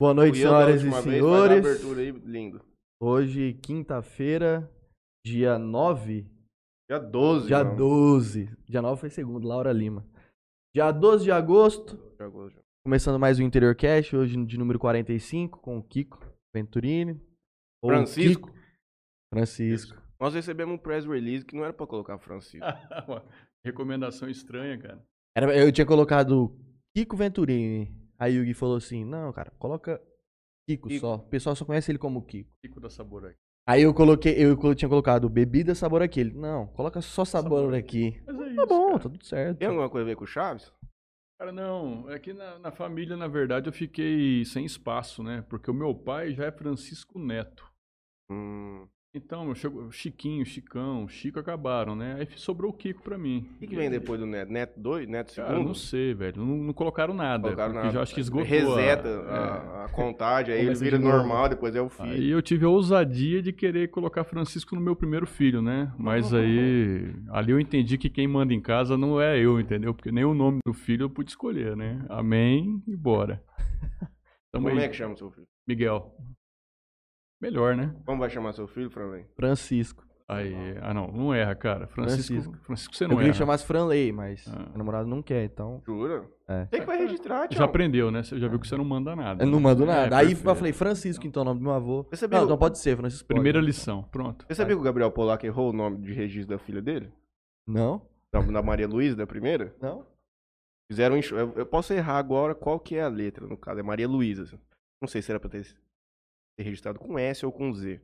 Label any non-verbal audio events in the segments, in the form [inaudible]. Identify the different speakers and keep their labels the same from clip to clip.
Speaker 1: Boa noite, senhoras e senhores.
Speaker 2: abertura aí, lindo.
Speaker 1: Hoje, quinta-feira, dia 9,
Speaker 2: Dia 12,
Speaker 1: dia
Speaker 2: mano.
Speaker 1: 12. Dia 9 foi segundo, Laura Lima. Dia 12 de agosto,
Speaker 2: Dia 12.
Speaker 1: começando mais o Interior Cast, hoje de número 45, com o Kiko Venturini. Ou
Speaker 2: Francisco.
Speaker 1: Kiko. Francisco.
Speaker 2: Nós recebemos um press release que não era pra colocar Francisco. [laughs]
Speaker 3: Uma Recomendação estranha, cara.
Speaker 1: Era, eu tinha colocado Kiko Venturini. Aí o Gui falou assim: não, cara, coloca Kiko,
Speaker 2: Kiko.
Speaker 1: só. O pessoal só conhece ele como Kiko.
Speaker 3: Pico da sabor aqui.
Speaker 1: Aí eu coloquei, eu tinha colocado bebida sabor aquele. Não, coloca só sabor,
Speaker 3: Sabor
Speaker 1: aqui.
Speaker 3: Mas é isso,
Speaker 1: Tá bom,
Speaker 3: cara.
Speaker 1: tá tudo certo.
Speaker 2: Tem alguma coisa a ver com o Chaves?
Speaker 3: Cara, não. É que na, na família, na verdade, eu fiquei sem espaço, né? Porque o meu pai já é Francisco Neto.
Speaker 2: Hum.
Speaker 3: Então, eu chego, Chiquinho, Chicão, Chico acabaram, né? Aí sobrou o Kiko pra mim.
Speaker 2: O que, que vem depois do Neto? Neto 2? Neto
Speaker 3: Cara,
Speaker 2: segundo?
Speaker 3: não sei, velho. Não, não colocaram nada.
Speaker 2: Colocaram nada.
Speaker 3: já acho que esgotou. a-
Speaker 2: Reseta
Speaker 3: é.
Speaker 2: a, a contagem, aí ele vira
Speaker 1: de
Speaker 2: normal, depois é o filho.
Speaker 3: Aí eu tive a ousadia de querer colocar Francisco no meu primeiro filho, né? Mas [laughs] aí, ali eu entendi que quem manda em casa não é eu, entendeu? Porque nem o nome do filho eu pude escolher, né? Amém e bora. [laughs] Tamo
Speaker 2: Como
Speaker 3: aí,
Speaker 2: é que chama seu filho?
Speaker 3: Miguel. Melhor, né?
Speaker 2: Como vai chamar seu filho, Franley?
Speaker 1: Francisco.
Speaker 3: Aí, ah não, não erra, cara. Francisco,
Speaker 1: Francisco.
Speaker 3: Francisco, você
Speaker 1: Eu
Speaker 3: não
Speaker 1: queria
Speaker 3: erra.
Speaker 1: que chamasse Franley, mas
Speaker 3: Ah.
Speaker 1: meu namorado não quer, então.
Speaker 2: Jura?
Speaker 1: É.
Speaker 2: Tem que vai registrar, tio.
Speaker 3: Já aprendeu, né? Você já viu que você não manda nada.
Speaker 1: Eu não
Speaker 3: né?
Speaker 1: mando
Speaker 3: É,
Speaker 1: nada. Aí eu
Speaker 3: perfeito.
Speaker 1: falei, Francisco, então, o nome do meu avô.
Speaker 2: Você sabia,
Speaker 1: Não, então pode ser, Francisco. pode.
Speaker 3: Primeira lição, pronto.
Speaker 2: você sabia que o Gabriel Polac errou o nome de registro da filha dele?
Speaker 1: Não?
Speaker 2: Da, da Maria Luísa, da primeira?
Speaker 1: Não?
Speaker 2: Fizeram um enxo- eu, eu posso errar agora qual que é a letra, no caso, é Maria Luísa. Não sei se era pra ter, ter registrado com S ou com Z.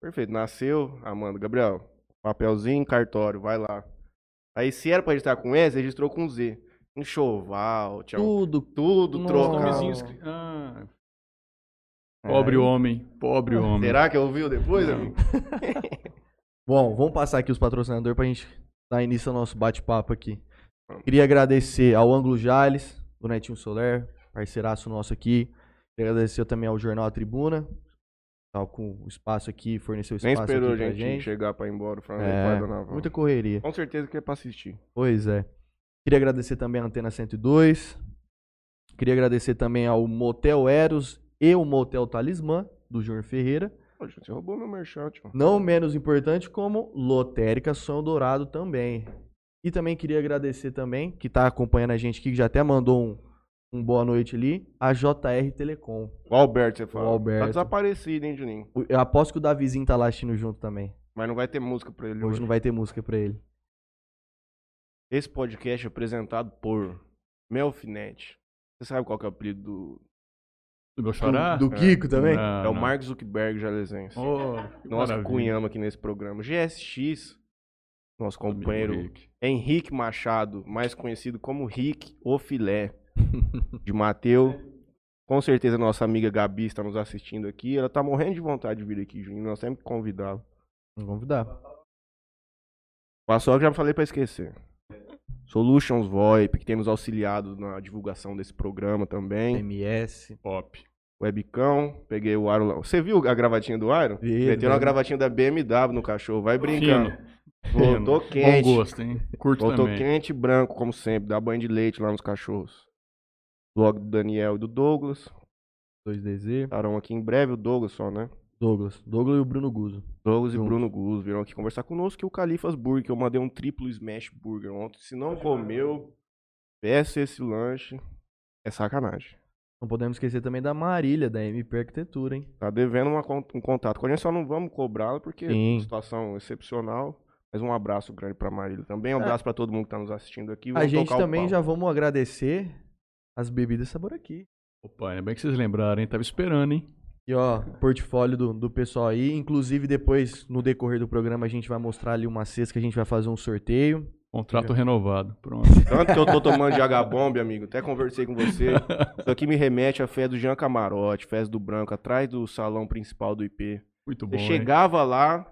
Speaker 2: Perfeito, nasceu, Amanda, Gabriel, papelzinho, cartório, vai lá. Aí se era pra registrar com S, registrou com Z. Enxoval, tchau.
Speaker 1: Tudo.
Speaker 2: Tudo
Speaker 3: escri- Ah, pobre
Speaker 1: É.
Speaker 3: homem, pobre homem.
Speaker 2: Será que ouviu depois,
Speaker 3: Não.
Speaker 2: amigo? [laughs]
Speaker 1: Bom, vamos passar aqui os patrocinadores pra gente dar início ao nosso bate-papo aqui. Queria agradecer ao Ângulo Jales, do Netinho Soler, parceiraço nosso aqui. Queria agradecer também ao Jornal A Tribuna, tá com o espaço aqui, forneceu
Speaker 2: Nem
Speaker 1: espaço
Speaker 2: esperou a
Speaker 1: aqui pra
Speaker 2: gente,
Speaker 1: gente.
Speaker 2: chegar pra ir embora,
Speaker 1: É,
Speaker 2: na
Speaker 1: muita correria.
Speaker 2: Com certeza que é pra assistir.
Speaker 1: Pois é. Queria agradecer também a Antena 102. Queria agradecer também ao Motel Eros e o Motel Talismã, do Júnior Ferreira.
Speaker 2: Poxa, você roubou meu merchan, tio.
Speaker 1: Não menos importante como Lotérica Sonho Dourado também. E também queria agradecer também, que está acompanhando a gente aqui, que já até mandou um, um boa noite ali, a JR Telecom.
Speaker 2: O Alberto, você fala.
Speaker 1: Alberto.
Speaker 2: Tá desaparecido, hein, Juninho?
Speaker 1: O- Eu aposto que o Davizinho tá lá assistindo junto também.
Speaker 2: Mas não vai ter música pra ele
Speaker 1: Hoje
Speaker 2: hoje.
Speaker 1: não vai ter música pra ele.
Speaker 2: Esse podcast é apresentado por Melfinet. Você sabe qual que é o apelido do...
Speaker 3: Do meu xará?
Speaker 1: Do, do Kiko também?
Speaker 3: Não,
Speaker 2: é o. Mark Zuckerberg jalesense.
Speaker 3: Oh, que
Speaker 2: Nós
Speaker 3: maravilha.
Speaker 2: cunhamos aqui nesse programa. GSX, nosso companheiro. Henrique Machado, mais conhecido como Rick o Filé, de Mateu. Com certeza nossa amiga Gabi está nos assistindo aqui. Ela tá morrendo de vontade de vir aqui, Juninho. Nós temos que convidá-la.
Speaker 1: Vamos convidar.
Speaker 2: Passou que já falei pra esquecer. Solutions VoIP, que tem nos auxiliado na divulgação desse programa também.
Speaker 1: MS.
Speaker 3: Pop.
Speaker 2: Webcão, peguei o Aro lá. Você viu a gravatinha do Aro?
Speaker 1: Vi,
Speaker 2: Meteu uma gravatinha da BMW no cachorro. Vai brincando.
Speaker 3: Fino.
Speaker 2: Voltou
Speaker 3: Fino.
Speaker 2: quente.
Speaker 3: Bom gosto, hein? Curto
Speaker 2: Voltou
Speaker 3: também.
Speaker 2: quente e branco, como sempre. Dá banho de leite lá nos cachorros. Blog do Daniel e do Douglas.
Speaker 1: 2DZ.
Speaker 2: Estarão aqui em breve, o Douglas só, né?
Speaker 1: Douglas. Douglas e o Bruno Guzo.
Speaker 2: Douglas e
Speaker 1: Junto.
Speaker 2: Bruno Guz viram aqui conversar conosco. E o Califas Burger, que eu mandei um triplo smash burger ontem. Se não comeu, peça esse lanche. É sacanagem.
Speaker 1: Não podemos esquecer também da Marília, da MP Arquitetura, hein?
Speaker 2: Tá devendo uma um contato com a gente, só não vamos cobrá-la porque
Speaker 1: Sim.
Speaker 2: é situação excepcional. Mas um abraço grande pra Marília também. Um abraço pra todo mundo que tá nos assistindo aqui.
Speaker 1: É. A
Speaker 2: Vamos
Speaker 1: gente também já vamos agradecer as bebidas sabor aqui.
Speaker 3: Opa, ainda bem que vocês lembraram, hein? Tava esperando, hein?
Speaker 1: E ó, portfólio do, do pessoal aí. Inclusive, depois, no decorrer do programa, a gente vai mostrar ali uma cesta que a gente vai fazer um sorteio.
Speaker 3: Contrato renovado. Pronto.
Speaker 2: Tanto que eu tô tomando de H-Bomb, amigo. Até conversei com você. [laughs] Isso aqui me remete à fé do Jean Camarote, festa do Branco, atrás do salão principal do IP.
Speaker 3: Muito
Speaker 2: Você
Speaker 3: bom, hein?
Speaker 2: chegava lá,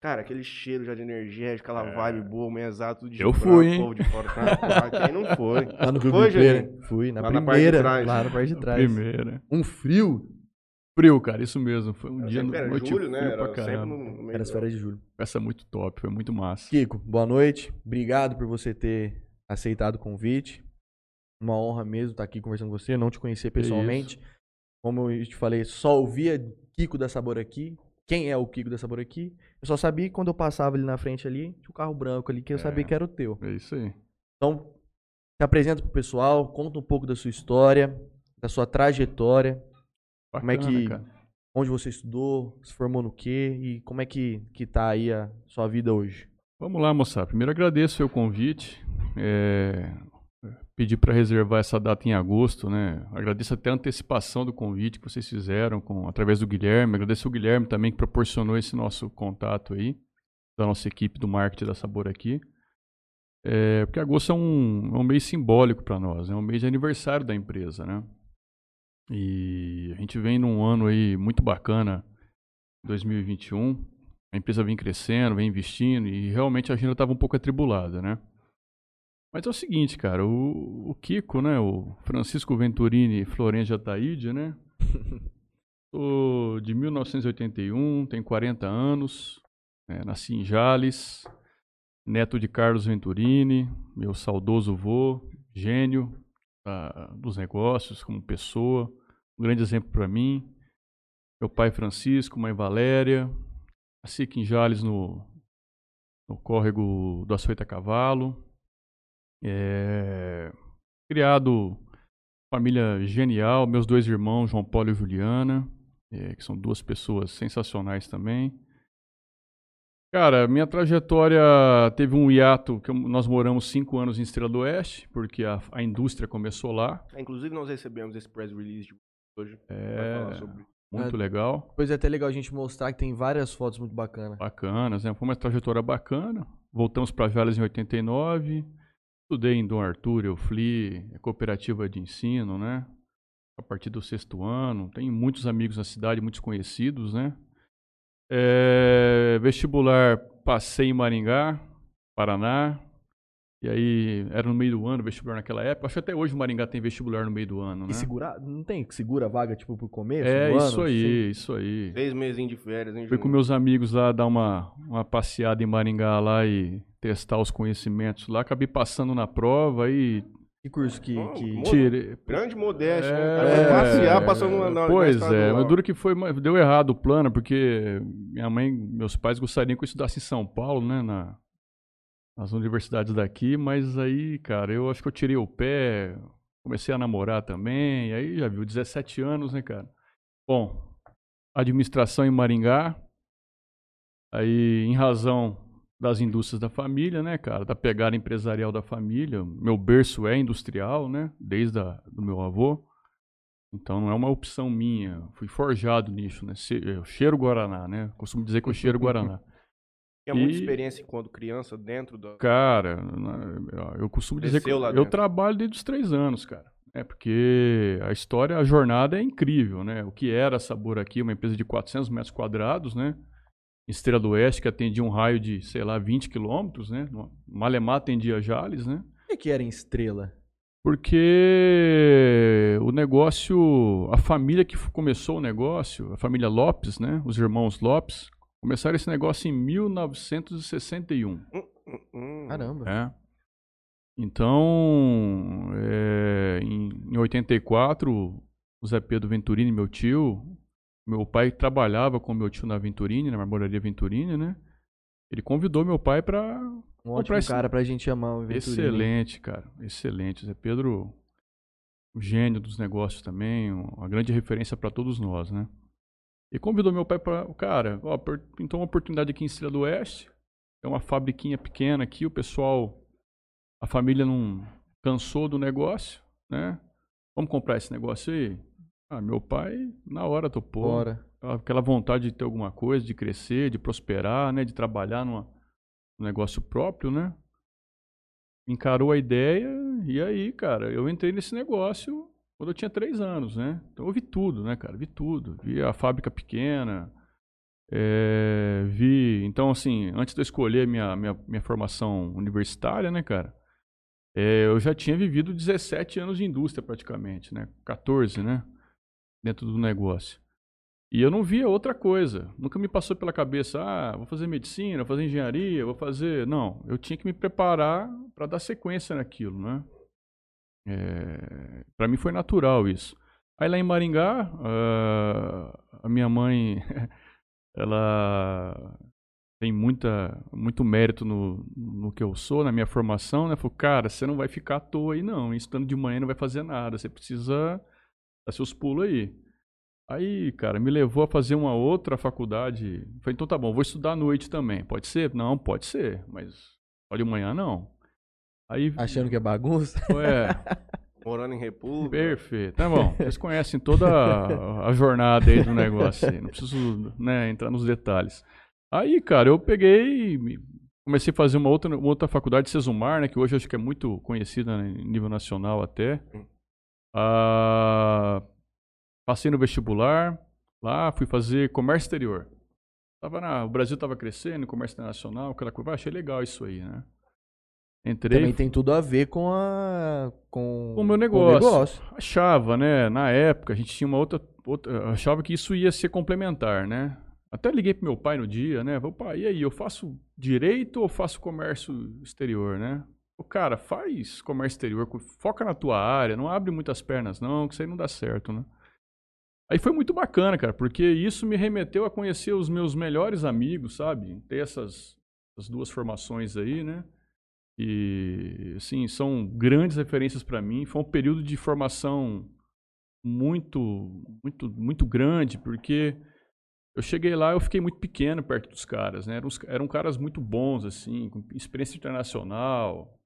Speaker 2: cara, aquele cheiro já de energia, aquela
Speaker 3: É.
Speaker 2: vibe boa, mesado, tudo de
Speaker 3: Eu fui, hein?
Speaker 2: povo de fora. Quem não foi? [laughs]
Speaker 1: Lá no
Speaker 2: Foi,
Speaker 1: Clube.
Speaker 2: Juninho?
Speaker 1: Fui, na
Speaker 2: Lá na
Speaker 1: primeira.
Speaker 2: trás.
Speaker 1: lá na parte de trás.
Speaker 3: Primeira.
Speaker 1: Um frio.
Speaker 3: Frio, cara, isso mesmo. Foi um
Speaker 2: Era
Speaker 3: dia
Speaker 2: sempre-
Speaker 3: no
Speaker 2: era
Speaker 3: noite
Speaker 2: julho, né? Era sempre no meio
Speaker 1: Era as férias de julho.
Speaker 3: Peça muito top, foi muito massa.
Speaker 1: Kiko, boa noite. Obrigado por você ter aceitado o convite. Uma honra mesmo estar aqui conversando com você, não te conhecer pessoalmente. como eu te falei, só ouvia Kiko da Sabor aqui. Quem é o Kiko da Sabor aqui? Eu só sabia que quando eu passava ali na frente ali, tinha um carro branco ali que eu
Speaker 3: É.
Speaker 1: sabia que era o teu.
Speaker 3: É isso aí.
Speaker 1: Então, se apresenta pro pessoal, conta um pouco da sua história, da sua trajetória, Como é
Speaker 3: Bacana,
Speaker 1: que-
Speaker 3: cara.
Speaker 1: onde você estudou, se formou no quê e como é que, que tá aí a sua vida hoje.
Speaker 3: Vamos lá, moçada. Primeiro agradeço o convite. É, Pedi para reservar essa data em agosto, né? Agradeço até a antecipação do convite que vocês fizeram com, através do Guilherme. Agradeço o Guilherme também que proporcionou esse nosso contato aí, da nossa equipe do marketing da Sabor aqui. É, porque agosto é um, é um mês simbólico para nós, é um mês de aniversário da empresa, né? E a gente vem num ano aí muito bacana, 2021. A empresa vem crescendo, vem investindo e realmente a agenda estava um pouco atribulada, né? Mas é o seguinte, cara, o, o Kiko, né, o Francisco Venturini Florencio Ataíde, né? [laughs] Sou de 1981, tenho 40 anos, né, nasci em Jales, neto de Carlos Venturini, meu saudoso vô, gênio ah, dos negócios como pessoa, um grande exemplo para mim. Meu pai Francisco, mãe Valéria, nasci aqui em Jales no, no córrego do Açoita Cavalo. É, criado família genial, meus dois irmãos, João Paulo e Juliana, é, que são duas pessoas sensacionais também. Cara, minha trajetória teve um hiato, que nós moramos cinco anos em Estrela do Oeste, porque a, a indústria começou lá.
Speaker 2: É, Inclusive, nós recebemos esse press release de hoje.
Speaker 3: É,
Speaker 2: falar sobre
Speaker 3: muito
Speaker 1: É.
Speaker 3: legal.
Speaker 1: Depois é até legal a gente mostrar que tem várias fotos muito bacanas.
Speaker 3: bacanas, né? Foi uma trajetória bacana. Voltamos para Jales em 89. Estudei em Dom Arthur, Eufli, é cooperativa de ensino, né? A partir do sexto ano. Tenho muitos amigos na cidade, muitos conhecidos, né? É, vestibular, passei em Maringá, Paraná. E aí, era no meio do ano, vestibular naquela época. Acho que até hoje o Maringá tem vestibular no meio do ano, né?
Speaker 1: E segura, não tem que segura a vaga tipo pro começo
Speaker 3: É,
Speaker 1: do ano?
Speaker 3: isso aí, isso aí.
Speaker 2: seis meses de férias, hein,
Speaker 3: Fui com meus amigos lá dar uma, uma passeada em Maringá lá e testar os conhecimentos lá. Acabei passando na prova e
Speaker 1: Que curso que,
Speaker 2: Não,
Speaker 1: que...
Speaker 2: mo-
Speaker 3: tirei.
Speaker 2: Grande modéstia, né?
Speaker 3: É,
Speaker 2: vai passear passando na, na
Speaker 3: Pois
Speaker 2: na
Speaker 3: é, mas duro que foi, deu errado o plano, porque minha mãe, meus pais gostariam que eu estudasse em São Paulo, né, na, nas universidades daqui, mas aí, cara, eu acho que eu tirei o pé, comecei a namorar também, aí já viu, 17 anos, né, cara? Bom, administração em Maringá, aí em razão das indústrias da família, né, cara, da pegada empresarial da família, meu berço é industrial, né, desde a, do meu avô, então não é uma opção minha. Fui forjado nisso, né? Se- Eu cheiro Guaraná, né? Costumo dizer que eu cheiro Guaraná. [laughs]
Speaker 2: Tinha muita
Speaker 3: E-
Speaker 2: experiência enquanto criança dentro da...
Speaker 3: Cara, eu costumo dizer que eu trabalho desde os três anos, cara. É porque a história, a jornada é incrível, né? O que era Sabor aqui, uma empresa de 400 metros quadrados, né? Estrela do Oeste, que atendia um raio de, sei lá, 20 quilômetros, né? Malemar atendia Jales, né?
Speaker 1: O que que era em Estrela?
Speaker 3: Porque o negócio, a família que começou o negócio, a família Lopes, né? Os irmãos Lopes, começaram esse negócio em 1961.
Speaker 2: Hum, hum.
Speaker 1: Caramba.
Speaker 3: É. Então, é, em, em 84, o Zé Pedro Venturini, meu tio, meu pai trabalhava com meu tio na Venturini, na marmoraria Venturini, né? Ele convidou meu pai para
Speaker 1: Um
Speaker 3: Comprar
Speaker 1: ótimo
Speaker 3: esse-
Speaker 1: cara pra gente amar o Venturini.
Speaker 3: Excelente, cara. Excelente. Zé Pedro, um gênio dos negócios também, um- uma grande referência para todos nós, né? E convidou meu pai para, cara, ó, pintou uma oportunidade aqui em Estrela do Oeste. É uma fabriquinha pequena aqui, o pessoal, a família não cansou do negócio, né? Vamos comprar esse negócio aí? Ah, meu pai na hora topou
Speaker 1: Bora.
Speaker 3: aquela vontade de ter alguma coisa, de crescer, de prosperar, né, de trabalhar numa, num negócio próprio, né? Encarou a ideia e aí, cara, eu entrei nesse negócio quando eu tinha três anos, né? Então eu vi tudo, né, cara? Vi tudo. Vi a fábrica pequena, é, vi... Então, assim, antes de eu escolher minha, minha, minha formação universitária, né, cara? é, eu já tinha vivido 17 anos de indústria praticamente, né? 14, né? Dentro do negócio. E eu não via outra coisa. Nunca me passou pela cabeça, ah, vou fazer medicina, vou fazer engenharia, vou fazer. Não, eu tinha que me preparar para dar sequência naquilo, né? É... Para mim foi natural isso. Aí lá em Maringá, uh, a minha mãe, [laughs] ela tem muita, muito mérito no, no que eu sou, na minha formação, né? Falou, cara, você não vai ficar à toa aí não, estando de manhã não vai fazer nada, você precisa dar seus pulos aí. Aí, cara, me levou a fazer uma outra faculdade. Falei, então tá bom, vou estudar à noite também. Pode ser? Não, pode ser, mas olha de manhã não. Aí,
Speaker 1: Achando que é bagunça?
Speaker 3: é, [laughs]
Speaker 2: Morando em República.
Speaker 3: Perfeito. Tá bom. Vocês conhecem toda a, a jornada aí do negócio. Aí. Não preciso né, entrar nos detalhes. Aí, cara, eu peguei e comecei a fazer uma outra, uma outra faculdade, Sesumar, né? Que hoje acho que é muito conhecida né, em nível nacional até. Ah, passei no vestibular. Lá fui fazer comércio exterior. Tava na, o Brasil estava crescendo, comércio internacional, aquela coisa. Achei legal isso aí, né? Entrei,
Speaker 1: Também tem tudo a ver com a. Com,
Speaker 3: com o meu negócio. Achava, né? Na época, a gente tinha uma outra, outra. Achava que isso ia ser complementar, né? Até liguei pro meu pai no dia, né? Falei, pai, e aí, eu faço direito ou faço comércio exterior, né? O cara, faz comércio exterior, foca na tua área, não abre muitas pernas, não, que isso aí não dá certo, né? Aí foi muito bacana, cara, porque isso me remeteu a conhecer os meus melhores amigos, sabe? Ter essas, essas duas formações aí, né? E, assim, são grandes referências para mim. Foi um período de formação muito, muito, muito grande, porque eu cheguei lá, eu fiquei muito pequeno perto dos caras, né? Eram, eram caras muito bons, assim, com experiência internacional,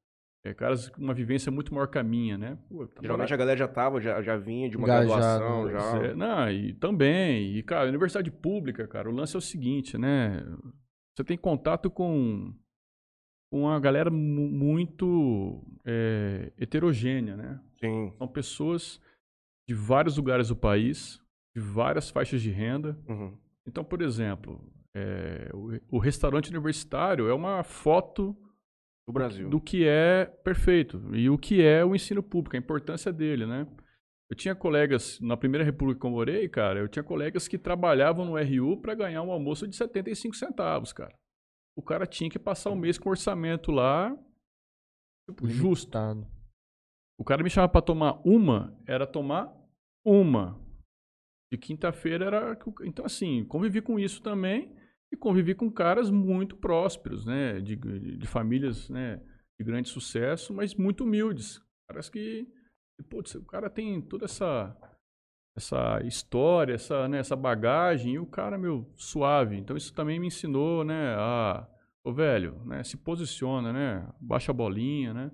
Speaker 3: é, caras com uma vivência muito maior que a minha, né?
Speaker 2: Pô, Geralmente a galera já tava, já, já vinha de uma Engajado, graduação, já.
Speaker 3: É, não, e também, e cara, universidade pública, cara, o lance é o seguinte, né? Você tem contato com uma galera muito é, heterogênea, né?
Speaker 2: Sim.
Speaker 3: São pessoas de vários lugares do país, de várias faixas de renda.
Speaker 2: Uhum.
Speaker 3: Então, por exemplo, é, o, o, restaurante universitário é uma foto
Speaker 2: do Brasil
Speaker 3: do que é perfeito e o que é o ensino público, a importância dele, né? Eu tinha colegas, na primeira república que eu morei, cara, eu tinha colegas que trabalhavam no RU para ganhar um almoço de 75 centavos, cara o cara tinha que passar o um mês com orçamento lá tipo, justo. O cara me chamava para tomar uma, era tomar uma. De quinta-feira era. Então, assim, convivi com isso também e convivi com caras muito prósperos, né? De, de famílias né? de grande sucesso, mas muito humildes. Caras que. Putz, o cara tem toda essa essa história, essa, né, essa bagagem, e o cara, meu, suave. Então isso também me ensinou, né, a, ô velho, né, se posiciona, né, baixa a bolinha, né.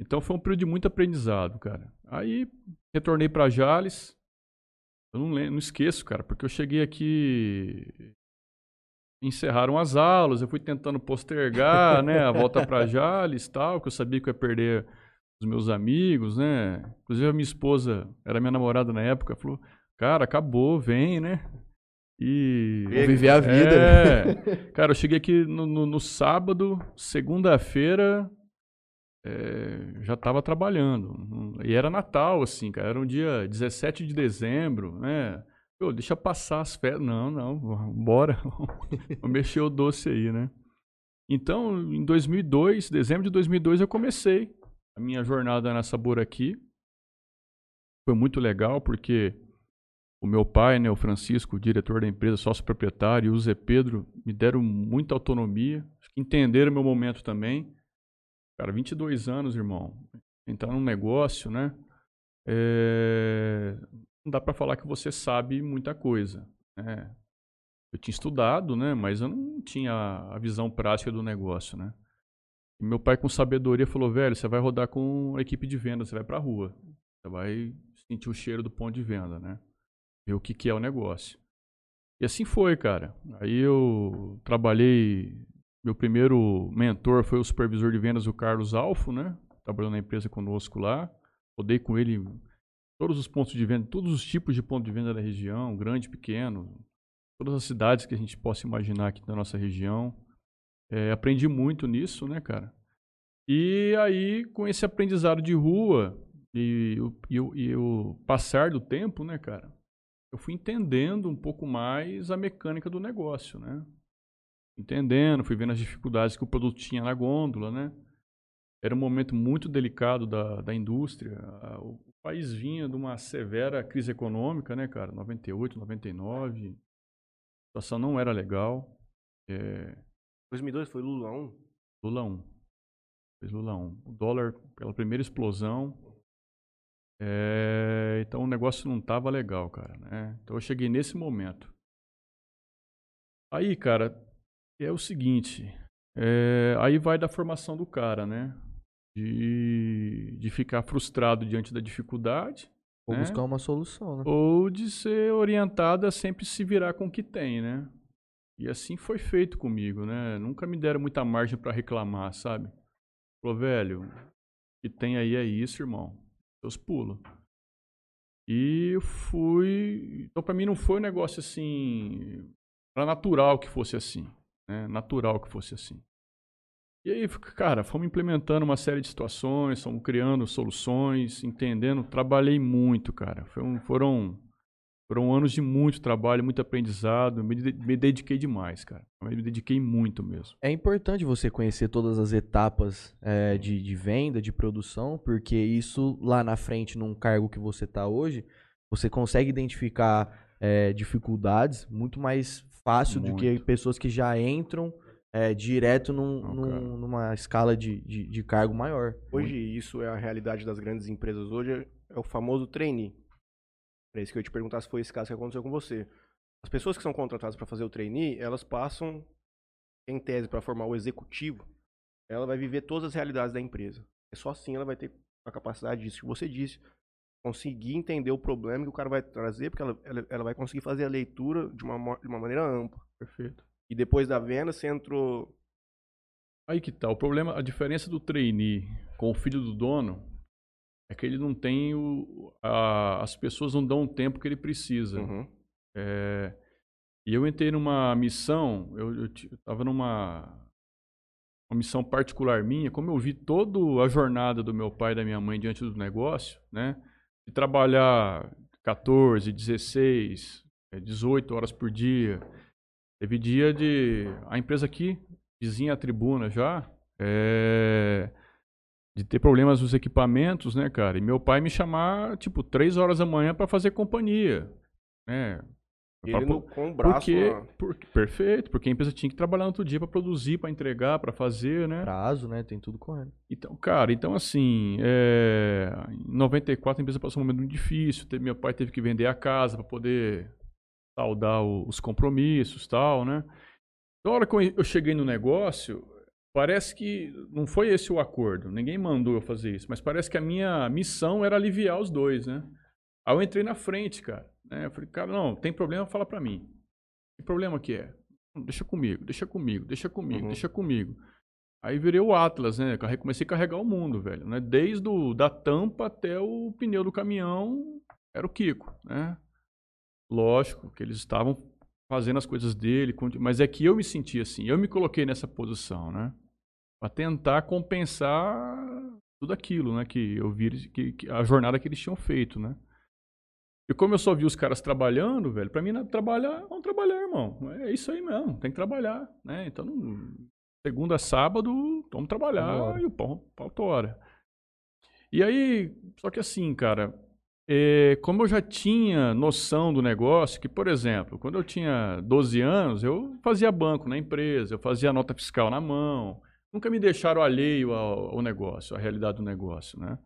Speaker 3: Então foi um período de muito aprendizado, cara. Aí retornei para Jales, eu não, lembro, não esqueço, cara, porque eu cheguei aqui encerraram as aulas, eu fui tentando postergar, né, a volta para [laughs] Jales, tal, que eu sabia que eu ia perder os meus amigos, né? Inclusive a minha esposa, era minha namorada na época, falou: "Cara, acabou, vem, né?" E
Speaker 1: Vou viver a vida.
Speaker 3: É, né? [laughs] cara, eu cheguei aqui no, no, no sábado, segunda-feira, é, já estava trabalhando. E era Natal, assim, cara. Era um dia 17 de dezembro, né? Pô, deixa passar as férias. Não, não, bora. [laughs] Vou mexer o doce aí, né? Então, em 2002, dezembro de 2002, eu comecei a minha jornada nessa aqui foi muito legal porque o meu pai, né, o Francisco, o diretor da empresa, sócio proprietário, e o Zé Pedro me deram muita autonomia, entenderam meu momento também. Cara, 22 anos, irmão, entrar num negócio, né? É... Não dá para falar que você sabe muita coisa, né? Eu tinha estudado, né? Mas eu não tinha a visão prática do negócio, né? E meu pai, com sabedoria, falou: velho, você vai rodar com a equipe de venda, você vai pra rua. Você vai sentir o cheiro do ponto de venda, né? Ver o que, que é o negócio. E assim foi, cara. Aí eu trabalhei. Meu primeiro mentor foi o supervisor de vendas, o Carlos Alfo, né? Trabalhou na empresa conosco lá. Rodei com ele todos os pontos de venda, todos os tipos de pontos de venda da região, grande, pequeno, todas as cidades que a gente possa imaginar aqui na nossa região. É, aprendi muito nisso, né, cara? E aí, com esse aprendizado de rua e, e, e, o passar do tempo, né, cara? Eu fui entendendo um pouco mais a mecânica do negócio, né? Entendendo, fui vendo as dificuldades que o produto tinha na gôndola, né? Era um momento muito delicado da, da indústria. A- O país vinha de uma severa crise econômica, né, cara? 98, 99. A situação não era legal. É,
Speaker 2: 2002 foi Lula 1.
Speaker 3: Lula 1. Fez Lula 1. O dólar, pela primeira explosão. É, então o negócio não tava legal, cara. Né? Então eu cheguei nesse momento. Aí, cara, é o seguinte. é, aí vai da formação do cara, né? De, de ficar frustrado diante da dificuldade
Speaker 1: Vou
Speaker 3: né?
Speaker 1: buscar uma solução, né?
Speaker 3: ou de ser orientado a sempre se virar com o que tem, né? E assim foi feito comigo, né? Nunca me deram muita margem pra reclamar, sabe? Falou, velho, o que tem aí é isso, irmão. Seus pulos. E eu fui. Então, pra mim, não foi um negócio assim. Era natural que fosse assim. Né? Natural que fosse assim. E aí, cara, fomos implementando uma série de situações, fomos criando soluções, entendendo. Trabalhei muito, cara. Um- foram, foram anos de muito trabalho, muito aprendizado. Me, me dediquei demais, cara. Eu Me dediquei muito mesmo.
Speaker 1: É importante você conhecer todas as etapas é, de, de venda, de produção, porque isso lá na frente, num cargo que você está hoje, você consegue identificar é, dificuldades muito mais fácil do que
Speaker 3: Muito.
Speaker 1: pessoas que já entram é, direto num-
Speaker 3: Não,
Speaker 1: num- numa escala de, de, de cargo maior.
Speaker 2: Hoje, isso é a realidade das grandes empresas. Hoje é- o famoso trainee. É isso que eu ia te perguntar se foi esse caso que aconteceu com você. As pessoas que são contratadas para fazer o trainee, elas passam, em tese, para formar o executivo. Ela vai viver todas as realidades da empresa. É só assim ela vai ter a capacidade disso que você disse. Conseguir entender o problema que o cara vai trazer, porque ela, ela, ela vai conseguir fazer a leitura de uma, de uma maneira ampla.
Speaker 3: Perfeito.
Speaker 2: E depois da venda, você entrou.
Speaker 3: Aí que tá. O problema, a diferença do trainee com o filho do dono é que ele não tem o. a- as pessoas não dão o tempo que ele precisa.
Speaker 2: Uhum.
Speaker 3: É, e eu entrei numa missão, eu, eu, ti- eu tava numa uma missão particular minha, como eu vi toda a jornada do meu pai e da minha mãe diante do negócio, né? De trabalhar 14, 16, eh, 18 horas por dia. Teve dia de. A empresa aqui, vizinha à tribuna já, é, de ter problemas nos equipamentos, né, cara? E meu pai me chamar, tipo, 3 horas da manhã para fazer companhia, né?
Speaker 2: E ele no, com o braço.
Speaker 3: porque, por- perfeito, porque a empresa tinha que trabalhar no outro dia para produzir, para entregar, para fazer, né?
Speaker 1: Prazo, né? Tem tudo correndo.
Speaker 3: Então, cara, então assim, é, em 94 a empresa passou um momento muito difícil, teve- meu pai teve que vender a casa para poder saldar o- os compromissos tal, né? Na hora que eu- cheguei no negócio, parece que não foi esse o acordo, ninguém mandou eu fazer isso, mas parece que a minha missão era aliviar os dois, né? Aí eu entrei na frente, cara, né? Eu falei, cara, não, tem problema, fala pra mim. Que problema que é? "Não, Deixa comigo, deixa comigo, deixa comigo,
Speaker 2: Uhum.
Speaker 3: deixa comigo. Aí virei o Atlas, né? Comecei a carregar o mundo, velho. Né? Desde o, da tampa até o pneu do caminhão, era o Kiko, né? Lógico que eles estavam fazendo as coisas dele, mas é que eu me senti assim, eu me coloquei nessa posição, né? Pra tentar compensar tudo aquilo, né? Que eu vi, que, que- a jornada que eles tinham feito, né? E como eu só vi os caras trabalhando, velho, pra mim, não- trabalhar, vamos trabalhar, irmão. É isso aí mesmo, tem que trabalhar, né? Então, segunda a sábado, vamos trabalhar e o pau, pau tora. E aí, só que assim, cara, é, como eu já tinha noção do negócio, que, por exemplo, quando eu tinha 12 anos, eu fazia banco na empresa, eu fazia nota fiscal na mão, nunca me deixaram alheio ao, ao negócio, à realidade do negócio, né?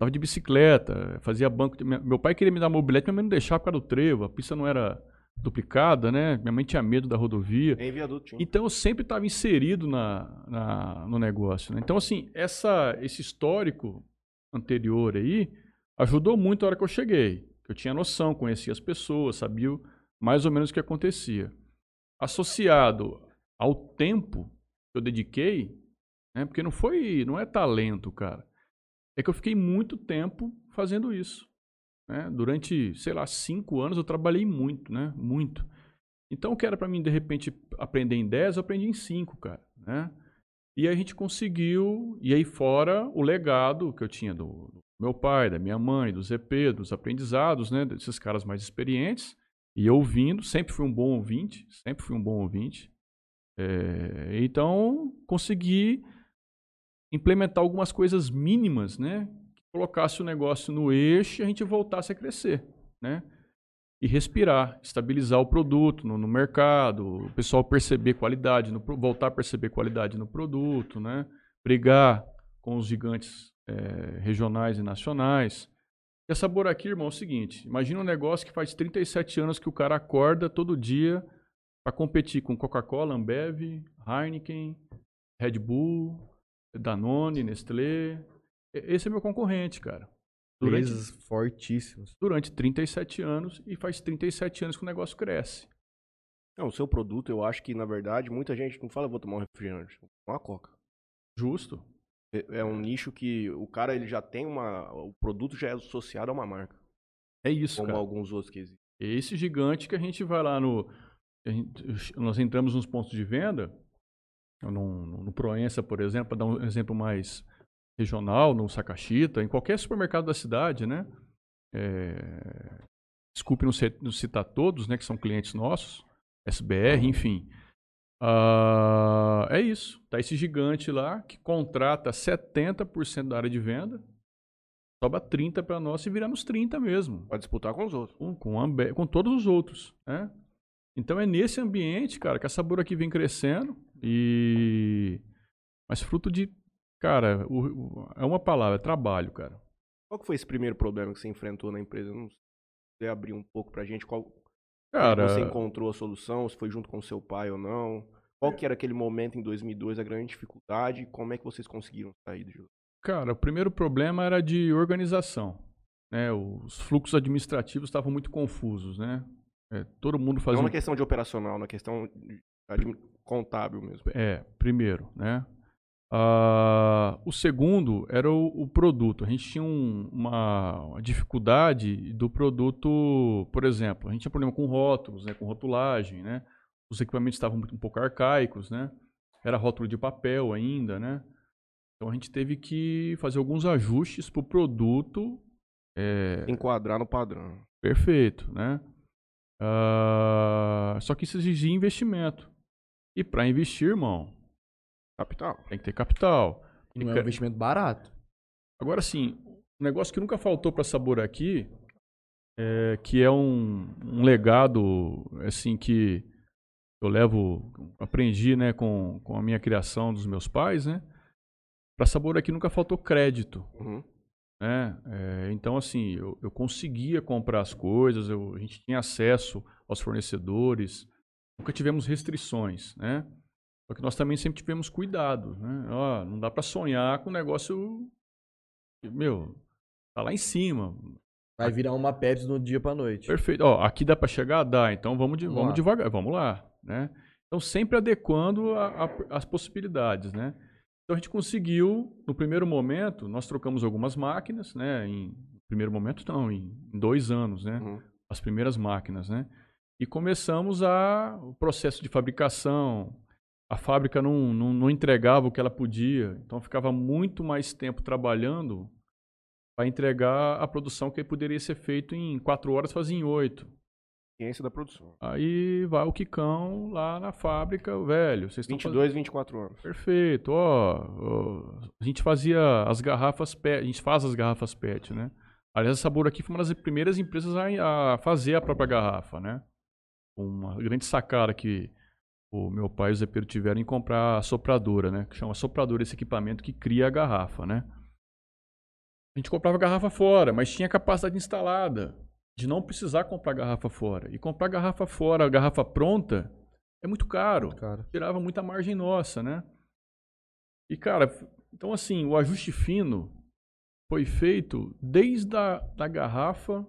Speaker 3: Tava de bicicleta, fazia banco. de- Meu pai queria me dar mobilete, minha mãe não deixava por causa do trevo, a pista não era duplicada, né? Minha mãe tinha medo da rodovia.
Speaker 2: Em viaduto.
Speaker 3: Então eu sempre estava inserido na, na- no negócio. né? Então, assim, essa, esse histórico anterior aí ajudou muito a hora que eu cheguei. Eu tinha noção, conhecia as pessoas, sabia mais ou menos o que acontecia. Associado ao tempo que eu dediquei, né? porque não foi, não é talento, cara. É que eu fiquei muito tempo fazendo isso. né? Durante, sei lá, cinco anos eu trabalhei muito, né? Muito. Então, o que era para mim, de repente, aprender em 10, eu aprendi em 5, cara, né? E a gente conseguiu, e aí fora o legado que eu tinha do, do meu pai, da minha mãe, do ZP, dos aprendizados, né? Desses caras mais experientes, e ouvindo, sempre fui um bom ouvinte, sempre fui um bom ouvinte. É, então, consegui implementar algumas coisas mínimas, né? Que colocasse o negócio no eixo e a gente voltasse a crescer, né? E respirar, estabilizar o produto no, no mercado, o pessoal perceber qualidade, no, voltar a perceber qualidade no produto, né? Brigar com os gigantes é, regionais e nacionais. E a Sabor aqui, irmão, é o seguinte: imagina um negócio que faz 37 anos que o cara acorda todo dia para competir com Coca-Cola, Ambev, Heineken, Red Bull, Danone, Nestlé. Esse é meu concorrente, cara.
Speaker 1: Durante, Empresas fortíssimas.
Speaker 3: Durante 37 anos e faz 37 anos que o negócio cresce.
Speaker 2: Não, o seu produto, eu acho que, na verdade, muita gente não fala, vou tomar um refrigerante, vou tomar uma coca.
Speaker 3: Justo.
Speaker 2: É, é um nicho que o cara ele já tem uma. O produto já é associado a uma marca.
Speaker 3: É isso,
Speaker 2: como
Speaker 3: cara.
Speaker 2: alguns outros que existem.
Speaker 3: Esse gigante que a gente vai lá no. Gente, nós entramos nos pontos de venda, no, no Proença, por exemplo, para dar um exemplo mais regional, no Sacachita, em qualquer supermercado da cidade, né? É, desculpe não citar todos, né, que são clientes nossos, SBR, enfim. Uh, é isso. Tá esse gigante lá que contrata 70% da área de venda, sobra 30 para nós e viramos 30 mesmo.
Speaker 2: Pode disputar com os outros.
Speaker 3: Com, com, Ambe com todos os outros. Né? Então é nesse ambiente, cara, que a Sabor aqui vem crescendo e. Mas fruto de. Cara, o, o, é uma palavra, é trabalho, cara.
Speaker 2: Qual que foi esse primeiro problema que você enfrentou na empresa? Não sei abrir um pouco pra gente qual,
Speaker 3: Cara,
Speaker 2: você encontrou a solução, se foi junto com seu pai ou não? Qual que era aquele momento em 2002, a grande dificuldade? Como é que vocês conseguiram sair do jogo?
Speaker 3: Cara, o primeiro problema era de organização. Né? Os fluxos administrativos estavam muito confusos, né? É, todo mundo fazia...
Speaker 2: Não na questão de operacional, na questão de contábil mesmo.
Speaker 3: É, primeiro, né? Uh, o segundo era o, o, produto. A gente tinha um, uma, dificuldade do produto, por exemplo, a gente tinha problema com rótulos, né, com rotulagem, né? Os equipamentos estavam um pouco arcaicos, né? Era rótulo de papel ainda, né? Então a gente teve que fazer alguns ajustes para o produto. É...
Speaker 2: Enquadrar no padrão.
Speaker 3: Perfeito, né? Uh, só que isso exigia investimento. E para investir, irmão,
Speaker 2: Capital.
Speaker 3: Tem que ter capital.
Speaker 1: Não é um investimento barato.
Speaker 3: Agora sim, um negócio que nunca faltou para Sabor aqui, é, que é um, um, legado assim que eu levo, aprendi né, com, com a minha criação dos meus pais, né? Para Sabor aqui nunca faltou crédito.
Speaker 2: Uhum.
Speaker 3: Né? É, então, assim, eu, eu conseguia comprar as coisas, eu, a gente tinha acesso aos fornecedores, nunca tivemos restrições, né? Só que nós também sempre tivemos cuidado, né? Ó, não dá para sonhar com um negócio meu, tá lá em cima.
Speaker 1: Vai virar uma Pepsi no dia para noite.
Speaker 3: Perfeito. Ó, aqui dá para chegar, dá. Então vamos, de, vamos, vamos devagar, vamos lá, né? Então sempre adequando a, a, as possibilidades, né? Então a gente conseguiu, no primeiro momento, nós trocamos algumas máquinas, né? Em primeiro momento não, em, em dois anos, né?
Speaker 2: Uhum.
Speaker 3: As primeiras máquinas, né? E começamos a, o processo de fabricação, a fábrica não, não, não, entregava o que ela podia, então ficava muito mais tempo trabalhando para entregar a produção que poderia ser feito em quatro horas, fazia em oito.
Speaker 2: Ciência da produção.
Speaker 3: Aí vai o Quicão lá na fábrica, velho. Vocês
Speaker 2: 22,
Speaker 3: fazendo...
Speaker 2: 24 anos.
Speaker 3: Perfeito. Ó, ó, a gente fazia as garrafas PET, a gente faz as garrafas PET, né? Aliás, a Sabor aqui foi uma das primeiras empresas a, a fazer a própria garrafa, né? Uma grande sacada que o meu pai e o Zé Pedro tiveram em comprar a sopradora, né? Que chama sopradora esse equipamento que cria a garrafa, né? A gente comprava a garrafa fora, mas tinha capacidade instalada de não precisar comprar garrafa fora. E comprar garrafa fora, a garrafa pronta, é muito caro. Muito caro. Tirava muita margem nossa, né? E, cara, então assim, o ajuste fino foi feito desde a da garrafa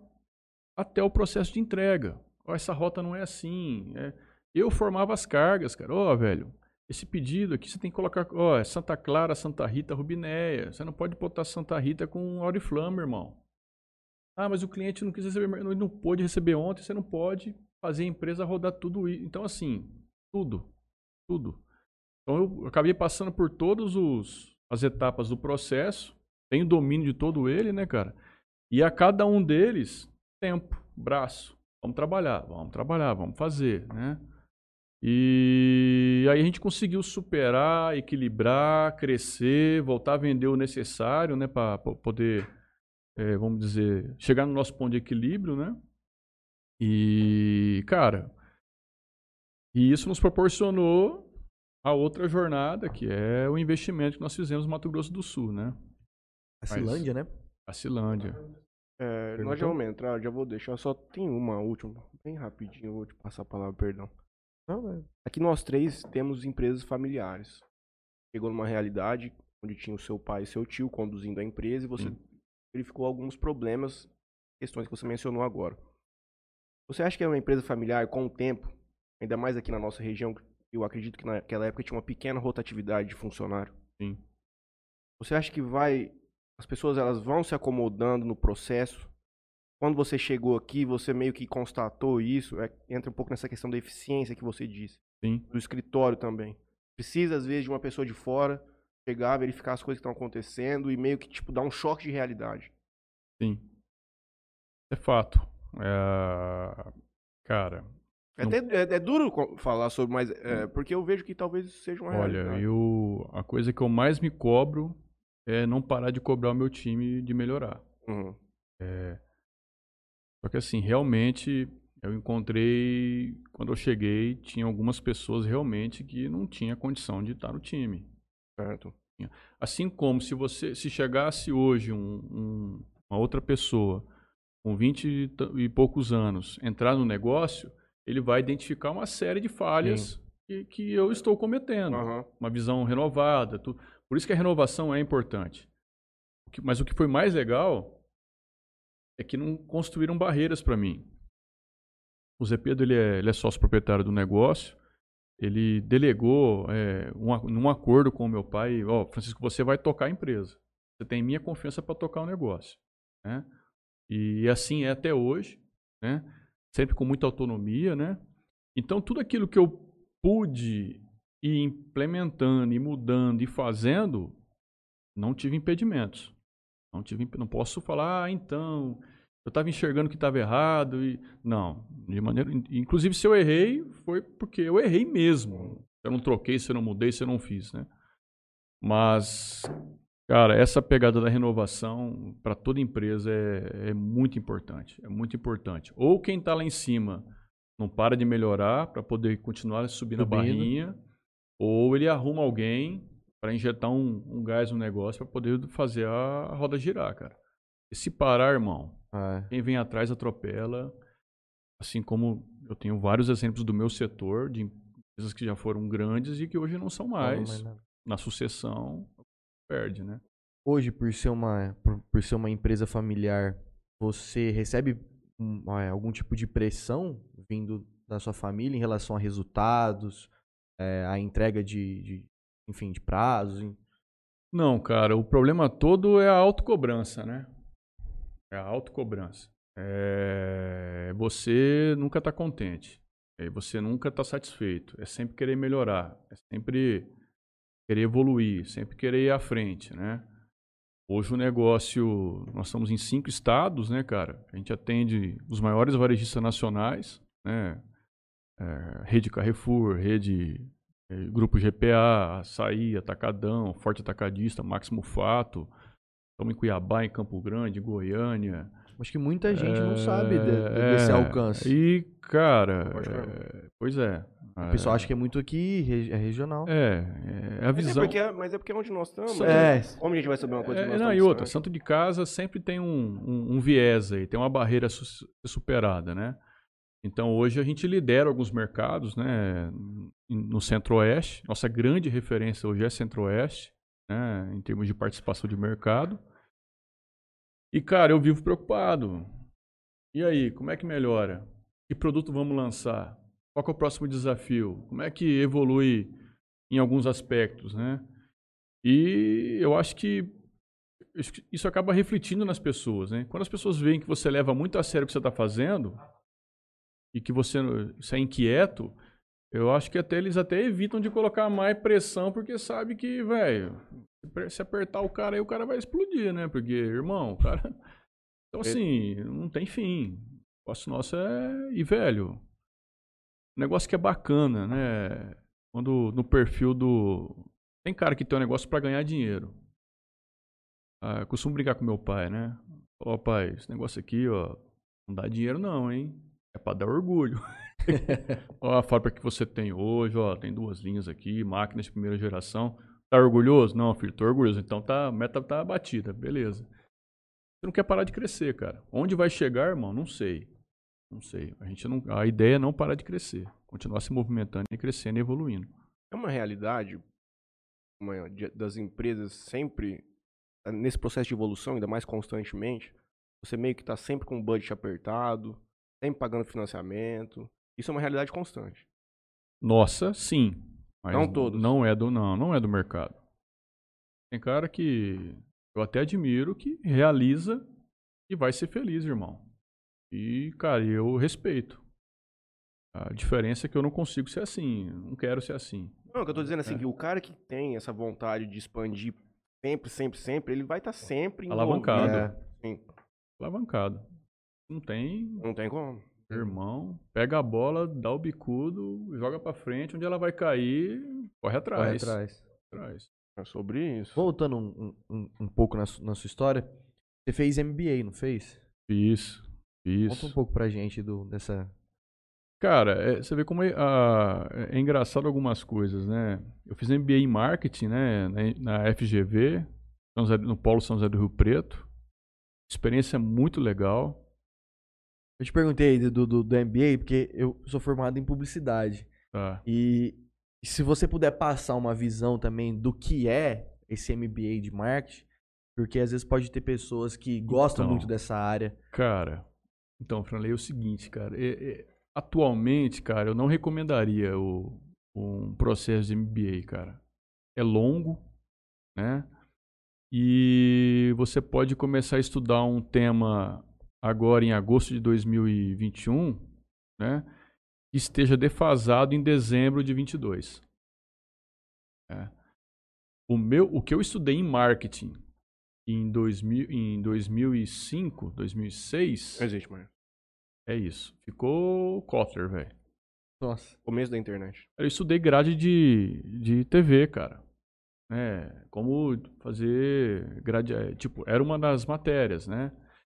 Speaker 3: até o processo de entrega. essa rota não é assim. É eu formava as cargas, cara. Ó, oh, velho, esse pedido aqui você tem que colocar, ó, oh, Santa Clara, Santa Rita, Rubinéia. Você não pode botar Santa Rita com Oriflama, irmão. Ah, mas o cliente não quis receber, não, não pôde receber ontem, você não pode fazer a empresa rodar tudo isso. Então, assim, tudo. Tudo. Então, eu acabei passando por todas as etapas do processo, tenho domínio de todo ele, né, cara? E a cada um deles, tempo, braço. Vamos trabalhar, vamos trabalhar, vamos fazer, né? E aí a gente conseguiu superar, equilibrar, crescer, voltar a vender o necessário, né, para poder, é, vamos dizer, chegar no nosso ponto de equilíbrio, né? E, cara, e isso nos proporcionou a outra jornada, que é o investimento que nós fizemos no Mato Grosso do Sul, né?
Speaker 1: A Cilândia, né?
Speaker 3: A Cilândia.
Speaker 2: É, nós já vamos entrar, já vou deixar, só tem uma última, bem rapidinho, vou te passar a palavra, perdão.
Speaker 1: Não,
Speaker 2: Aqui nós três temos empresas familiares. Chegou numa realidade onde tinha o seu pai e seu tio conduzindo a empresa e você
Speaker 3: Sim.
Speaker 2: verificou alguns problemas, questões que você mencionou agora. Você acha que é uma empresa familiar com o tempo, ainda mais aqui na nossa região, eu acredito que naquela época tinha uma pequena rotatividade de funcionário.
Speaker 3: Sim.
Speaker 2: Você acha que vai as pessoas elas vão se acomodando no processo? Quando você chegou aqui, você meio que constatou isso, é, entra um pouco nessa questão da eficiência que você disse,
Speaker 3: Sim.
Speaker 2: do escritório também. Precisa às vezes de uma pessoa de fora chegar, verificar as coisas que estão acontecendo e meio que tipo dar um choque de realidade.
Speaker 3: Sim. É fato. É... Cara,
Speaker 2: É,
Speaker 3: Não-
Speaker 2: até, é, é duro falar sobre, mas é, porque eu vejo que talvez seja uma
Speaker 3: olha,
Speaker 2: realidade.
Speaker 3: eu a coisa que eu mais me cobro é não parar de cobrar o meu time de melhorar.
Speaker 2: Uhum.
Speaker 3: Só que assim, realmente eu encontrei, quando eu cheguei, tinha algumas pessoas realmente que não tinha condição de estar no time.
Speaker 2: Certo.
Speaker 3: Assim como se você se chegasse hoje um- um- uma outra pessoa com 20 e poucos anos entrar no negócio, ele vai identificar uma série de falhas que, que eu estou cometendo.
Speaker 2: Aham.
Speaker 3: Uma visão renovada. tu- Por isso que a renovação é importante. Mas o que foi mais legal é que não construíram barreiras para mim. O Zé Pedro ele é, ele é sócio proprietário do negócio. Ele delegou é, um, num acordo com o meu pai, ó, Francisco, você vai tocar a empresa. Você tem minha confiança para tocar o negócio, né? E assim é até hoje, né? Sempre com muita autonomia, né? Então tudo aquilo que eu pude ir implementando e mudando e fazendo, não tive impedimentos. Não tive, não posso falar, ah, então, eu estava enxergando que estava errado e não, de maneira, in- inclusive se eu errei, foi porque eu errei mesmo. Se eu não troquei, se eu não mudei, se eu não fiz, né? Mas cara, essa pegada da renovação para toda empresa é, é muito importante, é muito importante. Ou quem está lá em cima não para de melhorar para poder continuar subindo,
Speaker 1: Subindo.
Speaker 3: a barrinha, ou ele arruma alguém para injetar um, um gás no negócio para poder fazer a roda girar, cara. E se parar, irmão,
Speaker 1: Ah,
Speaker 3: quem vem atrás atropela. Assim como eu tenho vários exemplos do meu setor, de empresas que já foram grandes e que hoje não são mais.
Speaker 1: mais nada.
Speaker 3: Na sucessão, perde, né?
Speaker 1: Hoje, por ser uma, por, por ser uma empresa familiar, você recebe um, ah, algum tipo de pressão vindo da sua família em relação a resultados, eh, a entrega de, de, enfim, de prazos? em-
Speaker 3: Não, cara, o problema todo é a autocobrança, né? É a autocobrança. É... Você nunca está contente. É, Você nunca está satisfeito. É sempre querer melhorar. É sempre querer evoluir. Sempre querer ir à frente, né? Hoje o negócio... Nós estamos em cinco estados, né, cara? A gente atende os maiores varejistas nacionais, né? É, rede Carrefour, rede Grupo GPA, Açaí, Atacadão, Forte Atacadista, Máximo Fato. Estamos em Cuiabá, em Campo Grande, em Goiânia.
Speaker 1: Acho que muita gente não
Speaker 3: É,
Speaker 1: sabe de- de- desse
Speaker 3: é,
Speaker 1: alcance.
Speaker 3: E, cara, é, pois é.
Speaker 1: O pessoal acha que é muito aqui, é regional.
Speaker 3: É, é a
Speaker 2: Mas é,
Speaker 3: visão.
Speaker 2: porque, mas é porque é onde nós estamos. Né?
Speaker 1: É,
Speaker 2: Como a gente vai saber uma coisa
Speaker 3: É,
Speaker 2: nós
Speaker 3: não, e outra, santo de casa sempre tem um, um, um viés aí, tem uma barreira a su- ser superada, né? Então hoje a gente lidera alguns mercados, né? No Centro-Oeste, nossa grande referência hoje é Centro-Oeste, né? Em termos de participação de mercado. E cara, eu vivo preocupado. E aí, como é que melhora? Que produto vamos lançar? Qual é o próximo desafio? Como é que evolui em alguns aspectos, né? E eu acho que acho que isso acaba refletindo nas pessoas, né? Quando as pessoas veem que você leva muito a sério o que você está fazendo e que você, você é inquieto, eu acho que até eles até evitam de colocar mais pressão porque sabe que, velho, se apertar o cara aí, o cara vai explodir, né? Porque, irmão, o cara... [laughs] Então, assim, não tem fim. O negócio nosso é... E, velho, um negócio que é bacana, né? Quando no perfil do. Tem cara que tem um negócio para ganhar dinheiro. Ah, eu costumo brincar com meu pai, né? Ó, pai, esse negócio aqui, ó, não dá dinheiro não, hein? É pra dar orgulho. [laughs] ó, a fábrica que você tem hoje, ó, tem duas linhas aqui, máquinas de primeira geração. Tá orgulhoso? Não, filho, tô orgulhoso. Então tá, a meta tá batida, beleza. Você não quer parar de crescer, cara. Onde vai chegar, irmão? Não sei. Não sei. A gente não, a ideia é não parar de crescer, continuar se movimentando e crescendo e evoluindo.
Speaker 2: É uma realidade uma, das empresas sempre nesse processo de evolução, ainda mais constantemente. Você meio que está sempre com o budget apertado, sempre pagando financiamento. Isso é uma realidade constante.
Speaker 3: Nossa, sim. Mas
Speaker 2: não todos.
Speaker 3: Não é do não, não é do mercado. Tem cara que eu até admiro que realiza e vai ser feliz, irmão. E, cara, eu respeito. A diferença é que eu não consigo ser assim, não quero ser assim.
Speaker 2: Não, o que eu tô dizendo é assim, é. que o cara que tem essa vontade de expandir sempre, sempre, sempre, ele vai estar tá sempre
Speaker 3: alavancado. É. Sim. Alavancado. Não tem.
Speaker 2: Não tem como.
Speaker 3: Irmão, pega a bola, dá o bicudo, joga para frente, onde ela vai cair, corre atrás.
Speaker 1: Corre atrás.
Speaker 3: atrás.
Speaker 2: É sobre isso.
Speaker 1: Voltando um, um, um pouco na, na sua história, você fez MBA, não fez?
Speaker 3: Fiz. Isso.
Speaker 1: Conta um pouco pra gente do, dessa.
Speaker 3: Cara, é, você vê como é, ah, é, engraçado algumas coisas, né? Eu fiz MBA em marketing, né? Na, na FGV, no Polo São José do Rio Preto. Experiência muito legal.
Speaker 1: Eu te perguntei do, do, do MBA porque eu sou formado em publicidade. E, e se você puder passar uma visão também do que é esse MBA de marketing, porque às vezes pode ter pessoas que gostam então, muito dessa área.
Speaker 3: Cara, então, Franley, é o seguinte, cara. É, é, atualmente, cara, eu não recomendaria o, um processo de MBA, cara. É longo, né? E você pode começar a estudar um tema agora em agosto de 2021, né? Esteja defasado em dezembro de 22. É. O, meu, o que eu estudei em marketing em, 2000, em 2005, 2006.
Speaker 2: Não existe mais.
Speaker 3: É isso. Ficou Kotler, velho.
Speaker 2: Nossa. Começo da internet.
Speaker 3: Eu estudei grade de, de TV, cara. É, como fazer grade. É, tipo, era uma das matérias, né?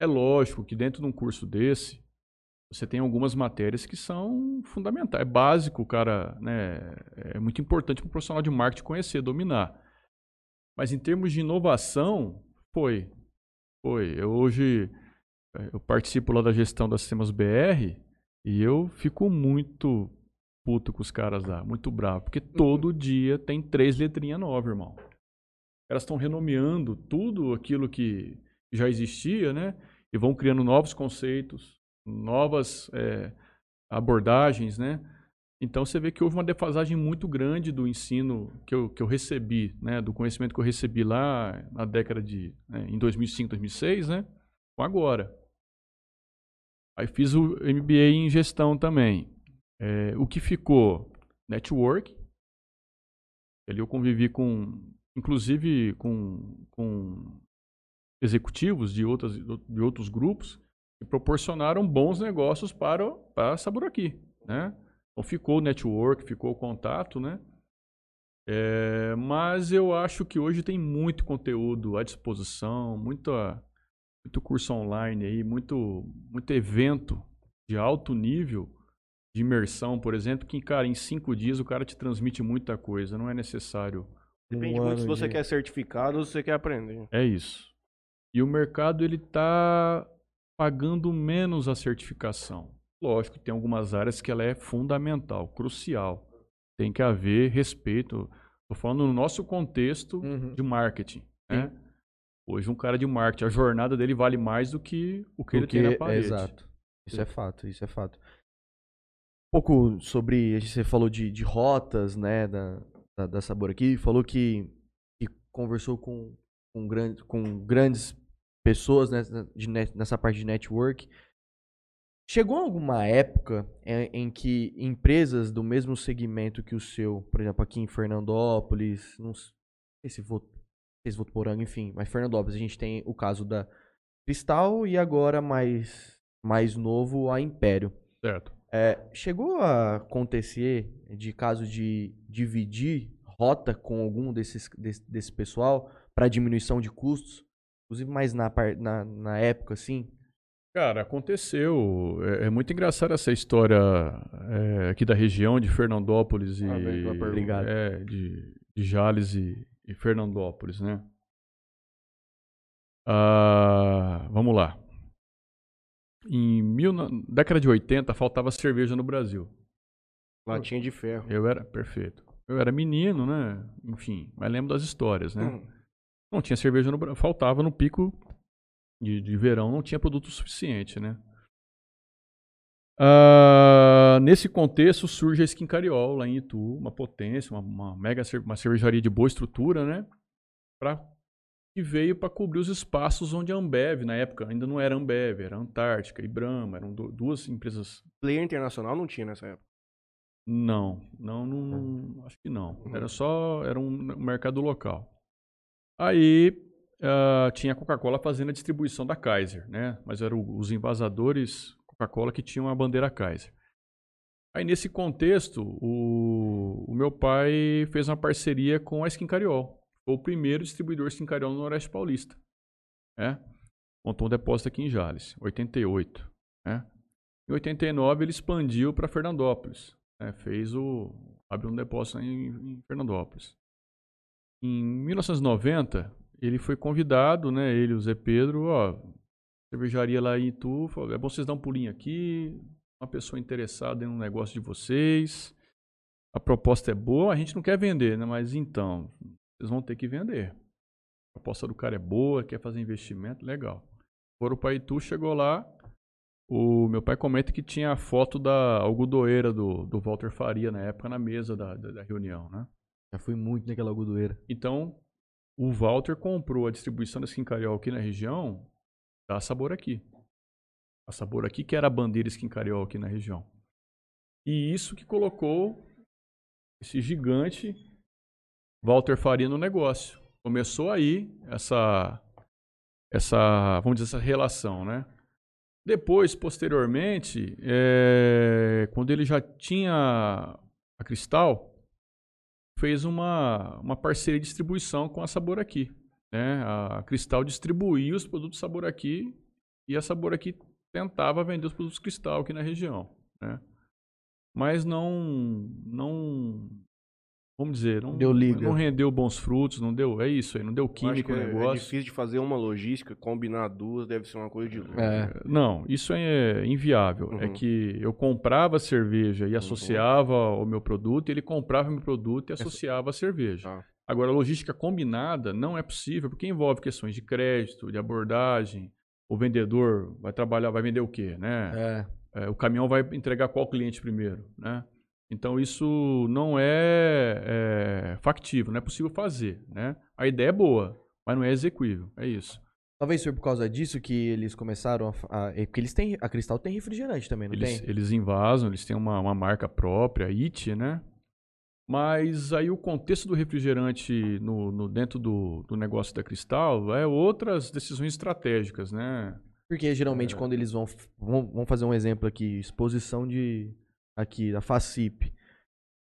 Speaker 3: É lógico que dentro de um curso desse, você tem algumas matérias que são fundamentais. É básico, cara, né? É muito importante para um profissional de marketing conhecer, dominar. Mas em termos de inovação, foi. Foi. Eu hoje eu participo lá da gestão das sistemas BR e eu fico muito puto com os caras lá, muito bravo, porque todo uhum. dia tem três letrinhas novas, irmão. Elas estão renomeando tudo aquilo que já existia, né? E vão criando novos conceitos, novas é, abordagens, né? Então você vê que houve uma defasagem muito grande do ensino que eu, que eu recebi, né, do conhecimento que eu recebi lá na década de, né, em 2005, 2006, né, com agora. Aí fiz o MBA em gestão também. É, o que ficou? Network. Ali eu convivi com, inclusive com, com executivos de, outras, de outros grupos que proporcionaram bons negócios para, para a Saburaki, né? Então ficou o network, ficou o contato, né? É, mas eu acho que hoje tem muito conteúdo à disposição, muita, muito curso online aí, muito, muito evento de alto nível de imersão, por exemplo, que, cara, em cinco dias o cara te transmite muita coisa, não é necessário.
Speaker 2: Depende um muito se você de... quer certificado ou se você quer aprender.
Speaker 3: É isso. E o mercado, ele tá pagando menos a certificação. Lógico, tem algumas áreas que ela é fundamental, crucial. Tem que haver respeito. Estou falando no nosso contexto uhum. de marketing. Né? Hoje, um cara de marketing, a jornada dele vale mais do que o que ele tem na parede.
Speaker 1: exato. Isso é fato, isso é fato. Um pouco sobre. Você falou de, de rotas, né, da, da, da Sabor aqui. Falou que, que conversou com, com, grande, com grandes pessoas né, de, nessa parte de network. Chegou alguma época em, em, que empresas do mesmo segmento que o seu, por exemplo, aqui em Fernandópolis, não sei se vou, se Votuporanga, enfim, mas Fernandópolis, a gente tem o caso da Cristal e agora mais, mais novo a Império.
Speaker 3: Certo.
Speaker 1: É, chegou a acontecer de caso de dividir rota com algum desses, desse, desse pessoal para diminuição de custos? Inclusive mais na, na, na época, assim?
Speaker 3: Cara, aconteceu. É, é muito engraçado essa história é, aqui da região de Fernandópolis e
Speaker 2: Ah, bem, boa pergunta.
Speaker 1: Obrigado.
Speaker 3: é, de, de Jales e, e Fernandópolis, né? Ah, vamos lá. Em mil, na década de 80 faltava cerveja no Brasil.
Speaker 2: Latinha de ferro.
Speaker 3: Eu era perfeito. Eu era menino, né? Enfim, mas lembro das histórias, né?
Speaker 2: Hum.
Speaker 3: Não tinha cerveja no. Faltava no pico de, de verão, não tinha produto suficiente, né? Ah, nesse contexto surge a Skin Cariol lá em Itu, uma potência, uma, uma mega uma cervejaria de boa estrutura, né? Pra, que veio para cobrir os espaços onde a Ambev, na época, ainda não era Ambev, era Antártica e Brahma, eram du- duas empresas
Speaker 2: Player internacional não tinha nessa época.
Speaker 3: não, não, não, não- acho que não. Era só, era um mercado local. Aí ah, tinha a Coca-Cola fazendo a distribuição da Kaiser, né? Mas eram os envasadores Coca-Cola que tinham a bandeira Kaiser. Aí nesse contexto, o, o meu pai fez uma parceria com a Skin Cariol. Foi o primeiro distribuidor Skin Cariol no Noroeste Paulista. Né? Montou um depósito aqui em Jales, 88. Né? Em 89 ele expandiu para Fernandópolis né, fez o. abriu um depósito em, em Fernandópolis. Em 1990, ele foi convidado, né? Ele o Zé Pedro, ó, cervejaria lá em Itu, falou, é bom vocês dar um pulinho aqui, uma pessoa interessada em um negócio de vocês. A proposta é boa, a gente não quer vender, né? Mas então, vocês vão ter que vender. A proposta do cara é boa, quer fazer investimento, legal. Foram para Itu, chegou lá, o meu pai comenta que tinha a foto da algodoeira do, do Walter Faria na época na mesa da, da, da reunião, né?
Speaker 1: Já fui muito naquela algodoeira.
Speaker 3: Então, o Walter comprou a distribuição da Skin aqui na região da Sabor Aqui. A Sabor Aqui que era a bandeira Skin aqui na região. E isso que colocou esse gigante Walter Faria no negócio. Começou aí essa essa, vamos dizer, essa relação, né? Depois, posteriormente, é, quando ele já tinha a Cristal, fez uma, uma parceria de distribuição com a Sabor Aqui. Né? A Cristal distribuía os produtos Sabor Aqui e a Sabor Aqui tentava vender os produtos Cristal aqui na região. Né? Mas não, não, vamos dizer, não,
Speaker 1: Deu liga.
Speaker 3: não rendeu bons frutos, não deu, é isso aí, não deu
Speaker 2: que
Speaker 3: o
Speaker 2: é, é
Speaker 3: negócio.
Speaker 2: difícil de fazer uma logística, combinar duas deve ser uma coisa de louco.
Speaker 1: É.
Speaker 3: Não, isso é inviável. É
Speaker 2: Uhum.
Speaker 3: que eu comprava cerveja e associava ao meu produto, ele comprava meu produto e associava a cerveja.
Speaker 2: Tá.
Speaker 3: Agora, a logística combinada não é possível porque envolve questões de crédito, de abordagem. O vendedor vai trabalhar, vai vender o quê, né?
Speaker 1: É.
Speaker 3: É, o caminhão vai entregar qual cliente primeiro, né? Então isso não é, é factível, não é possível fazer, né? A ideia é boa, mas não é execuível, é isso.
Speaker 1: Talvez foi por causa disso que eles começaram a. a é porque eles têm. A Cristal tem refrigerante também, não
Speaker 3: Eles,
Speaker 1: tem?
Speaker 3: eles invasam, eles têm uma, uma marca própria, IT, né? Mas aí o contexto do refrigerante no, no- dentro do, do negócio da Cristal é outras decisões estratégicas, né?
Speaker 1: Porque
Speaker 3: É.
Speaker 1: geralmente quando eles vão, vão. Vamos fazer um exemplo aqui: exposição de. Aqui, da FACIP.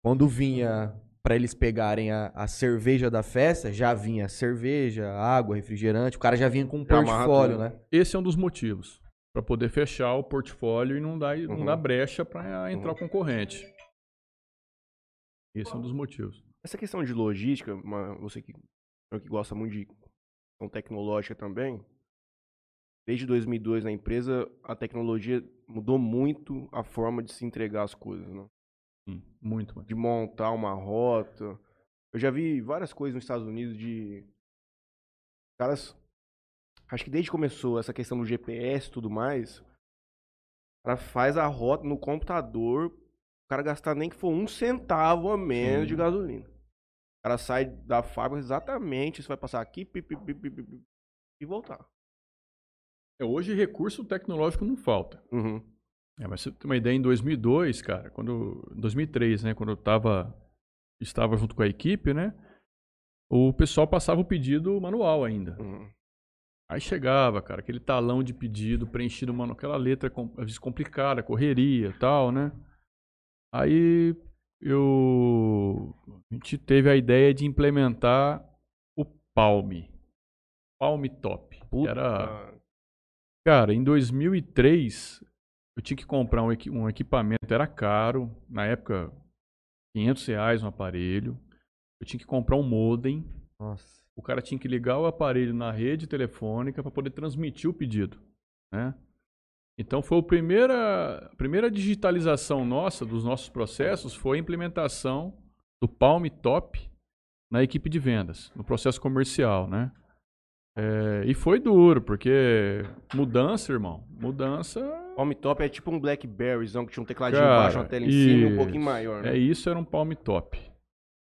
Speaker 1: Quando vinha pra eles pegarem a, a cerveja da festa, já vinha cerveja, água, refrigerante. O cara já vinha com um
Speaker 2: Já
Speaker 1: portfólio, né?
Speaker 3: Esse é um dos motivos para poder fechar o portfólio e não dar, não
Speaker 2: Uhum.
Speaker 3: dar brecha para entrar
Speaker 2: Uhum.
Speaker 3: o concorrente. Esse é um dos motivos.
Speaker 2: Essa questão de logística, uma- você que, que gosta muito de questão tecnológica também, desde 2002 na empresa, a tecnologia mudou muito a forma de se entregar as coisas, né?
Speaker 3: Sim, muito.
Speaker 2: De montar uma rota. Eu já vi várias coisas nos Estados Unidos de caras acho que desde que começou essa questão do GPS e tudo mais, o cara faz a rota no computador, o cara gastar nem que for um centavo a menos
Speaker 3: Sim.
Speaker 2: de gasolina. O cara sai da fábrica exatamente, você vai passar aqui pi, pi, pi, pi, pi, pi, e voltar.
Speaker 3: É, hoje recurso tecnológico não falta.
Speaker 2: Uhum.
Speaker 3: É, mas você tem uma ideia, em 2002, cara, quando, em 2003, né, quando eu tava, estava junto com a equipe, né, o pessoal passava o pedido manual ainda.
Speaker 2: Uhum.
Speaker 3: Aí chegava, cara, aquele talão de pedido preenchido, mano, aquela letra com- às vezes complicada, correria e tal, né? Aí eu a gente teve a ideia de implementar o Palm. Palm Top.
Speaker 1: Puta.
Speaker 3: Era, cara, em 2003 eu tinha que comprar um, um equipamento, era caro, na época 500 reais um aparelho. Eu tinha que comprar um modem.
Speaker 1: Nossa.
Speaker 3: O cara tinha que ligar o aparelho na rede telefônica para poder transmitir o pedido, né? Então foi a primeira, a primeira digitalização nossa dos nossos processos foi a implementação do Palm Top na equipe de vendas, no processo comercial, né? É, e foi duro, porque mudança, irmão, mudança
Speaker 2: Palm Top é tipo um Blackberryzão que tinha um tecladinho
Speaker 3: Cara,
Speaker 2: embaixo, uma tela em cima e um pouquinho
Speaker 3: isso.
Speaker 2: maior, né?
Speaker 3: É isso, era um Palm Top.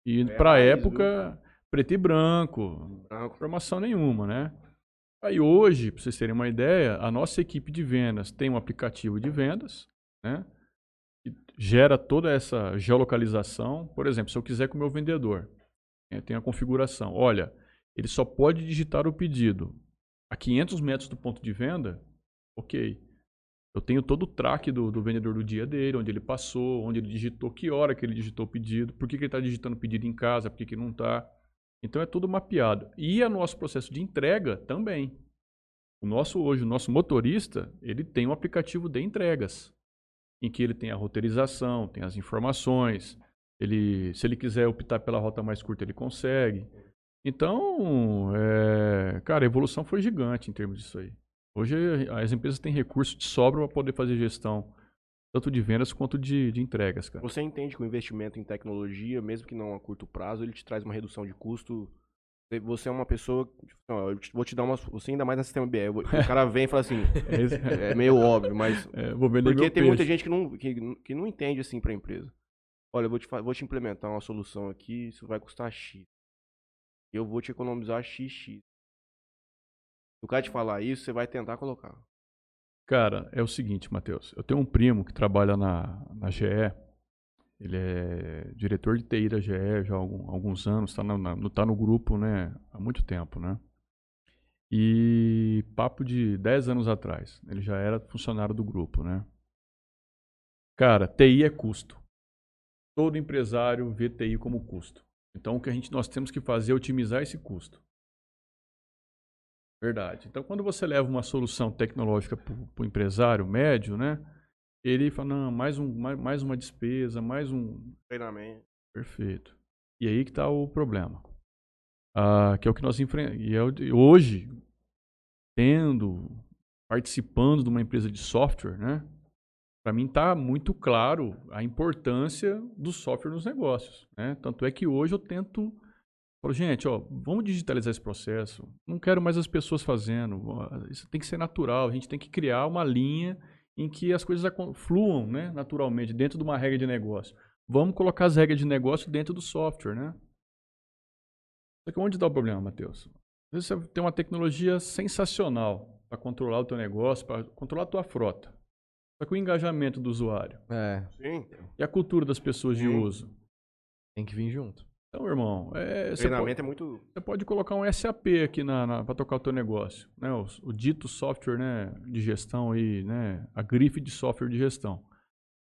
Speaker 3: E
Speaker 2: É
Speaker 3: pra época, preto e branco,
Speaker 2: Branco.
Speaker 3: informação nenhuma, né? Aí hoje, para vocês terem uma ideia, a nossa equipe de vendas tem um aplicativo de vendas, né? Que gera toda essa geolocalização. Por exemplo, se eu quiser com o meu vendedor, né, tem a configuração. Olha, ele só pode digitar o pedido a 500 metros do ponto de venda, ok. Eu tenho todo o track do, do vendedor do dia dele, onde ele passou, onde ele digitou, que hora que ele digitou o pedido, por que, que ele está digitando o pedido em casa, por que, que não está. Então é tudo mapeado. E o nosso processo de entrega também. O nosso hoje, o nosso motorista, ele tem um aplicativo de entregas, em que ele tem a roteirização, tem as informações. Ele, se ele quiser optar pela rota mais curta, ele consegue. Então, é, cara, a evolução foi gigante em termos disso aí. Hoje as empresas têm recursos de sobra para poder fazer gestão, tanto de vendas quanto de, de entregas, cara.
Speaker 2: Você entende que o investimento em tecnologia, mesmo que não a curto prazo, ele te traz uma redução de custo. Você é uma pessoa. tipo, ó, eu vou te dar uma. Você ainda mais na sistema BR. vou- O cara vem e fala assim. [laughs]
Speaker 3: É, isso.
Speaker 2: É meio óbvio, mas. [laughs]
Speaker 3: É,
Speaker 2: Porque tem muita
Speaker 3: peixe.
Speaker 2: gente que não, que, que não entende assim pra empresa. Olha, eu vou te, vou te implementar uma solução aqui, isso vai custar X. Eu vou te economizar XX. Se o cara te falar isso, você vai tentar colocar.
Speaker 3: Cara, é o seguinte, Matheus. Eu tenho um primo que trabalha na, na GE. Ele é diretor de TI da GE já há alguns anos. Está no- tá no grupo né, há muito tempo, né? E papo de 10 anos atrás. Ele já era funcionário do grupo, né? Cara, TI é custo. Todo empresário vê TI como custo. Então, o que a gente, nós temos que fazer é otimizar esse custo. Verdade. Então, quando você leva uma solução tecnológica para o empresário médio, né? Ele fala, não, mais, um, mais, mais uma despesa, mais um...
Speaker 2: Treinamento.
Speaker 3: Perfeito. E aí que está o problema. Ah, que é o que nós enfrentamos. E é hoje, tendo, participando de uma empresa de software, né? Para mim está muito claro a importância do software nos negócios. Né? Tanto é que hoje eu tento Falo, gente, ó, vamos digitalizar esse processo. Não quero mais as pessoas fazendo. Isso tem que ser natural. A gente tem que criar uma linha em que as coisas fluam, né, naturalmente, dentro de uma regra de negócio. Vamos colocar as regras de negócio dentro do software, né? Só que onde dá o problema, Matheus? Às vezes você tem uma tecnologia sensacional para controlar o teu negócio, para controlar a tua frota. Só que o engajamento do usuário
Speaker 1: É,
Speaker 2: Sim.
Speaker 3: e a cultura das pessoas de
Speaker 2: Sim.
Speaker 3: uso.
Speaker 1: tem que vir junto.
Speaker 3: Então, irmão, é, pode-
Speaker 2: Treinamento é muito.
Speaker 3: você pode colocar um SAP aqui na, para tocar o teu negócio, né? O, o dito software, né, de gestão aí, né, a grife de software de gestão.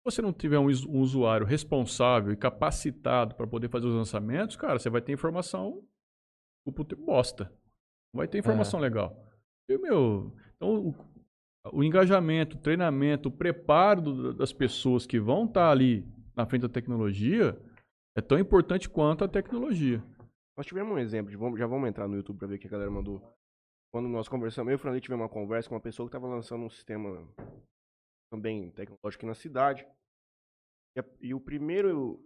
Speaker 3: Se você não tiver um, um usuário responsável e capacitado para poder fazer os lançamentos, cara, você vai ter informação o puto bosta. Não vai ter informação legal. E, meu, então o, o engajamento, o treinamento, o preparo do- das pessoas que vão estar ali na frente da tecnologia é tão importante quanto a tecnologia.
Speaker 2: Nós tivemos um exemplo, de, já vamos entrar no YouTube pra ver o que a galera mandou. Quando nós conversamos, eu e o Franley tivemos uma conversa com uma pessoa que estava lançando um sistema também tecnológico aqui na cidade. E, a- e o primeiro.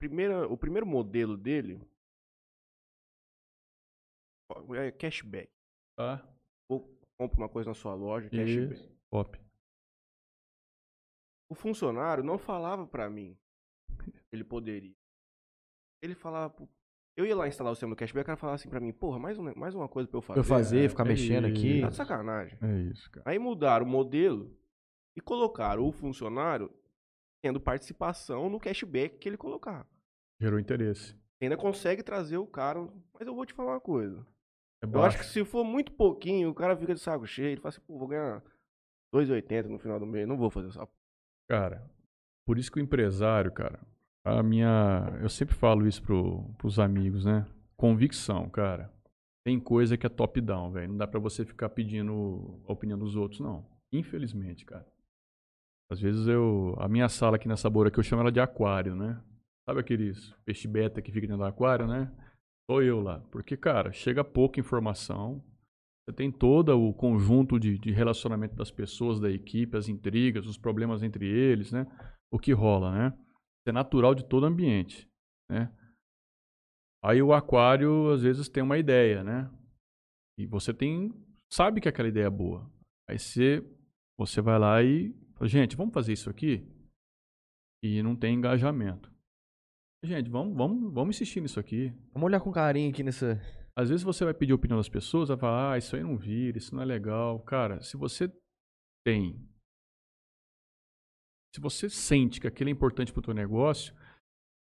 Speaker 2: Primeira, o primeiro modelo dele é cashback.
Speaker 3: Tá?
Speaker 2: Compra uma coisa na sua loja, cashback.
Speaker 3: Isso. Top.
Speaker 2: O funcionário não falava pra mim ele poderia. Ele falava. pro- Eu ia lá instalar o sistema do cashback, o cara falava assim pra mim, porra, mais, um, mais uma coisa pra eu fazer.
Speaker 1: Pra eu fazer,
Speaker 3: é,
Speaker 1: ficar
Speaker 3: é
Speaker 1: mexendo aqui.
Speaker 2: Tá de sacanagem.
Speaker 3: É isso, cara.
Speaker 2: Aí mudaram o modelo e colocaram o funcionário tendo participação no cashback que ele colocar.
Speaker 3: Gerou interesse.
Speaker 2: Ainda consegue trazer o cara, mas eu vou te falar uma coisa.
Speaker 3: É
Speaker 2: Eu acho que se for muito pouquinho, o cara fica de saco cheio. Ele fala assim, pô, vou ganhar 2,80 no final do mês. Não vou fazer essa.
Speaker 3: Cara, por isso que o empresário, cara, a minha. Eu sempre falo isso pro, pros amigos, né? Convicção, cara. Tem coisa que é top-down, velho. Não dá pra você ficar pedindo a opinião dos outros, não. Infelizmente, cara. Às vezes eu. A minha sala aqui na Sabor aqui, eu chamo ela de aquário, né? Sabe aqueles peixe beta que fica dentro do aquário, né? Sou eu lá. Porque, cara, chega pouca informação. Você tem todo o conjunto de, de relacionamento das pessoas, da equipe, as intrigas, os problemas entre eles, né? O que rola, né? É natural de todo ambiente, né? Aí o aquário, às vezes, tem uma ideia, né? E você tem... Sabe que aquela ideia é boa. Aí você, você vai lá e... fala, Gente, vamos fazer isso aqui? E não tem engajamento. Gente, vamos, vamos, vamos insistir nisso aqui.
Speaker 1: Vamos olhar com carinho aqui nessa.
Speaker 3: Às vezes você vai pedir a opinião das pessoas, vai falar, ah, isso aí não vira, isso não é legal. Cara, se você tem. Se você sente que aquilo é importante para o teu negócio,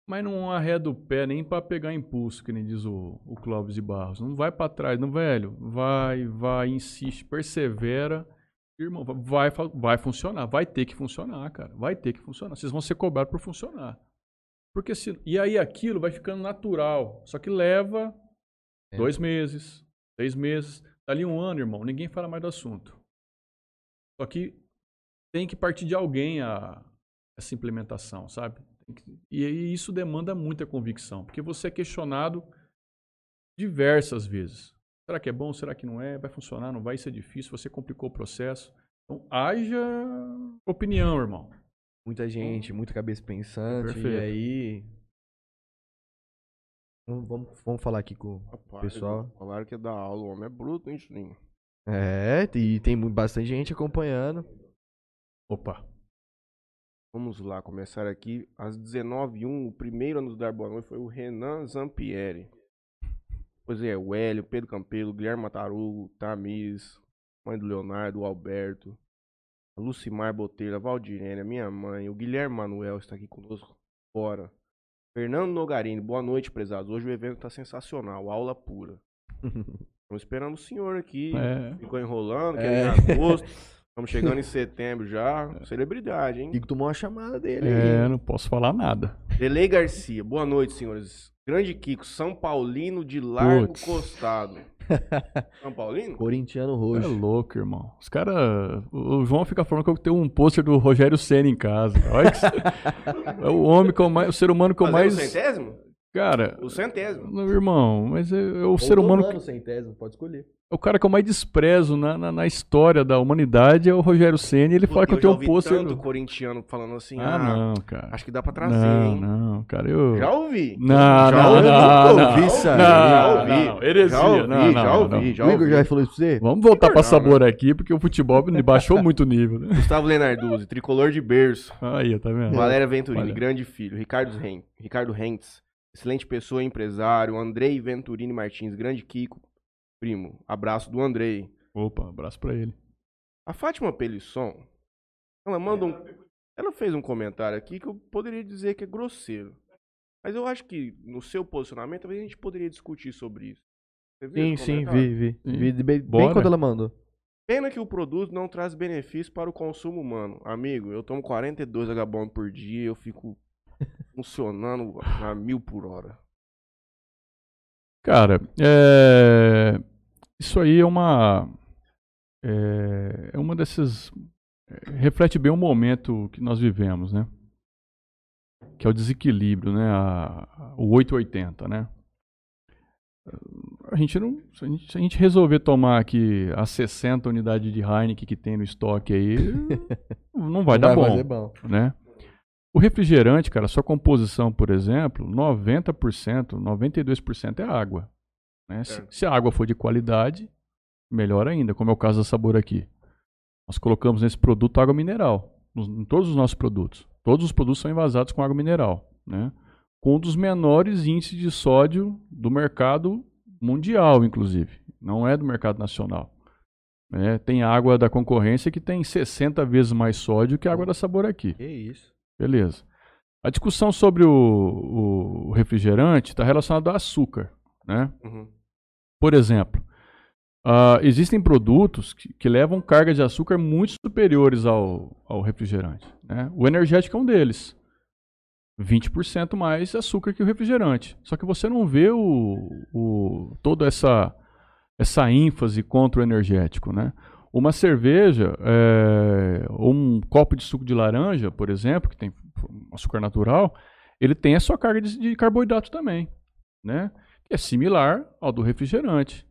Speaker 3: mas não arreda o pé nem para pegar impulso, que nem diz o, o Clóvis de Barros. Não vai para trás, não, velho. Vai, vai, insiste, persevera. Irmão, vai, vai, vai funcionar. Vai ter que funcionar, cara. Vai ter que funcionar. Vocês vão ser cobrados por funcionar. Porque se, e aí aquilo vai ficando natural. Só que leva
Speaker 1: É.
Speaker 3: dois meses, seis meses. Dali um ano, irmão, ninguém fala mais do assunto. Só que tem que partir de alguém a, essa implementação, sabe? E aí isso demanda muita convicção, porque você é questionado diversas vezes. Será que é bom? Será que não é? Vai funcionar? Não vai? Isso é difícil? Você complicou o processo? Então, haja opinião, irmão.
Speaker 1: Muita gente, muita cabeça pensante.
Speaker 3: Perfeito.
Speaker 1: E aí. Vamos, vamos, falar aqui com.
Speaker 2: Rapaz,
Speaker 1: Pessoal.
Speaker 2: Falaram que é da aula, o homem é bruto, hein, Juninho?
Speaker 1: É, e tem bastante gente acompanhando.
Speaker 3: Opa.
Speaker 2: Vamos lá, começar aqui. Às 19h01, o primeiro a nos dar boa noite foi o Renan Zampieri. Pois é, o Hélio, Pedro Campelo, Guilherme Matarugo, Tamires, mãe do Leonardo, o Alberto, Lucimar Botelho, a Valdirene, minha mãe, o Guilherme Manuel está aqui conosco fora. Fernando Nogarini, boa noite, prezados. Hoje o evento está sensacional, aula pura. [laughs] Estamos esperando o senhor aqui.
Speaker 3: É.
Speaker 2: Ficou enrolando, que
Speaker 1: É.
Speaker 2: é em agosto. [laughs] Estamos chegando em setembro já. Celebridade, hein?
Speaker 1: Kiko tomou uma chamada dele
Speaker 3: É,
Speaker 1: aí.
Speaker 3: não posso falar nada. [laughs]
Speaker 2: Delei Garcia, boa noite, senhores. Grande Kiko, São Paulino de largo
Speaker 3: Puts.
Speaker 2: costado. [laughs] São Paulino?
Speaker 1: Corintiano
Speaker 3: É
Speaker 1: roxo.
Speaker 3: louco, irmão. Os caras. O João fica falando que eu tenho um pôster do Rogério Senna em casa. Olha que... [laughs] é o homem que eu mais. O ser humano que eu
Speaker 2: Fazer
Speaker 3: mais.
Speaker 2: o centésimo?
Speaker 3: Cara.
Speaker 2: O centésimo.
Speaker 3: Meu irmão, mas é, é o
Speaker 1: Ou
Speaker 3: ser humano.
Speaker 1: tomando centésimo, pode escolher.
Speaker 3: O cara que eu mais desprezo na, na, na história da humanidade é o Rogério Senna e ele fala que eu tenho um
Speaker 2: ouvi
Speaker 3: pôster.
Speaker 2: tanto
Speaker 3: do-
Speaker 2: corintiano falando assim,
Speaker 3: Ah,
Speaker 2: ah,
Speaker 3: não, cara.
Speaker 2: acho que dá pra trazer,
Speaker 3: Não,
Speaker 2: hein?
Speaker 3: não, cara. Eu.
Speaker 2: Já ouvi.
Speaker 3: Não,
Speaker 2: já
Speaker 3: não,
Speaker 2: ouvi,
Speaker 3: não, não.
Speaker 2: ouvi,
Speaker 1: isso aí.
Speaker 2: Já ouvi.
Speaker 3: não, heresia.
Speaker 2: Já ouvi,
Speaker 3: Não,
Speaker 2: já ouvi, já
Speaker 1: o Igor
Speaker 2: ouvi.
Speaker 1: já falou isso pra você?
Speaker 3: Vamos voltar pra
Speaker 2: Não,
Speaker 3: sabor aqui, porque o futebol me baixou [laughs] muito o nível, né?
Speaker 2: Gustavo Lenarduzzi, tricolor de berço.
Speaker 3: Aí, tá vendo?
Speaker 2: Valéria Venturini,
Speaker 3: Olha.
Speaker 2: grande filho. Ricardo, Ren, Ricardo Rentz, excelente pessoa, empresário. Andrei Venturini Martins, grande Kiko, primo. Abraço do Andrei.
Speaker 3: Opa, abraço pra ele.
Speaker 2: A Fátima Pelisson, ela manda um. Ela fez um comentário aqui que eu poderia dizer que é grosseiro. Mas eu acho que no seu posicionamento, talvez a gente poderia discutir sobre isso. Você viu
Speaker 1: Sim, sim, vi, vi. Vi bem, bem quando ela mandou.
Speaker 2: Pena que o produto não traz benefício para o consumo humano. Amigo, eu tomo 42 H por dia, eu fico funcionando a mil por hora.
Speaker 3: Cara, é... isso aí é uma. É, é uma dessas. é, Reflete bem o momento que nós vivemos, né? Que é o desequilíbrio, né? A, o 880, né? A gente não. Se a gente, se a gente resolver tomar aqui as 60 unidades de Heineken que tem no estoque aí, [laughs] não vai dar bom
Speaker 1: fazer bom.
Speaker 3: né? O refrigerante, cara, sua composição, por exemplo, 90%, 92% é água. Né? Se,
Speaker 2: Certo.
Speaker 3: se a água for de qualidade, melhor ainda, como é o caso da Sabor aqui. Nós colocamos nesse produto água mineral, nos- em todos os nossos produtos. Todos os produtos são envasados com água mineral, né? Com um dos menores índices de sódio do mercado mundial, inclusive. Não é do mercado nacional. né? Tem água da concorrência que tem 60 vezes mais sódio que a água da Sabor aqui.
Speaker 1: Que isso.
Speaker 3: Beleza. A discussão sobre o, o- o refrigerante está relacionada ao açúcar, né?
Speaker 2: Uhum.
Speaker 3: Por exemplo, Ah, existem produtos que, que levam carga de açúcar muito superiores ao, ao refrigerante. né? O energético é um deles. 20% mais açúcar que o refrigerante. Só que você não vê o, o, toda essa, essa ênfase contra o energético. Né? Uma cerveja, é, ou um copo de suco de laranja, por exemplo, que tem açúcar natural, ele tem a sua carga de, de carboidrato também, né? Que é similar ao do refrigerante.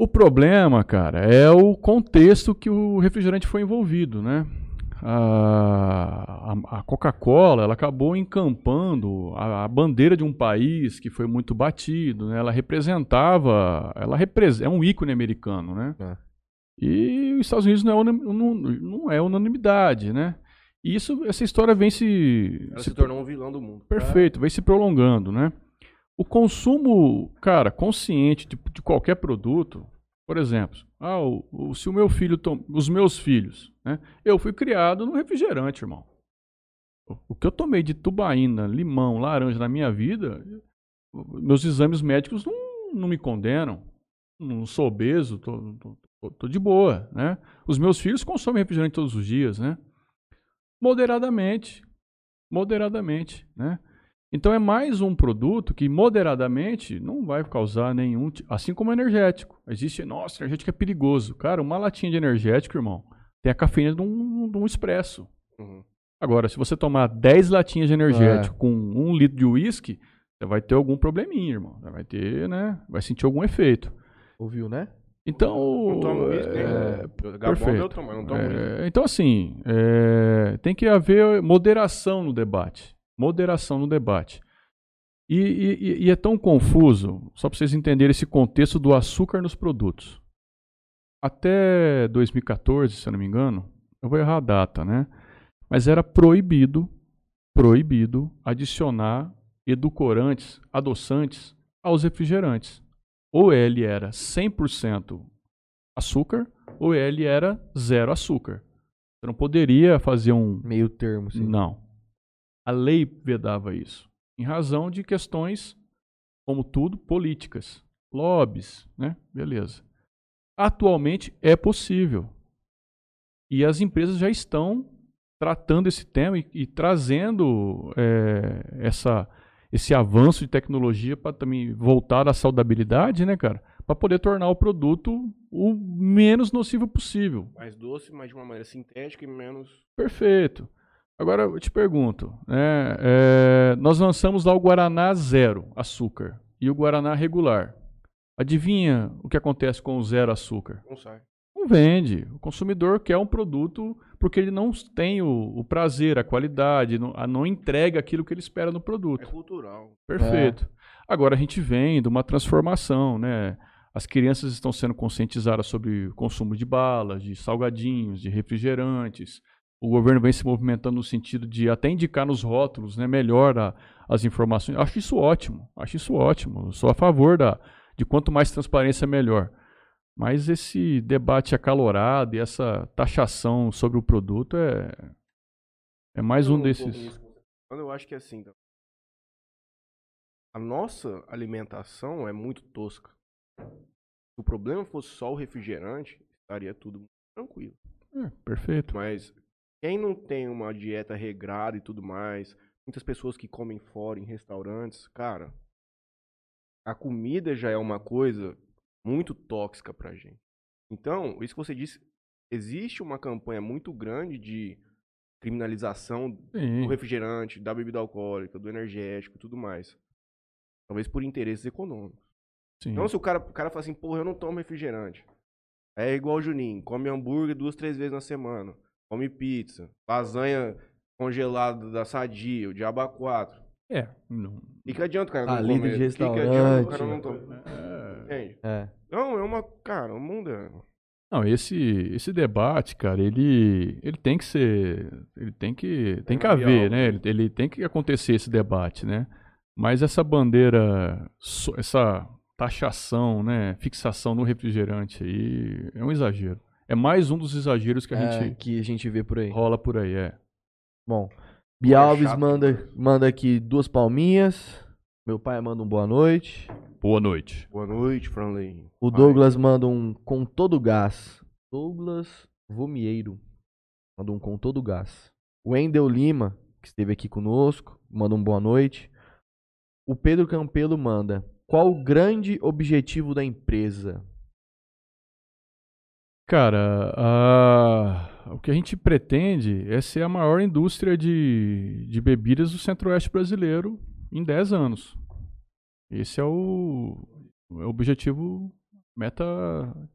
Speaker 3: O problema, cara, é o contexto que o refrigerante foi envolvido, né? A, a- a Coca-Cola, ela acabou encampando a, a bandeira de um país que foi muito batido, né? Ela representava, ela repres, é um ícone americano, né?
Speaker 1: É.
Speaker 3: E os Estados Unidos não é, unim- não, não é unanimidade, né? E isso, essa história vem se,
Speaker 2: Ela
Speaker 3: se
Speaker 2: se tornou um vilão do mundo.
Speaker 3: Perfeito, vai se prolongando, né? O consumo, cara, consciente de, de qualquer produto, por exemplo, ah, o, o- se o meu filho, tom- os meus filhos, né? Eu fui criado no refrigerante, irmão. O, o que eu tomei de tubaína, limão, laranja na minha vida, meus exames médicos não, não me condenam. Não sou obeso, tô, tô, tô- tô de boa, né? Os meus filhos consomem refrigerante todos os dias, né? Moderadamente, moderadamente, né? Então é mais um produto que moderadamente não vai causar nenhum, assim como energético. Existe, nossa, energético é perigoso. Cara, uma latinha de energético, irmão, tem a cafeína de um, de um expresso.
Speaker 2: Uhum.
Speaker 3: Agora, se você tomar 10 latinhas de energético com um litro de uísque, você vai ter algum probleminha, irmão. Você vai ter, né? Vai sentir algum efeito.
Speaker 1: Ouviu, né?
Speaker 3: Então, é,
Speaker 2: Gabão
Speaker 3: perfeito. é, então, assim, é, tem que haver moderação no debate. Moderação no debate. E, e- e é tão confuso, só para vocês entenderem esse contexto do açúcar nos produtos. Até 2014, se eu não me engano, eu vou errar a data, né? Mas era proibido, proibido adicionar edulcorantes, adoçantes aos refrigerantes. Ou ele era 100% açúcar, ou ele era zero açúcar. Você não poderia fazer um.
Speaker 1: Meio termo, assim.
Speaker 3: Não. A lei vedava isso. Em razão de questões, como tudo, políticas. Lobbies, né? Beleza. Atualmente é possível. E as empresas já estão tratando esse tema e, e trazendo é, essa, esse avanço de tecnologia para também voltar à saudabilidade, né, cara? Para poder tornar o produto o menos nocivo possível.
Speaker 2: Mais doce, mas de uma maneira sintética e menos.
Speaker 3: Perfeito. Agora eu te pergunto, né, é, nós lançamos lá o Guaraná zero açúcar e o Guaraná regular. Adivinha o que acontece com o zero açúcar?
Speaker 2: Não sai.
Speaker 3: Não vende. O consumidor quer um produto porque ele não tem o, o prazer, a qualidade, não, a- não entrega aquilo que ele espera no
Speaker 2: É
Speaker 3: produto.
Speaker 2: cultural.
Speaker 3: Perfeito. Agora a gente vem de uma transformação, né? As crianças estão sendo conscientizadas sobre o consumo de balas, de salgadinhos, de refrigerantes. O governo vem se movimentando no sentido de até indicar nos rótulos, né, melhor a- as informações. Acho isso ótimo. Acho isso ótimo. Eu sou a favor da, de quanto mais transparência melhor. Mas esse debate acalorado e essa taxação sobre o produto é é mais um desses.
Speaker 2: eu acho que é assim, tá? a nossa alimentação é muito tosca. Se o problema fosse só o refrigerante, estaria tudo tranquilo.
Speaker 3: É, perfeito.
Speaker 2: Mas quem não tem uma dieta regrada e tudo mais, muitas pessoas que comem fora em restaurantes, cara, a comida já é uma coisa muito tóxica pra gente. Então, isso que você disse, existe uma campanha muito grande de criminalização
Speaker 3: Sim.
Speaker 2: do refrigerante, da bebida alcoólica, do energético e tudo mais. Talvez por interesses econômicos.
Speaker 3: sim.
Speaker 2: Então, se o cara, o cara fala assim, porra, eu não tomo refrigerante. É igual o Juninho, come hambúrguer duas, três vezes na semana. Come pizza, lasanha congelada da Sadia, o Diabo A4.
Speaker 3: É, não,
Speaker 2: E que adianta o cara não
Speaker 1: Ah, líder
Speaker 2: comer?
Speaker 1: de
Speaker 2: Que que adianta o cara
Speaker 1: restaurante.
Speaker 2: não tomar?
Speaker 3: É,
Speaker 2: Entende?
Speaker 1: É.
Speaker 2: Não, é uma... Cara, o mundo é...
Speaker 3: não, esse esse debate, cara, ele ele tem que ser, ele tem que tem que
Speaker 2: haver algo.
Speaker 3: né? Ele, ele tem que acontecer esse debate, né? Mas essa bandeira, essa taxação, né, fixação no refrigerante aí é um exagero. É mais um dos exageros que a
Speaker 1: É,
Speaker 3: gente
Speaker 1: que a gente vê por aí.
Speaker 3: rola por aí, é.
Speaker 1: Bom, Bialves
Speaker 2: chato
Speaker 1: manda, manda aqui duas palminhas. Meu pai manda um boa noite.
Speaker 3: Boa noite.
Speaker 2: Boa noite, Franley.
Speaker 1: O Douglas manda um com todo gás. Douglas Vomieiro. Manda um com todo gás. O Endel Lima, que esteve aqui conosco, manda um boa noite. O Pedro Campelo manda. Qual o grande objetivo da empresa?
Speaker 3: Cara, a- o que a gente pretende é ser a maior indústria de, de bebidas do centro-oeste brasileiro em 10 anos. Esse é o, é o objetivo, meta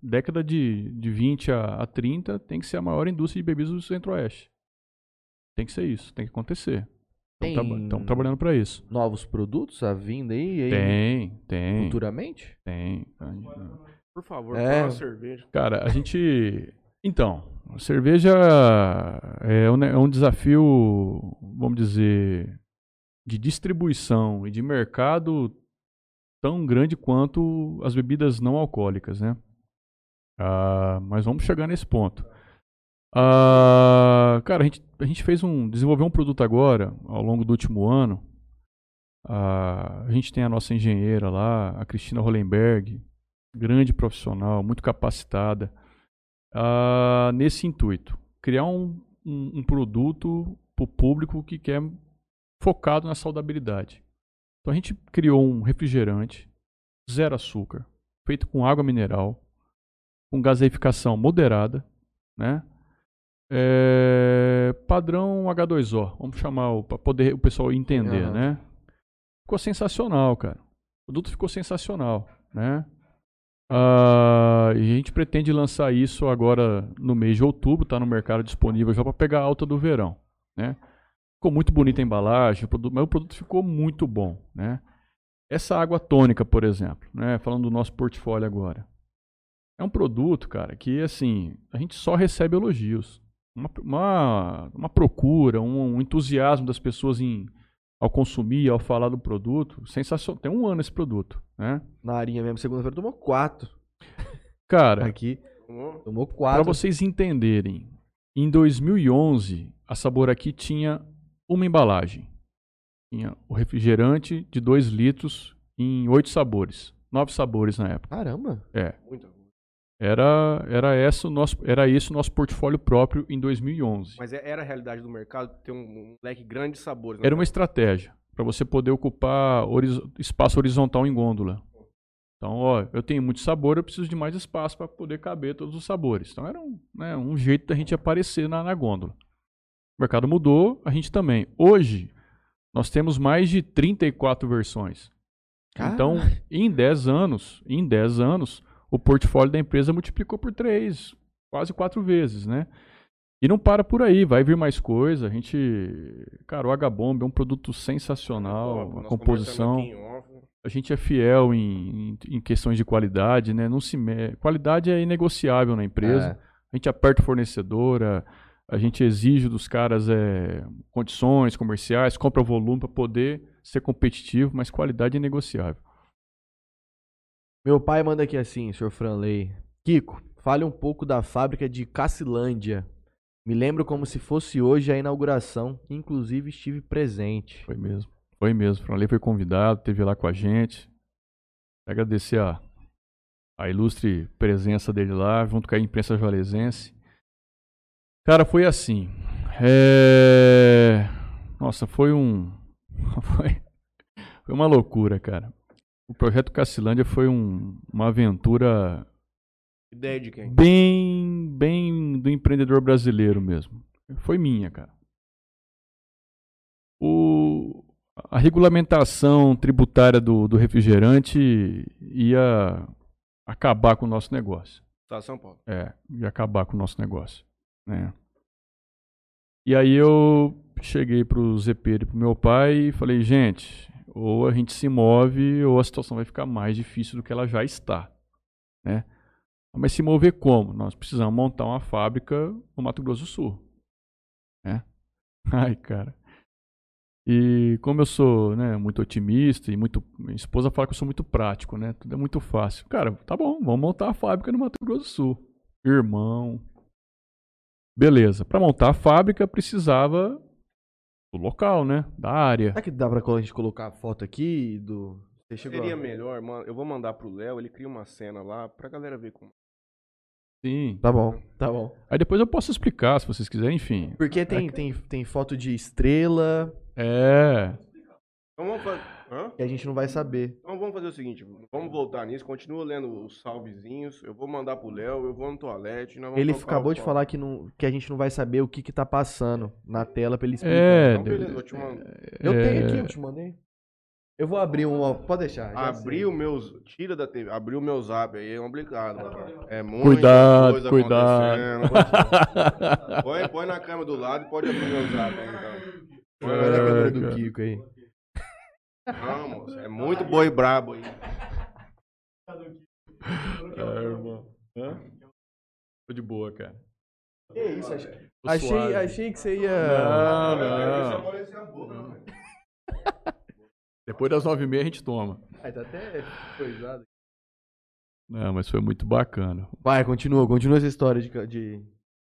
Speaker 3: década de, de 20 a, a 30, tem que ser a maior indústria de bebidas do centro-oeste. Tem que ser isso, tem que acontecer. Estamos
Speaker 1: Tem-
Speaker 3: trabalhando para isso.
Speaker 1: Novos produtos à vinda aí? aí
Speaker 3: Tem, tem,
Speaker 1: Futuramente?
Speaker 3: tem.
Speaker 2: Por favor,
Speaker 1: É.
Speaker 2: fala uma cerveja.
Speaker 3: Cara, a gente. Então, a cerveja é um, é um desafio, vamos dizer, de distribuição e de mercado tão grande quanto as bebidas não alcoólicas, né? Ah, mas vamos chegar nesse ponto. Ah, cara, a gente, a gente fez um. desenvolveu um produto agora, ao longo do último ano. Ah, a gente tem a nossa engenheira lá, a Cristina Hollenberg, grande profissional, muito capacitada, ah, nesse intuito. Criar um, um, um produto para o público que quer focado na saudabilidade. Então a gente criou um refrigerante, zero açúcar, feito com água mineral, com gaseificação moderada, né? É, padrão H2O, vamos chamar para poder o pessoal entender, né? Ficou sensacional, cara. O produto ficou sensacional, né? Ah, e a gente pretende lançar isso agora no mês de outubro, tá no mercado disponível já para pegar a alta do verão, né? Ficou muito bonita a embalagem, o produto, mas o produto ficou muito bom, né? Essa água tônica, por exemplo, né? Falando do nosso portfólio agora. É um produto, cara, que assim, a gente só recebe elogios. Uma, uma, uma procura, um, um entusiasmo das pessoas em, ao consumir, ao falar do produto. Sensacional. Tem um ano esse produto, né?
Speaker 1: Na arinha mesmo, segunda-feira tomou quatro.
Speaker 3: Cara,
Speaker 1: Aqui,
Speaker 2: Tomou?
Speaker 1: tomou
Speaker 3: para
Speaker 1: quatro.
Speaker 3: vocês entenderem, em 2011, a Sabor aqui tinha uma embalagem. Tinha o refrigerante de 2 litros em oito sabores. Nove sabores na época.
Speaker 1: Caramba.
Speaker 3: É.
Speaker 2: Muita coisa.
Speaker 3: Era, era, essa o nosso, era esse o nosso portfólio próprio em 2011.
Speaker 2: Mas é- era a realidade do mercado ter um, um leque grande de sabores. né?
Speaker 3: Era uma estratégia para você poder ocupar horizo- espaço horizontal em gôndola. Então, ó, eu tenho muito sabor, eu preciso de mais espaço para poder caber todos os sabores. Então, era um, né, um jeito da gente aparecer na, na gôndola. O mercado mudou, a gente também. Hoje, nós temos mais de 34 versões. Então, em 10 anos, em 10 anos, o portfólio da empresa multiplicou por 3, quase 4 vezes, né? E não para por aí, vai vir mais coisa. A gente, cara, o H-Bomb é um produto sensacional, a composição. A gente é fiel em, em, em questões de qualidade, né? Não se me... Qualidade é inegociável na empresa.
Speaker 1: É.
Speaker 3: A gente aperta o fornecedor, a, gente exige dos caras é, condições comerciais, compra volume para poder ser competitivo, mas qualidade é negociável.
Speaker 1: Meu pai manda aqui assim, Sr. Franley. Kiko, fale um pouco da fábrica de Cacilândia. Me lembro como se fosse hoje a inauguração, inclusive estive presente.
Speaker 3: Foi mesmo. Foi mesmo. Franley foi convidado, esteve lá com a gente. Agradecer a, a ilustre presença dele lá, junto com a imprensa jalesense. Cara, foi assim. É... Nossa, foi um. [laughs] Foi... foi uma loucura, cara. O projeto Cacilândia foi um- uma aventura
Speaker 2: Ideia de quem?
Speaker 3: bem, bem do empreendedor brasileiro mesmo. Foi minha, cara. O, a regulamentação tributária do, do refrigerante ia acabar com o nosso negócio.
Speaker 2: De São Paulo.
Speaker 3: É, ia acabar com o nosso negócio. Né? E aí eu cheguei pro ZP e pro meu pai e falei, gente, ou a gente se move ou a situação vai ficar mais difícil do que ela já está. Né? Mas se mover como? Nós precisamos montar uma fábrica no Mato Grosso do Sul. Né? [laughs] Ai, cara. E como eu sou né, muito otimista e muito. Minha esposa fala que eu sou muito prático, né? Tudo é muito fácil. Cara, tá bom, vamos montar a fábrica no Mato Grosso do Sul. Irmão. Beleza. Para montar a fábrica precisava do local, né? Da área.
Speaker 1: Será que dá pra a gente colocar a foto aqui do.
Speaker 2: Seria melhor, mano. Eu vou mandar pro Léo, ele cria uma cena lá pra galera ver como.
Speaker 3: Sim.
Speaker 1: Tá bom, tá bom.
Speaker 3: Aí depois eu posso explicar, se vocês quiserem, enfim.
Speaker 1: Porque tem, tem, tem foto de estrela
Speaker 3: É.
Speaker 2: Então vamos fazer. Hã?
Speaker 1: que a gente não vai saber.
Speaker 2: Então vamos fazer o seguinte, vamos voltar nisso, continua lendo os salvezinhos, eu vou mandar pro Léo, eu vou no toalete, nós vamos
Speaker 1: Ele acabou de
Speaker 2: pau.
Speaker 1: falar que, não, que a gente não vai saber o que que tá passando na tela pra ele explicar.
Speaker 3: É.
Speaker 2: Então, beleza, vou te mandar.
Speaker 1: Eu tenho
Speaker 3: é,
Speaker 1: aqui, eu te mandei. Eu vou abrir um, ó, pode deixar.
Speaker 2: Abrir o meus. Tira da TV, abrir o meu zap aí é complicado, papai. É muita
Speaker 3: Cuidado,
Speaker 2: coisa
Speaker 3: cuidado.
Speaker 2: acontecendo. [laughs] Põe, põe na câmera do lado e pode abrir o meu zap aí, então.
Speaker 1: Vai na câmera
Speaker 3: É,
Speaker 1: do. Kiko aí.
Speaker 2: Vamos, é [laughs] muito boi brabo aí.
Speaker 3: É, irmão. Hã? Tô de boa, cara.
Speaker 1: Que isso, achei, achei, achei que você ia.
Speaker 3: Não, não.
Speaker 2: aparecer a boca, né?
Speaker 3: Depois das nove e meia a gente toma.
Speaker 1: Tá até coisado.
Speaker 3: Não, mas foi muito bacana.
Speaker 1: Vai, continua, continua essa história de. de...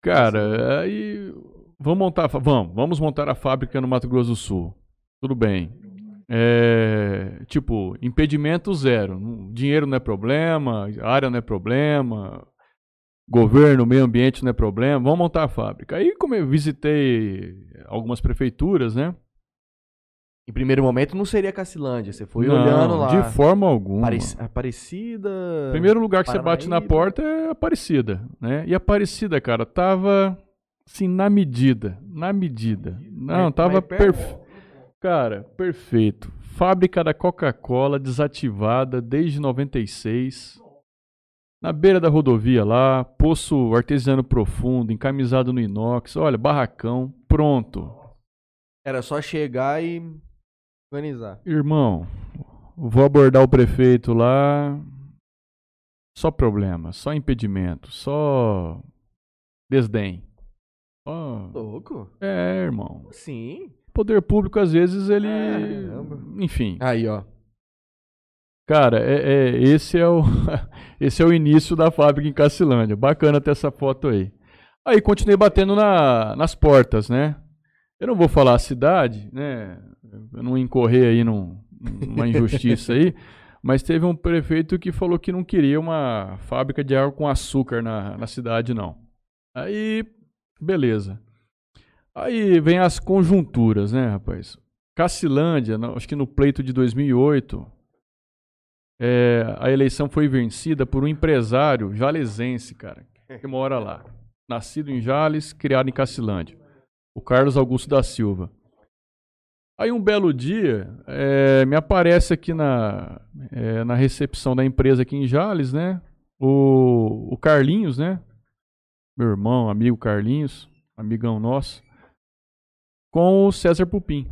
Speaker 3: Cara, aí vamos montar, vamos, vamos montar a fábrica no Mato Grosso do Sul. Tudo bem. É, tipo, impedimento zero. Dinheiro não é problema, área não é problema, governo, meio ambiente não é problema. Vamos montar a fábrica. Aí, como eu visitei algumas prefeituras, né?
Speaker 1: Em primeiro momento não seria Cacilândia, você foi
Speaker 3: Não,
Speaker 1: olhando lá.
Speaker 3: De forma alguma.
Speaker 1: Aparec- Aparecida.
Speaker 3: Primeiro lugar que você bate na porta é Aparecida, né? E Aparecida, cara, tava assim na medida, na medida. Não, tava perfeito. Cara, perfeito. Fábrica da Coca-Cola desativada desde 96. Na beira da rodovia lá, poço artesiano profundo, encamisado no inox. Olha, barracão, pronto.
Speaker 1: Era só chegar e organizar.
Speaker 3: Irmão, vou abordar o prefeito lá. Só problema, só impedimento, só desdém. Só...
Speaker 1: Louco?
Speaker 3: É, irmão.
Speaker 1: Sim.
Speaker 3: Poder público, às vezes, ele.
Speaker 1: Caramba.
Speaker 3: Enfim.
Speaker 1: Aí, ó.
Speaker 3: Cara, é, é- esse, é o, [laughs] esse é o início da fábrica em Cacilândia. Bacana ter essa foto aí. Aí continuei batendo na- nas portas, né? Eu não vou falar a cidade, né? Eu não incorrer aí num- numa injustiça aí, [laughs] mas teve um prefeito que falou que não queria uma fábrica de água com açúcar na, na cidade, não. Aí, beleza. Aí vem as conjunturas, né, rapaz? Cacilândia, acho que no pleito de 2008, é, a eleição foi vencida por um empresário jalesense, cara, que mora lá. Nascido em Jales, criado em Cacilândia. O Carlos Augusto da Silva. Aí um belo dia, é, me aparece aqui na, é, na recepção da empresa aqui em Jales, né? O, o Carlinhos, né? Meu irmão, amigo Carlinhos, amigão nosso, com o César Pupim.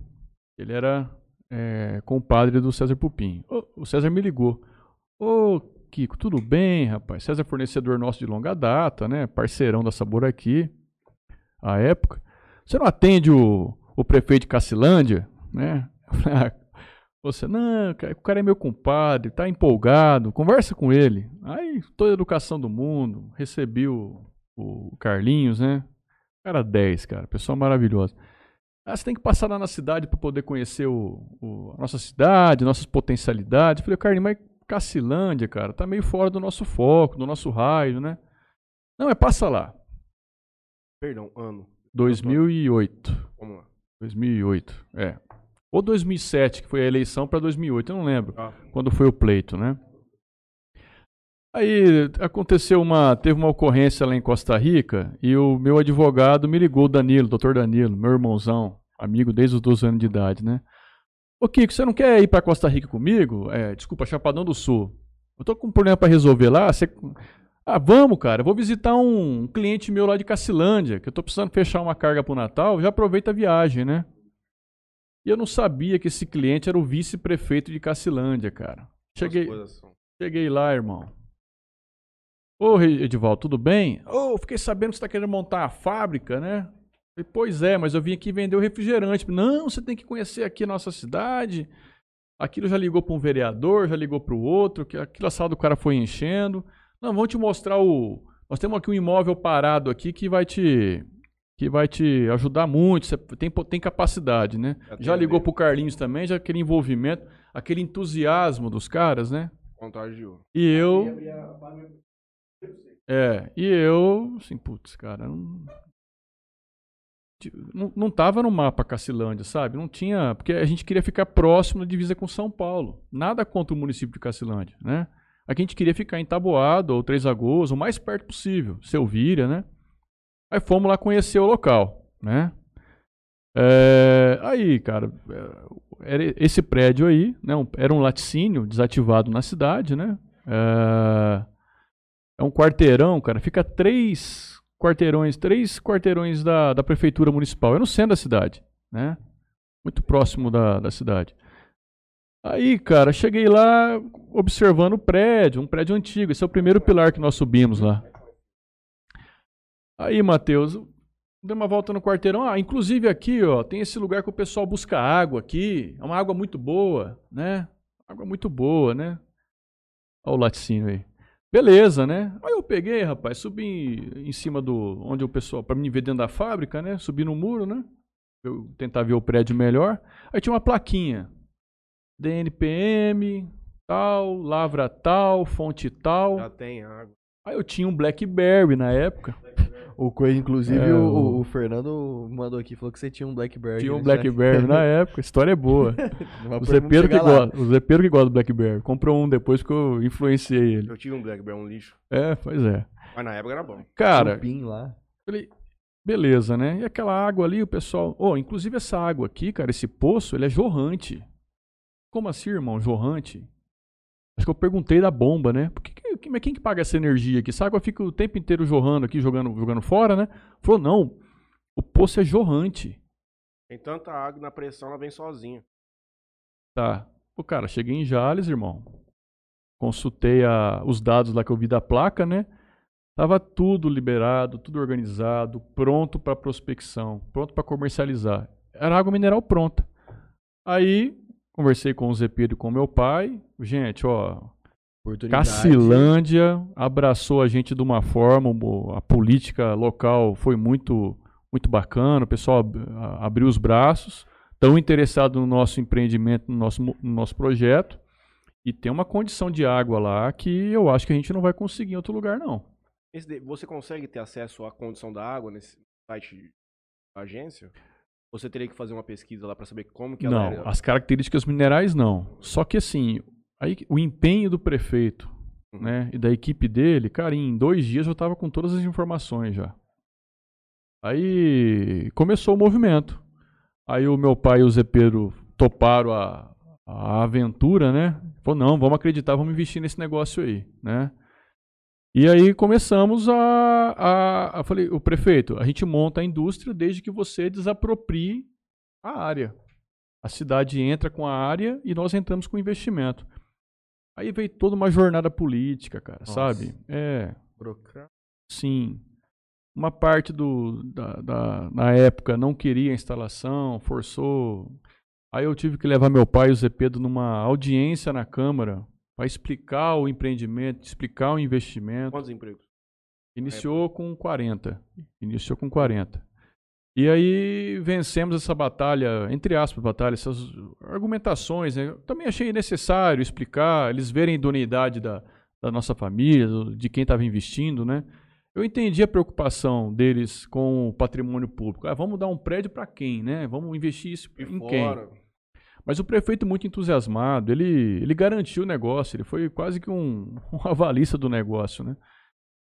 Speaker 3: Ele era é, compadre do César Pupim. Ô, o César me ligou. Ô, Kiko, tudo bem, rapaz? César é fornecedor nosso de longa data, né? Parceirão da Sabor aqui, à época. Você não atende o, o prefeito de Cacilândia, né? Ah, Você, não, o cara é meu compadre, tá empolgado, conversa com ele. Aí, toda a educação do mundo, recebi o, o Carlinhos, né? Cara 10, cara, pessoa maravilhosa. Ah, você tem que passar lá na cidade para poder conhecer o, o- a nossa cidade, nossas potencialidades. Eu falei, Carlinhos, mas Cacilândia, cara, tá meio fora do nosso foco, do nosso raio, né? Não, é passa lá.
Speaker 2: Perdão, ano.
Speaker 3: 2008.
Speaker 2: Vamos lá.
Speaker 3: 2008, é. Ou 2007, que foi a eleição para 2008, eu não lembro
Speaker 2: Ah.
Speaker 3: quando foi o pleito, né? Aí aconteceu uma, teve uma ocorrência lá em Costa Rica e o meu advogado me ligou, o Danilo, doutor Danilo, meu irmãozão, amigo desde os 12 anos de idade, né? Ô Kiko, você não quer ir para Costa Rica comigo? É, desculpa, Chapadão do Sul. Eu tô com um problema para resolver lá. Você... Ah, vamos, cara. Eu vou visitar um cliente meu lá de Cacilândia, que eu tô precisando fechar uma carga pro Natal. Já aproveita a viagem, né? E eu não sabia que esse cliente era o vice-prefeito de Cacilândia, cara. Cheguei, cheguei lá, irmão. Ô, Edivaldo, tudo bem? Ô, fiquei sabendo que você tá querendo montar a fábrica, né? Falei, pois é, mas eu vim aqui vender o refrigerante. Não, você tem que conhecer aqui a nossa cidade. Aquilo já ligou para um vereador, já ligou para o outro, que aquilo a sala do cara foi enchendo. Não, vamos te mostrar o. Nós temos aqui um imóvel parado aqui que vai te que vai te ajudar muito, você tem, tem capacidade, né?
Speaker 2: Já tem
Speaker 3: Já ligou
Speaker 2: ver.
Speaker 3: pro Carlinhos também, já aquele envolvimento, aquele entusiasmo dos caras, né?
Speaker 2: Contagiou.
Speaker 3: E eu. É, e eu, assim, putz, cara, não. Não, não tava no mapa Cacilândia, sabe? Não tinha. Porque a gente queria ficar próximo da divisa com São Paulo. Nada contra o município de Cacilândia, né? Aqui a gente queria ficar em Taboado ou Três Lagoas, o mais perto possível. Selvíria, né? Aí fomos lá conhecer o local, né? É, aí, cara, é, era esse prédio aí, né? um- era um laticínio desativado na cidade, né? É, é um quarteirão, cara. Fica três quarteirões, três quarteirões da, da prefeitura municipal. É no centro da cidade, né? Muito próximo da, da cidade. Aí, cara, cheguei lá observando o prédio, um prédio antigo. Esse é o primeiro pilar que nós subimos lá. Aí, Matheus, dei uma volta no quarteirão. Ah, inclusive aqui, ó, tem esse lugar que o pessoal busca água aqui. É uma água muito boa, né? Água muito boa, né? Olha o laticínio aí. Beleza, né? Aí eu peguei, rapaz, subi em cima do. onde o pessoal. pra me ver dentro da fábrica, né? Subi no muro, né? Eu tentar ver o prédio melhor. Aí tinha uma plaquinha. DNPM, tal, lavra tal, fonte tal.
Speaker 2: Já tem água.
Speaker 3: Aí eu tinha um Blackberry na época.
Speaker 1: O inclusive,
Speaker 3: É,
Speaker 1: o,
Speaker 3: o-
Speaker 1: o Fernando mandou aqui, falou que você tinha um Blackberry.
Speaker 3: Tinha um
Speaker 1: né?
Speaker 3: Blackberry na época, a história é boa. [laughs] O Zé Pedro que gosta, o Zé Pedro que gosta do Blackberry. Comprou um depois que eu influenciei ele.
Speaker 2: Eu tive um Blackberry, um lixo.
Speaker 3: É, pois é.
Speaker 2: Mas na época era bom.
Speaker 3: Cara,
Speaker 1: Um pin lá.
Speaker 3: Falei, beleza, né? E aquela água ali, o pessoal. Oh, inclusive essa água aqui, cara, esse poço, ele é jorrante. Como assim, irmão? Jorrante? Acho que eu perguntei da bomba, né? Por que, que- mas quem que paga essa energia aqui? Essa água fica o tempo inteiro jorrando aqui, jogando, jogando fora, né? Falou, não, o poço é jorrante.
Speaker 2: Tem tanta água na pressão, ela vem sozinha.
Speaker 3: Tá. Pô, cara, cheguei em Jales, irmão. Consultei a- os dados lá que eu vi da placa, né? Tava tudo liberado, tudo organizado, pronto para prospecção, pronto para comercializar. Era água mineral pronta. Aí, conversei com o Zé Pedro e com meu pai. Gente, ó. Cacilândia abraçou a gente de uma forma, a política local foi muito, muito bacana, o pessoal ab- abriu os braços, tão interessado no nosso empreendimento, no nosso, no nosso projeto, e tem uma condição de água lá que eu acho que a gente não vai conseguir em outro lugar, não.
Speaker 2: Esse Você consegue ter acesso à condição da água nesse site da agência? Você teria que fazer uma pesquisa lá para saber como que ela
Speaker 3: Não,
Speaker 2: era?
Speaker 3: as características minerais não. Só que assim, aí, o empenho do prefeito
Speaker 2: Uhum.
Speaker 3: né, e da equipe dele, cara, em dois dias eu tava com todas as informações já. Aí começou o movimento. Aí o meu pai e o Zé Pedro toparam a, a aventura, né? Falou, não, vamos acreditar, vamos investir nesse negócio aí, né? E aí começamos a, a, a falei, o prefeito, a gente monta a indústria desde que você desaproprie a área. A cidade entra com a área e nós entramos com o investimento. Aí veio toda uma jornada política, cara,
Speaker 1: Nossa.
Speaker 3: sabe? É, sim. Uma parte do, da, da, na época não queria a instalação, forçou. Aí eu tive que levar meu pai e o Zé Pedro numa audiência na Câmara para explicar o empreendimento, explicar o investimento.
Speaker 2: Quantos empregos?
Speaker 3: Iniciou com 40. Iniciou com 40. E aí vencemos essa batalha, entre aspas, batalha, essas argumentações. Né? Eu também achei necessário explicar, eles verem a idoneidade da, da nossa família, de quem estava investindo, né? Eu entendi a preocupação deles com o patrimônio público. Ah, vamos dar um prédio para quem, né? Vamos investir isso
Speaker 2: E
Speaker 3: em quem?
Speaker 2: fora.
Speaker 3: Mas o prefeito muito entusiasmado, ele, ele garantiu o negócio, ele foi quase que um, [laughs] um avalista do negócio, né?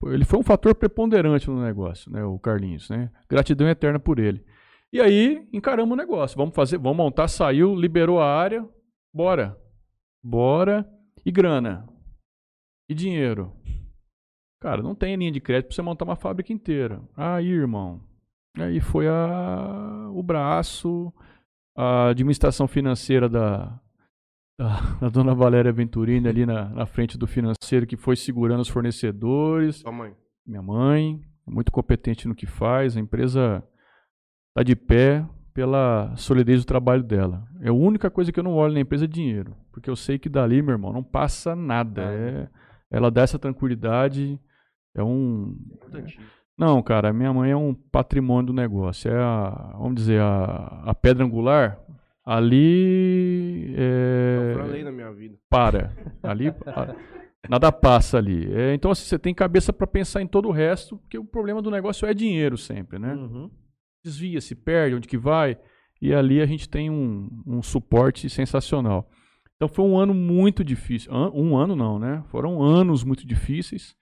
Speaker 3: Ele foi um fator preponderante no negócio, né, o Carlinhos, né? Gratidão eterna por ele. E aí, encaramos o negócio, vamos fazer, vamos montar, saiu, liberou a área, bora. Bora e grana. E dinheiro. Cara, não tem linha de crédito para você montar uma fábrica inteira. Aí, irmão. Aí foi a, o braço, a administração financeira da, da dona Valéria Venturini ali na, na frente do financeiro que foi segurando os fornecedores.
Speaker 2: Sua mãe.
Speaker 3: Minha mãe, muito competente no que faz, a empresa está de pé pela solidez do trabalho dela. É a única coisa que eu não olho na empresa é dinheiro, porque eu sei que dali, meu irmão, não passa nada. É, ela dá essa tranquilidade, é um
Speaker 2: Importantíssimo.
Speaker 3: Não, cara, minha mãe é um patrimônio do negócio. É a, vamos dizer, a, a pedra angular. Ali. É,
Speaker 2: Eu falei na minha vida.
Speaker 3: para. Ali. Nada passa ali. É, então, assim, você tem cabeça para pensar em todo o resto, porque o problema do negócio é dinheiro sempre, né?
Speaker 1: Uhum.
Speaker 3: Desvia, se perde, onde que vai. E ali a gente tem um, um suporte sensacional. Então foi um ano muito difícil. Um ano não, né? Foram anos muito difíceis.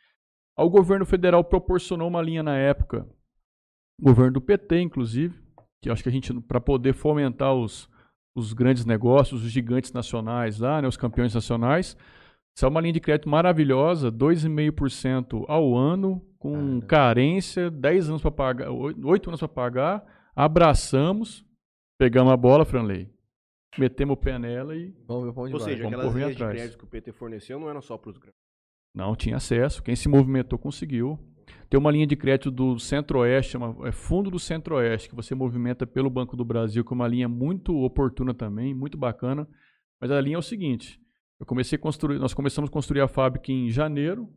Speaker 3: O governo federal proporcionou uma linha na época, o governo do PT, inclusive, que acho que a gente, para poder fomentar os, os grandes negócios, os gigantes nacionais lá, né, os campeões nacionais, isso é uma linha de crédito maravilhosa, 2,5% ao ano, com carência, 10 anos para pagar, 8 anos para pagar, abraçamos, pegamos a bola, Franley, metemos o pé nela e
Speaker 1: Vamos ver pra onde
Speaker 2: Ou
Speaker 1: vai.
Speaker 2: seja,
Speaker 3: vamos
Speaker 2: aquelas
Speaker 3: correr
Speaker 2: linhas de
Speaker 3: atrás.
Speaker 2: crédito que o PT forneceu não eram só para os grandes.
Speaker 3: Não tinha acesso. Quem se movimentou conseguiu. Tem uma linha de crédito do Centro-Oeste, é Fundo do Centro-Oeste, que você movimenta pelo Banco do Brasil, que é uma linha muito oportuna também, muito bacana. Mas a linha é o seguinte: eu comecei a construir, nós começamos a construir a fábrica em janeiro,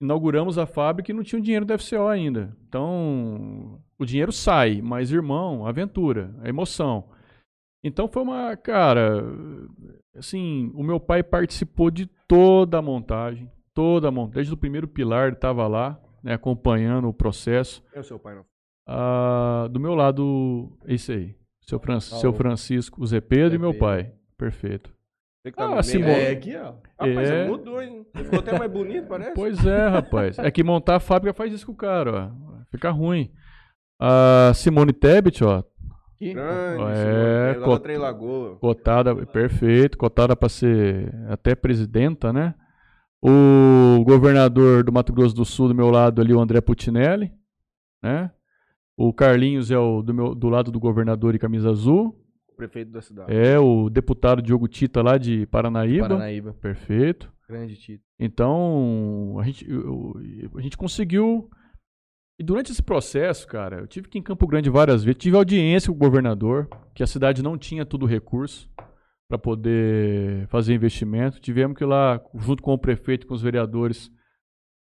Speaker 3: inauguramos a fábrica e não tinha o dinheiro do FCO ainda. Então, o dinheiro sai, mas irmão, aventura, é emoção. Então foi uma, cara, assim, o meu pai participou de toda a montagem, toda a montagem, desde o primeiro pilar ele estava lá, né, acompanhando o processo.
Speaker 2: É o seu pai, não.
Speaker 3: Ah, do meu lado, esse aí, seu, Fran-
Speaker 1: Ah,
Speaker 3: seu
Speaker 1: o-
Speaker 3: Francisco, o Zé Pedro
Speaker 1: Zé
Speaker 3: e meu
Speaker 1: Pedro.
Speaker 3: pai. Perfeito.
Speaker 2: Você que tá
Speaker 3: Ah,
Speaker 2: no
Speaker 3: sim,
Speaker 2: meio.
Speaker 3: bom.
Speaker 1: É aqui, ó.
Speaker 2: Rapaz,
Speaker 3: É.
Speaker 2: você mudou, hein? Você ficou até mais bonito, parece.
Speaker 3: Pois é, rapaz. É que montar a fábrica faz isso com o cara, ó. Fica ruim. A Simone Tebet, ó,
Speaker 1: Aqui.
Speaker 2: Grande,
Speaker 3: É,
Speaker 2: é, lá da
Speaker 3: cot-
Speaker 2: Lagoa.
Speaker 3: Cotada, perfeito, cotada para ser até presidenta, né? O governador do Mato Grosso do Sul, do meu lado ali, o André Putinelli, né? O Carlinhos é o do, meu, do lado do governador de camisa azul.
Speaker 2: O prefeito da cidade.
Speaker 3: É o deputado Diogo Tita lá de Paranaíba.
Speaker 1: Paranaíba.
Speaker 3: Perfeito.
Speaker 1: Grande título.
Speaker 3: Então, a gente, eu- a gente conseguiu. E durante esse processo, cara, eu tive que ir em Campo Grande várias vezes. Tive audiência com o governador, que a cidade não tinha todo o recurso para poder fazer investimento. Tivemos que ir lá, junto com o prefeito, com os vereadores,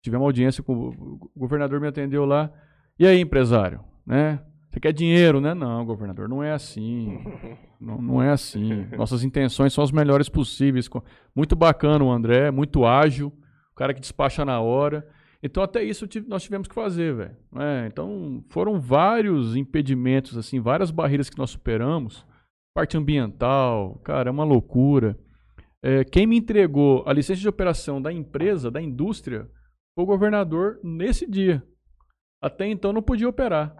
Speaker 3: tivemos audiência com o governador, me atendeu lá. E aí, empresário, né? Você quer dinheiro, né? Não, governador, não é assim. [laughs] Não, não é assim. Nossas intenções são as melhores possíveis. Muito bacana o André, muito ágil, o cara que despacha na hora. Então até isso nós tivemos que fazer, velho. né? então foram vários impedimentos, assim, várias barreiras que nós superamos. Parte ambiental, cara, é uma loucura. É, quem me entregou a licença de operação da empresa, da indústria, foi o governador nesse dia. Até então não podia operar.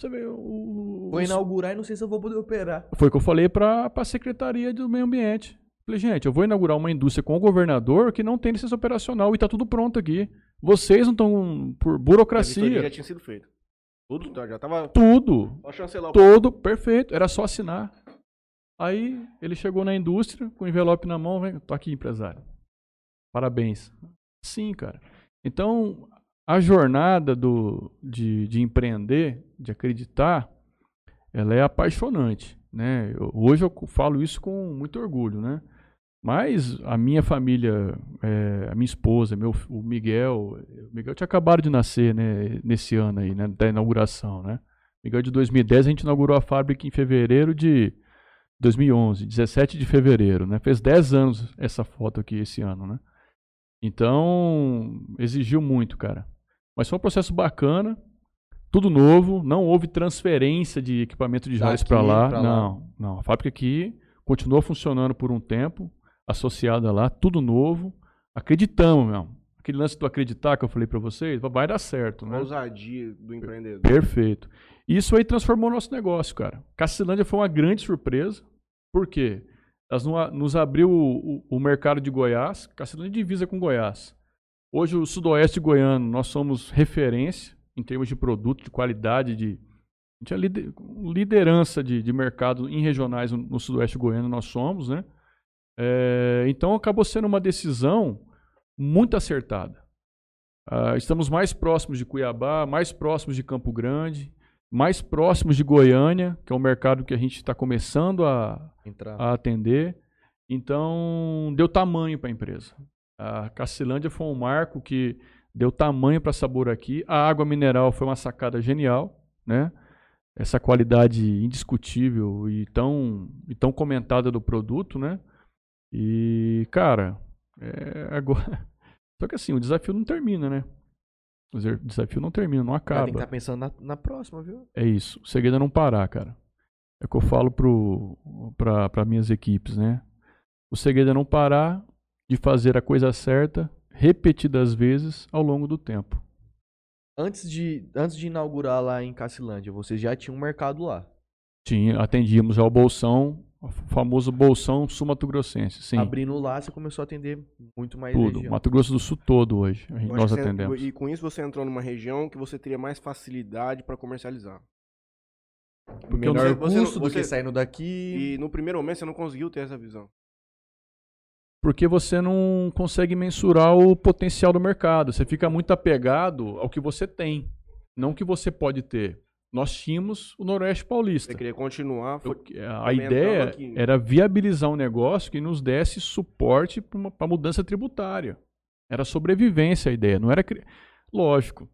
Speaker 3: Você vê, o,
Speaker 1: Vou inaugurar e não sei se eu vou poder operar.
Speaker 3: foi o que eu falei para a Secretaria do Meio Ambiente. Falei, gente, eu vou inaugurar uma indústria com o governador que não tem licença operacional e está tudo pronto aqui. Vocês não estão por burocracia.
Speaker 2: já tinha sido feita. Tudo tá, já tava.
Speaker 3: Tudo,
Speaker 2: Só chancelar o.
Speaker 3: todo perfeito, era só assinar. Aí ele chegou na indústria com o envelope na mão, vem, tô aqui, empresário. Parabéns. Sim, cara. Então, a jornada do, de, de empreender, de acreditar, ela é apaixonante, né? Eu- hoje eu falo isso com muito orgulho, né? Mas a minha família, é, a minha esposa, meu, o Miguel, o Miguel tinha acabado de nascer, né, nesse ano aí, né, da inauguração, né? Miguel de 2010, a gente inaugurou a fábrica em fevereiro de 2011, 17 de fevereiro, né? Fez 10 anos essa foto aqui esse ano, né? Então, exigiu muito, cara. Mas foi um processo bacana, tudo novo, não houve transferência de equipamento de Jales para lá.
Speaker 1: lá.
Speaker 3: Não, não. A fábrica aqui continuou funcionando por um tempo, associada lá, tudo novo. Acreditamos, meu. Aquele lance do acreditar que eu falei para vocês, vai dar certo,
Speaker 2: A
Speaker 3: né?
Speaker 2: ousadia do empreendedor.
Speaker 3: Perfeito. Isso aí transformou o nosso negócio, cara. Cacilândia foi uma grande surpresa. Por quê? No- nos abriu o, o- o mercado de Goiás. Cacilândia divisa com Goiás. Hoje, o sudoeste goiano, nós somos referência em termos de produto, de qualidade, de. A gente é lider- liderança de, de mercado em regionais no, no sudoeste goiano, nós somos, né? É, então, acabou sendo uma decisão muito acertada. Ah, estamos mais próximos de Cuiabá, mais próximos de Campo Grande, mais próximos de Goiânia, que é um mercado que a gente está começando a,
Speaker 1: Entrar.
Speaker 3: a atender. Então, deu tamanho para a empresa. A Cacilândia foi um marco que deu tamanho para sabor aqui. A água mineral foi uma sacada genial, né? Essa qualidade indiscutível e tão, e tão comentada do produto, né? E, cara, é, agora. [laughs] Só que assim, o desafio não termina, né? O desafio não termina, não acaba. Tem que
Speaker 1: estar tá pensando na, na, próxima, viu?
Speaker 3: É isso. O segredo é não parar, cara. É o que eu falo para minhas equipes, né? O segredo é não parar de fazer a coisa certa repetidas vezes ao longo do tempo.
Speaker 1: Antes de, antes de inaugurar lá em Cacilândia, vocês já tinham um mercado lá?
Speaker 3: Tinha, atendíamos ao Bolsão, o famoso Bolsão Sul-Mato-Grossense, sim.
Speaker 1: Abrindo lá, você começou a atender muito mais
Speaker 3: Tudo,
Speaker 1: região.
Speaker 3: Mato Grosso do Sul todo hoje, nós atendemos.
Speaker 2: E com isso você entrou numa região que você teria mais facilidade para comercializar.
Speaker 1: Porque Menor você, custo você, do que saindo daqui.
Speaker 2: E no primeiro momento você não conseguiu ter essa visão
Speaker 3: porque você não consegue mensurar o potencial do mercado. Você fica muito apegado ao que você tem, não o que você pode ter. Nós tínhamos o Noroeste Paulista.
Speaker 2: Você queria continuar.
Speaker 3: Foi, a ideia aqui. era viabilizar um negócio que nos desse suporte para a mudança tributária. Era sobrevivência a ideia, não era. Cre... Lógico,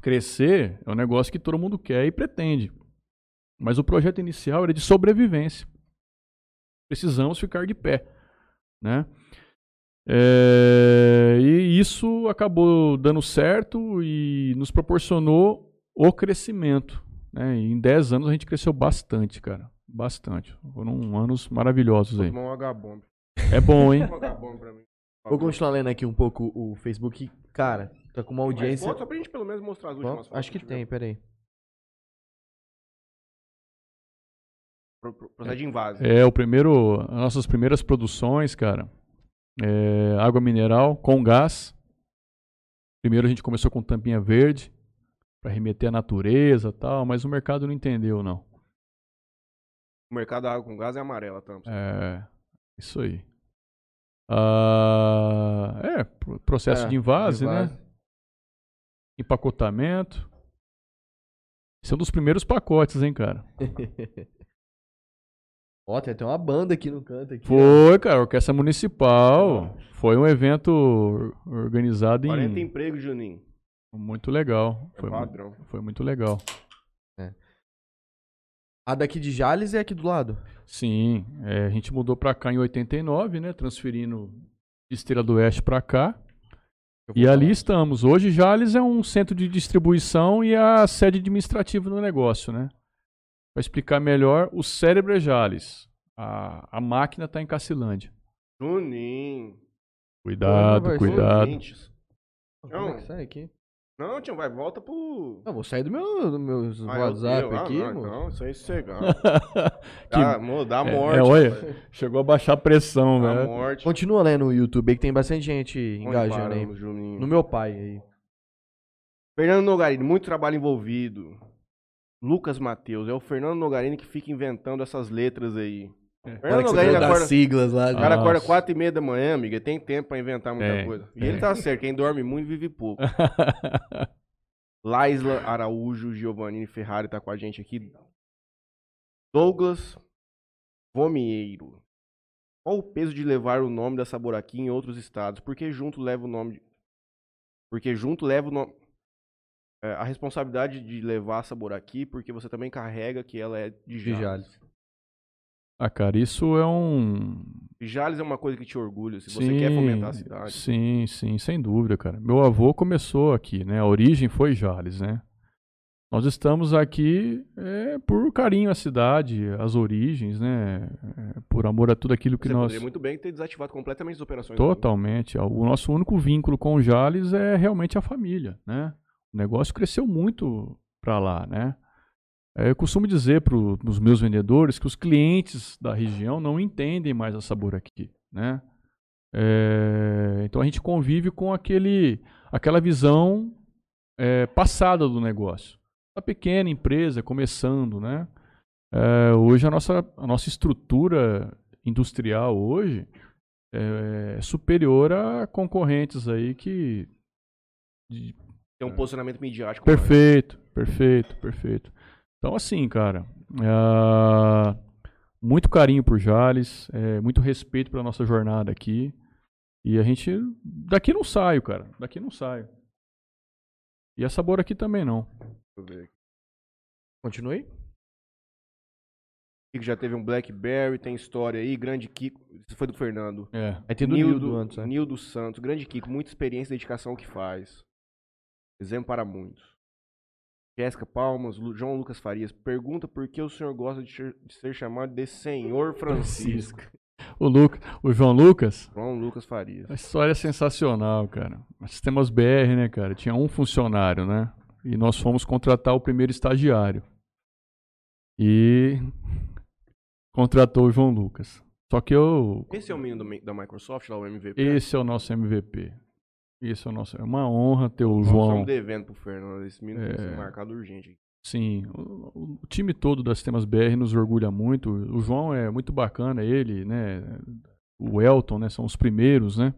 Speaker 3: crescer é um negócio que todo mundo quer e pretende. Mas o projeto inicial era de sobrevivência. Precisamos ficar de pé. Né? É, e isso acabou dando certo e nos proporcionou o crescimento. Né? Em 10 anos a gente cresceu bastante, cara. Bastante. Foram anos maravilhosos aí.
Speaker 2: Um H-bomb.
Speaker 3: É bom, hein? [laughs]
Speaker 1: Vou continuar lendo aqui um pouco o Facebook. Cara, tá com uma audiência.
Speaker 2: Mas só pra gente pelo menos mostrar as últimas
Speaker 1: fotos. Acho que tem, peraí.
Speaker 2: Procede em invase.
Speaker 3: É, o primeiro, as nossas primeiras produções, cara, é água mineral com gás. Primeiro a gente começou com tampinha verde para remeter à natureza, tal, mas o mercado não entendeu não.
Speaker 2: O mercado da água com gás é amarela, tampa.
Speaker 3: É, isso aí. Ah, é, processo é, de invase, invase, né? Empacotamento. Esse é um dos primeiros pacotes, hein, cara? [laughs]
Speaker 1: Ó, tem até uma banda aqui no canto. Aqui,
Speaker 3: Foi, ó. cara, Orquestra Municipal. Foi um evento organizado 40
Speaker 2: em. 40 empregos, Juninho.
Speaker 3: Muito legal.
Speaker 2: É foi, padrão.
Speaker 3: foi muito legal.
Speaker 1: É. A daqui de Jales é aqui do lado?
Speaker 3: Sim, é, a gente mudou pra cá em 89, né? Transferindo de Estrela do Oeste pra cá. E ali estamos. Hoje Jales é um centro de distribuição e a sede administrativa do negócio, né? Para explicar melhor, o cérebro é Jales. A, a máquina está em Cacilândia.
Speaker 2: Juninho.
Speaker 3: Cuidado, cuidado.
Speaker 2: Não, sai aqui. Não, tio, vai, volta pro.
Speaker 1: Não, vou sair do meu, do meu ah, WhatsApp ah, aqui,
Speaker 2: mano. Não, isso aí é sossegado. [laughs] que... dá, dá
Speaker 3: é,
Speaker 2: morte.
Speaker 3: É, olha, chegou a baixar a pressão, dá velho.
Speaker 1: Morte. Continua lendo no YouTube aí que tem bastante gente engajando aí. No meu pai aí.
Speaker 2: Fernando Nogarini, muito trabalho envolvido. Lucas Mateus. É o Fernando Nogarini que fica inventando essas letras aí.
Speaker 1: É. Fernando Nogarini acorda, siglas lá.
Speaker 2: O cara acorda quatro e meia da manhã, amiga. Tem tempo pra inventar muita é, coisa. E é. ele tá certo. Quem dorme muito vive pouco. [laughs] Laisla Araújo, Giovannini Ferrari tá com a gente aqui. Douglas Vomieiro. Qual o peso de levar o nome da Saboraqui em outros estados? Porque junto leva o nome de... Porque junto leva o nome é, a responsabilidade de levar a sabor aqui, porque você também carrega que ela é de Jales. De Jales.
Speaker 3: Ah, cara, isso é um.
Speaker 2: Jales é uma coisa que te orgulha, se sim, você quer fomentar a cidade.
Speaker 3: Sim, sim, sem dúvida, cara. Meu avô começou aqui, né? A origem foi Jales, né? Nós estamos aqui é, por carinho à cidade, às origens, né? É, por amor a tudo aquilo que
Speaker 2: Você
Speaker 3: nós.
Speaker 2: Poderia muito bem ter desativado completamente as operações.
Speaker 3: Totalmente. O nosso único vínculo com o Jales é realmente a família, né? O negócio cresceu muito para lá, né? É, eu costumo dizer para os meus vendedores que os clientes da região não entendem mais a Sabor aqui, né? É, então a gente convive com aquele, aquela visão é, passada do negócio. A pequena empresa começando, né? É, hoje a nossa, a nossa estrutura industrial hoje é superior a concorrentes aí que
Speaker 2: de, tem um é. posicionamento midiático.
Speaker 3: Perfeito, perfeito, perfeito. Então, assim, cara, uh, muito carinho por Jales, é, muito respeito pela nossa jornada aqui. E a gente. Daqui não saio, cara. Daqui não saio. E a Sabor aqui também não.
Speaker 2: Deixa eu ver aqui.
Speaker 1: Continue.
Speaker 2: Kiko já teve um Blackberry, tem história aí, grande Kiko. Isso foi do Fernando.
Speaker 3: É.
Speaker 1: Aí tem do Nildo antes, né?
Speaker 2: Nildo Santos, grande Kiko, muita experiência e dedicação ao que faz. Exemplo para muitos. Jéssica Palmas, João Lucas Farias, pergunta por que o senhor gosta de ser, chamado de Senhor Francisco. [laughs]
Speaker 3: O, Luca, o João Lucas,
Speaker 2: João Lucas Farias.
Speaker 3: a história é sensacional, cara. Sistemas BR, né, cara? Tinha um funcionário, né? E nós fomos contratar o primeiro estagiário. E contratou o João Lucas. Só que eu.
Speaker 2: Esse é o menino da Microsoft, lá o MVP.
Speaker 3: Esse é o nosso MVP. Esse é nosso. É uma honra ter o
Speaker 2: Nós
Speaker 3: João.
Speaker 2: estamos devendo pro Fernando. Esse menino tem que ser
Speaker 3: É.
Speaker 2: marcado urgente. aqui.
Speaker 3: Sim, o, o time todo da Sistemas BR nos orgulha muito. O João é muito bacana, ele, né? O Elton, né? São os primeiros, né?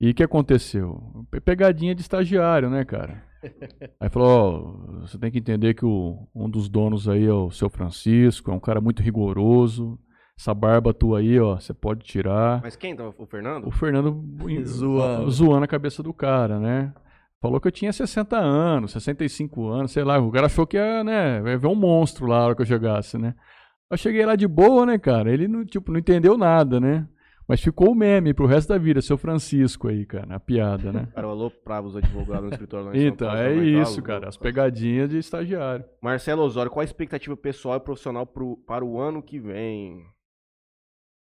Speaker 3: E o que aconteceu? Pe- Pegadinha de estagiário, né, cara? [laughs] Aí falou, ó, você tem que entender que o, um dos donos aí é o seu Francisco, é um cara muito rigoroso. Essa barba tua aí, ó, você pode tirar.
Speaker 2: Mas quem tava? O Fernando?
Speaker 3: O Fernando [laughs]
Speaker 1: Zoando.
Speaker 3: zoando a cabeça do cara, né? Falou que eu tinha 60 anos, 65 anos, sei lá. O cara achou que ia, né, ia ver um monstro lá na hora que eu chegasse, né? Eu cheguei lá de boa, né, cara? Ele não, tipo, não entendeu nada, né? Mas ficou o meme pro resto da vida, seu Francisco aí, cara, a piada, né?
Speaker 2: Cara, alô pra os advogados no escritório lá em São
Speaker 3: Então,
Speaker 2: Paulo,
Speaker 3: é
Speaker 2: tá
Speaker 3: isso, cara. As pegadinhas de estagiário.
Speaker 2: Marcelo Osório, qual a expectativa pessoal e profissional pro, para o ano que vem?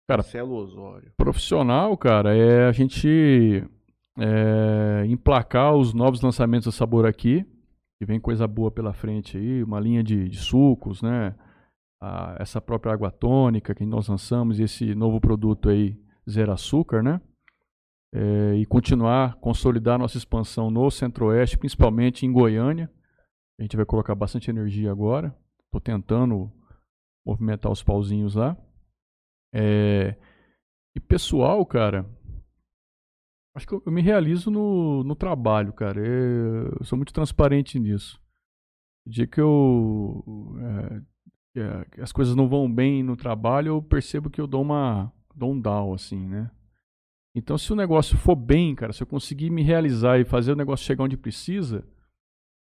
Speaker 3: Cara,
Speaker 2: Marcelo Osório.
Speaker 3: profissional, cara, é a gente é, emplacar os novos lançamentos da Sabor aqui, que vem coisa boa pela frente aí, uma linha de, de sucos, né? A- essa própria água tônica que nós lançamos, e esse novo produto aí, zero açúcar, né? É, e continuar, consolidar nossa expansão no Centro-Oeste, principalmente em Goiânia. A gente vai colocar bastante energia agora. Estou tentando movimentar os pauzinhos lá. É, e pessoal, cara, acho que eu, eu me realizo no, no trabalho, cara. É, eu sou muito transparente nisso. O dia que eu. é, é, as coisas não vão bem no trabalho, eu percebo que eu dou uma. dou um down, assim, né? Então, se o negócio for bem, cara, se eu conseguir me realizar e fazer o negócio chegar onde precisa,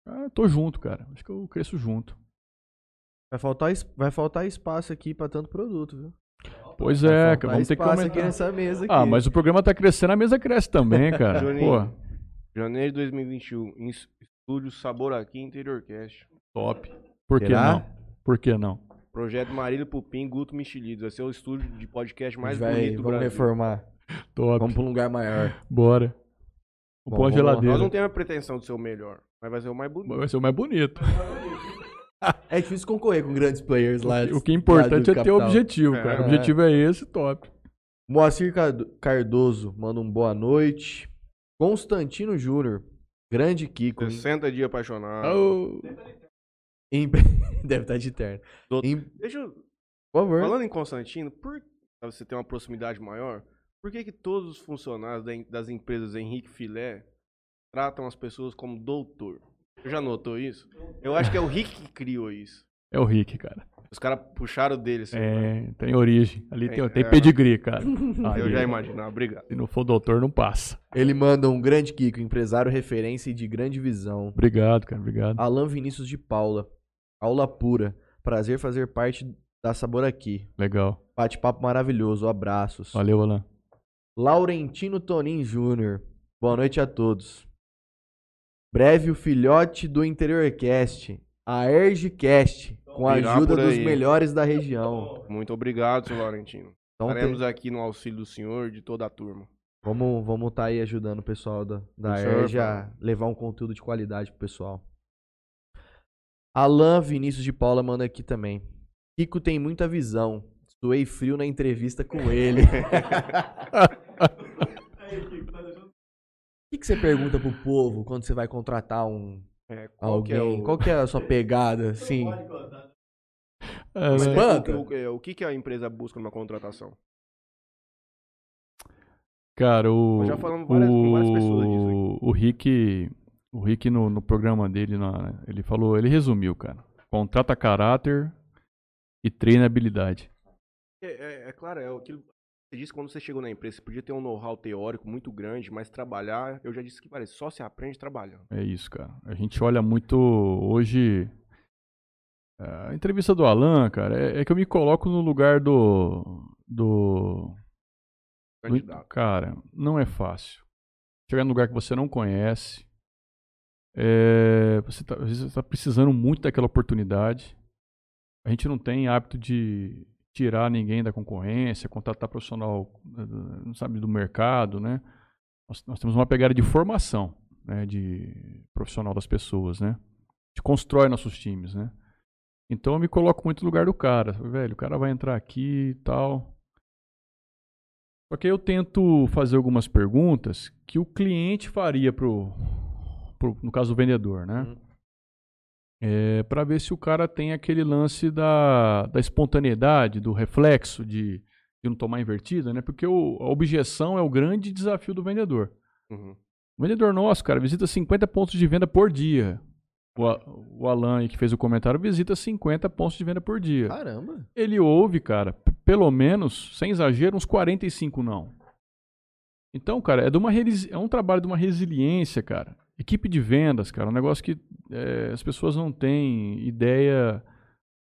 Speaker 3: ah, tô junto, cara. Acho que eu cresço junto.
Speaker 1: Vai faltar, vai faltar espaço aqui pra tanto produto, viu?
Speaker 3: Pois é, cara, vamos ter que aumentar.
Speaker 1: aqui nessa mesa aqui.
Speaker 3: Ah, mas o programa tá crescendo, a mesa cresce também, [laughs] cara. Pô,
Speaker 2: Janeiro de 2021, em es- estúdio Sabor Aqui Interior Cast.
Speaker 3: top. Por que não? Por que não?
Speaker 2: Projeto Marília Pupim, Guto Michelides. Vai ser o estúdio de podcast mais
Speaker 1: vai,
Speaker 2: bonito do
Speaker 1: vamos
Speaker 2: Brasil.
Speaker 1: reformar.
Speaker 3: Top.
Speaker 1: Vamos pra um lugar maior.
Speaker 3: Bora.
Speaker 1: Vamos lá.
Speaker 3: geladeira.
Speaker 2: Nós não temos a pretensão de ser o melhor, mas vai ser o mais bonito.
Speaker 3: Vai ser o mais bonito. [laughs]
Speaker 1: É difícil concorrer com grandes players lá.
Speaker 3: O que é importante é ter
Speaker 1: capital.
Speaker 3: objetivo,
Speaker 2: É.
Speaker 3: cara. O objetivo é esse, top.
Speaker 1: Moacir Cardo- Cardoso manda um boa noite. Constantino Júnior, grande Kiko. em-
Speaker 2: 60 dias apaixonado.
Speaker 1: Em- Deve estar de terno.
Speaker 2: Doutor-
Speaker 1: Em-
Speaker 2: Deixa eu...
Speaker 1: Por favor.
Speaker 2: Falando em Constantino, por pra você ter uma proximidade maior, por que, que todos os funcionários das empresas Henrique Filé tratam as pessoas como doutor? Você já notou isso? Eu acho que é o Rick que criou isso.
Speaker 3: É o Rick, cara.
Speaker 2: Os caras puxaram dele, assim.
Speaker 3: É, tem origem. Ali tem,
Speaker 2: É,
Speaker 3: tem
Speaker 2: é.
Speaker 3: pedigree, cara. [laughs]
Speaker 2: Eu já imaginava, obrigado.
Speaker 3: Se não for doutor, não passa.
Speaker 1: Ele manda um grande Kiko, empresário referência e de grande visão.
Speaker 3: Obrigado, cara. Obrigado.
Speaker 1: Alan Vinícius de Paula. Aula pura. Prazer fazer parte da Sabor aqui.
Speaker 3: Legal.
Speaker 1: Bate-papo maravilhoso. Abraços.
Speaker 3: Valeu, Alan.
Speaker 1: Laurentino Tonin Júnior. Boa noite a todos. Breve o filhote do Interiorcast, a ErgCast, com a ajuda dos melhores da região.
Speaker 2: Muito obrigado, seu Laurentino.
Speaker 1: Então
Speaker 2: Estaremos
Speaker 1: tem-
Speaker 2: aqui no auxílio do senhor e de toda a turma.
Speaker 1: vamos vamos tá aí ajudando o pessoal da, da a levar um conteúdo de qualidade pro pessoal. Alan Vinícius de Paula manda aqui também. Kiko tem muita visão. Suei frio na entrevista com ele. [laughs] [laughs] O que, você pergunta pro povo quando você vai contratar um
Speaker 2: É, qual que
Speaker 1: alguém?
Speaker 2: é o...
Speaker 1: Qual que é a sua pegada, assim?
Speaker 3: É, né?
Speaker 2: é,
Speaker 1: Espanta.
Speaker 2: o, o- o que, que a empresa busca numa contratação?
Speaker 3: Cara, o.
Speaker 2: Nós já falamos várias- com várias pessoas disso
Speaker 3: o, o Rick. O Rick no, no programa dele, na- ele falou, ele resumiu, cara. Contrata caráter e treina habilidade.
Speaker 2: É, é- é claro, é aquilo. Você disse que quando você chegou na empresa, você podia ter um know-how teórico muito grande, mas trabalhar, eu já disse que parece, só se aprende trabalhando.
Speaker 3: É isso, cara. A gente olha muito hoje. A entrevista do Alan, cara, é, é que eu me coloco no lugar do. do. do-
Speaker 2: Candidato.
Speaker 3: Cara, não é fácil. Chegar num lugar que você não conhece. é, você tá, às vezes você tá precisando muito daquela oportunidade. A gente não tem hábito de tirar ninguém da concorrência, contratar profissional, eh, não sabe, do mercado, né? Nós, nós temos uma pegada de formação, né? De profissional das pessoas, né? A gente constrói nossos times, né? Então eu me coloco muito no lugar do cara. Velho, o cara vai entrar aqui e tal. Só que eu tento fazer algumas perguntas que o cliente faria pro, pro no caso do vendedor, né?
Speaker 1: Uhum.
Speaker 3: É, para ver se o cara tem aquele lance da, da espontaneidade, do reflexo de, de não tomar invertida, né? Porque o- a objeção é o grande desafio do vendedor.
Speaker 2: Uhum.
Speaker 3: O vendedor nosso, cara, visita 50 pontos de venda por dia. O, o Alan que fez o comentário visita 50 pontos de venda por dia.
Speaker 1: Caramba.
Speaker 3: Ele ouve, cara, pelo menos, sem exagero, uns 45 não. Então, cara, é, de uma é um trabalho de uma resiliência, cara. Equipe de vendas, cara, um negócio que é, as pessoas não têm ideia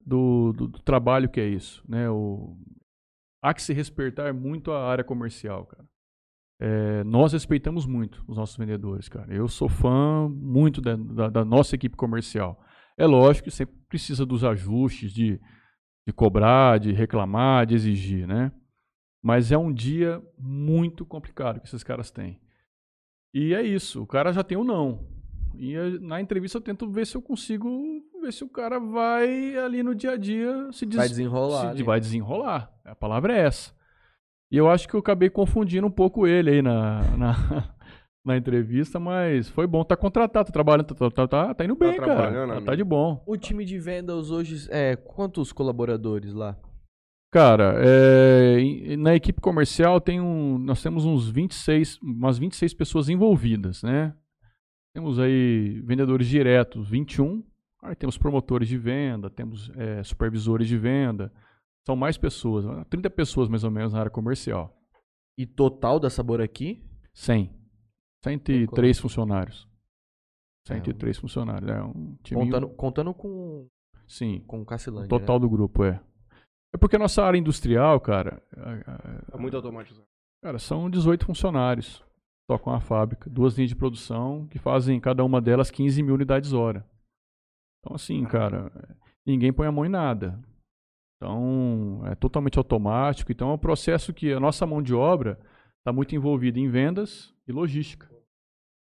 Speaker 3: do, do- do trabalho que é isso, né? O, há que se respeitar muito a área comercial, cara. É, nós respeitamos muito os nossos vendedores, cara. Eu sou fã muito da, da- da nossa equipe comercial. É lógico que sempre precisa dos ajustes de, de cobrar, de reclamar, de exigir, né? Mas é um dia muito complicado que esses caras têm. E é isso, o cara já tem o não. E eh, na entrevista eu tento ver se eu consigo ver se o cara vai ali no dia a dia se, des
Speaker 1: Vai desenrolar.
Speaker 3: se-
Speaker 1: ali.
Speaker 3: vai desenrolar. A palavra é essa. E eu acho que eu acabei confundindo um pouco ele aí na, [laughs] na, na entrevista, mas foi bom. Tá contratado, tá trabalhando, tá, tá, tá, tá indo bem, cara.
Speaker 2: trabalhando,
Speaker 3: Tá, tá de bom.
Speaker 1: O time de vendas hoje é quantos colaboradores lá?
Speaker 3: Cara, é, na equipe comercial tem um, nós temos uns 26, umas 26 pessoas envolvidas, né? Temos aí vendedores diretos, 21. Aí temos promotores de venda, temos é, supervisores de venda. São mais pessoas, 30 pessoas mais ou menos na área comercial.
Speaker 1: E total da Sabor aqui?
Speaker 3: 100. 103 funcionários.
Speaker 1: É,
Speaker 3: 103 funcionários. É um time.
Speaker 1: Contando, contando com,
Speaker 3: Sim.
Speaker 1: com o Cacilândia.
Speaker 3: O total do grupo, é. É porque a nossa área industrial, cara.
Speaker 2: Tá muito automatizado.
Speaker 3: Cara, são 18 funcionários. Tocam a fábrica. Duas linhas de produção que fazem cada uma delas 15 mil unidades hora. Então, assim, cara, ninguém põe a mão em nada. Então, é totalmente automático. Então, é um processo que a nossa mão de obra está muito envolvida em vendas e logística.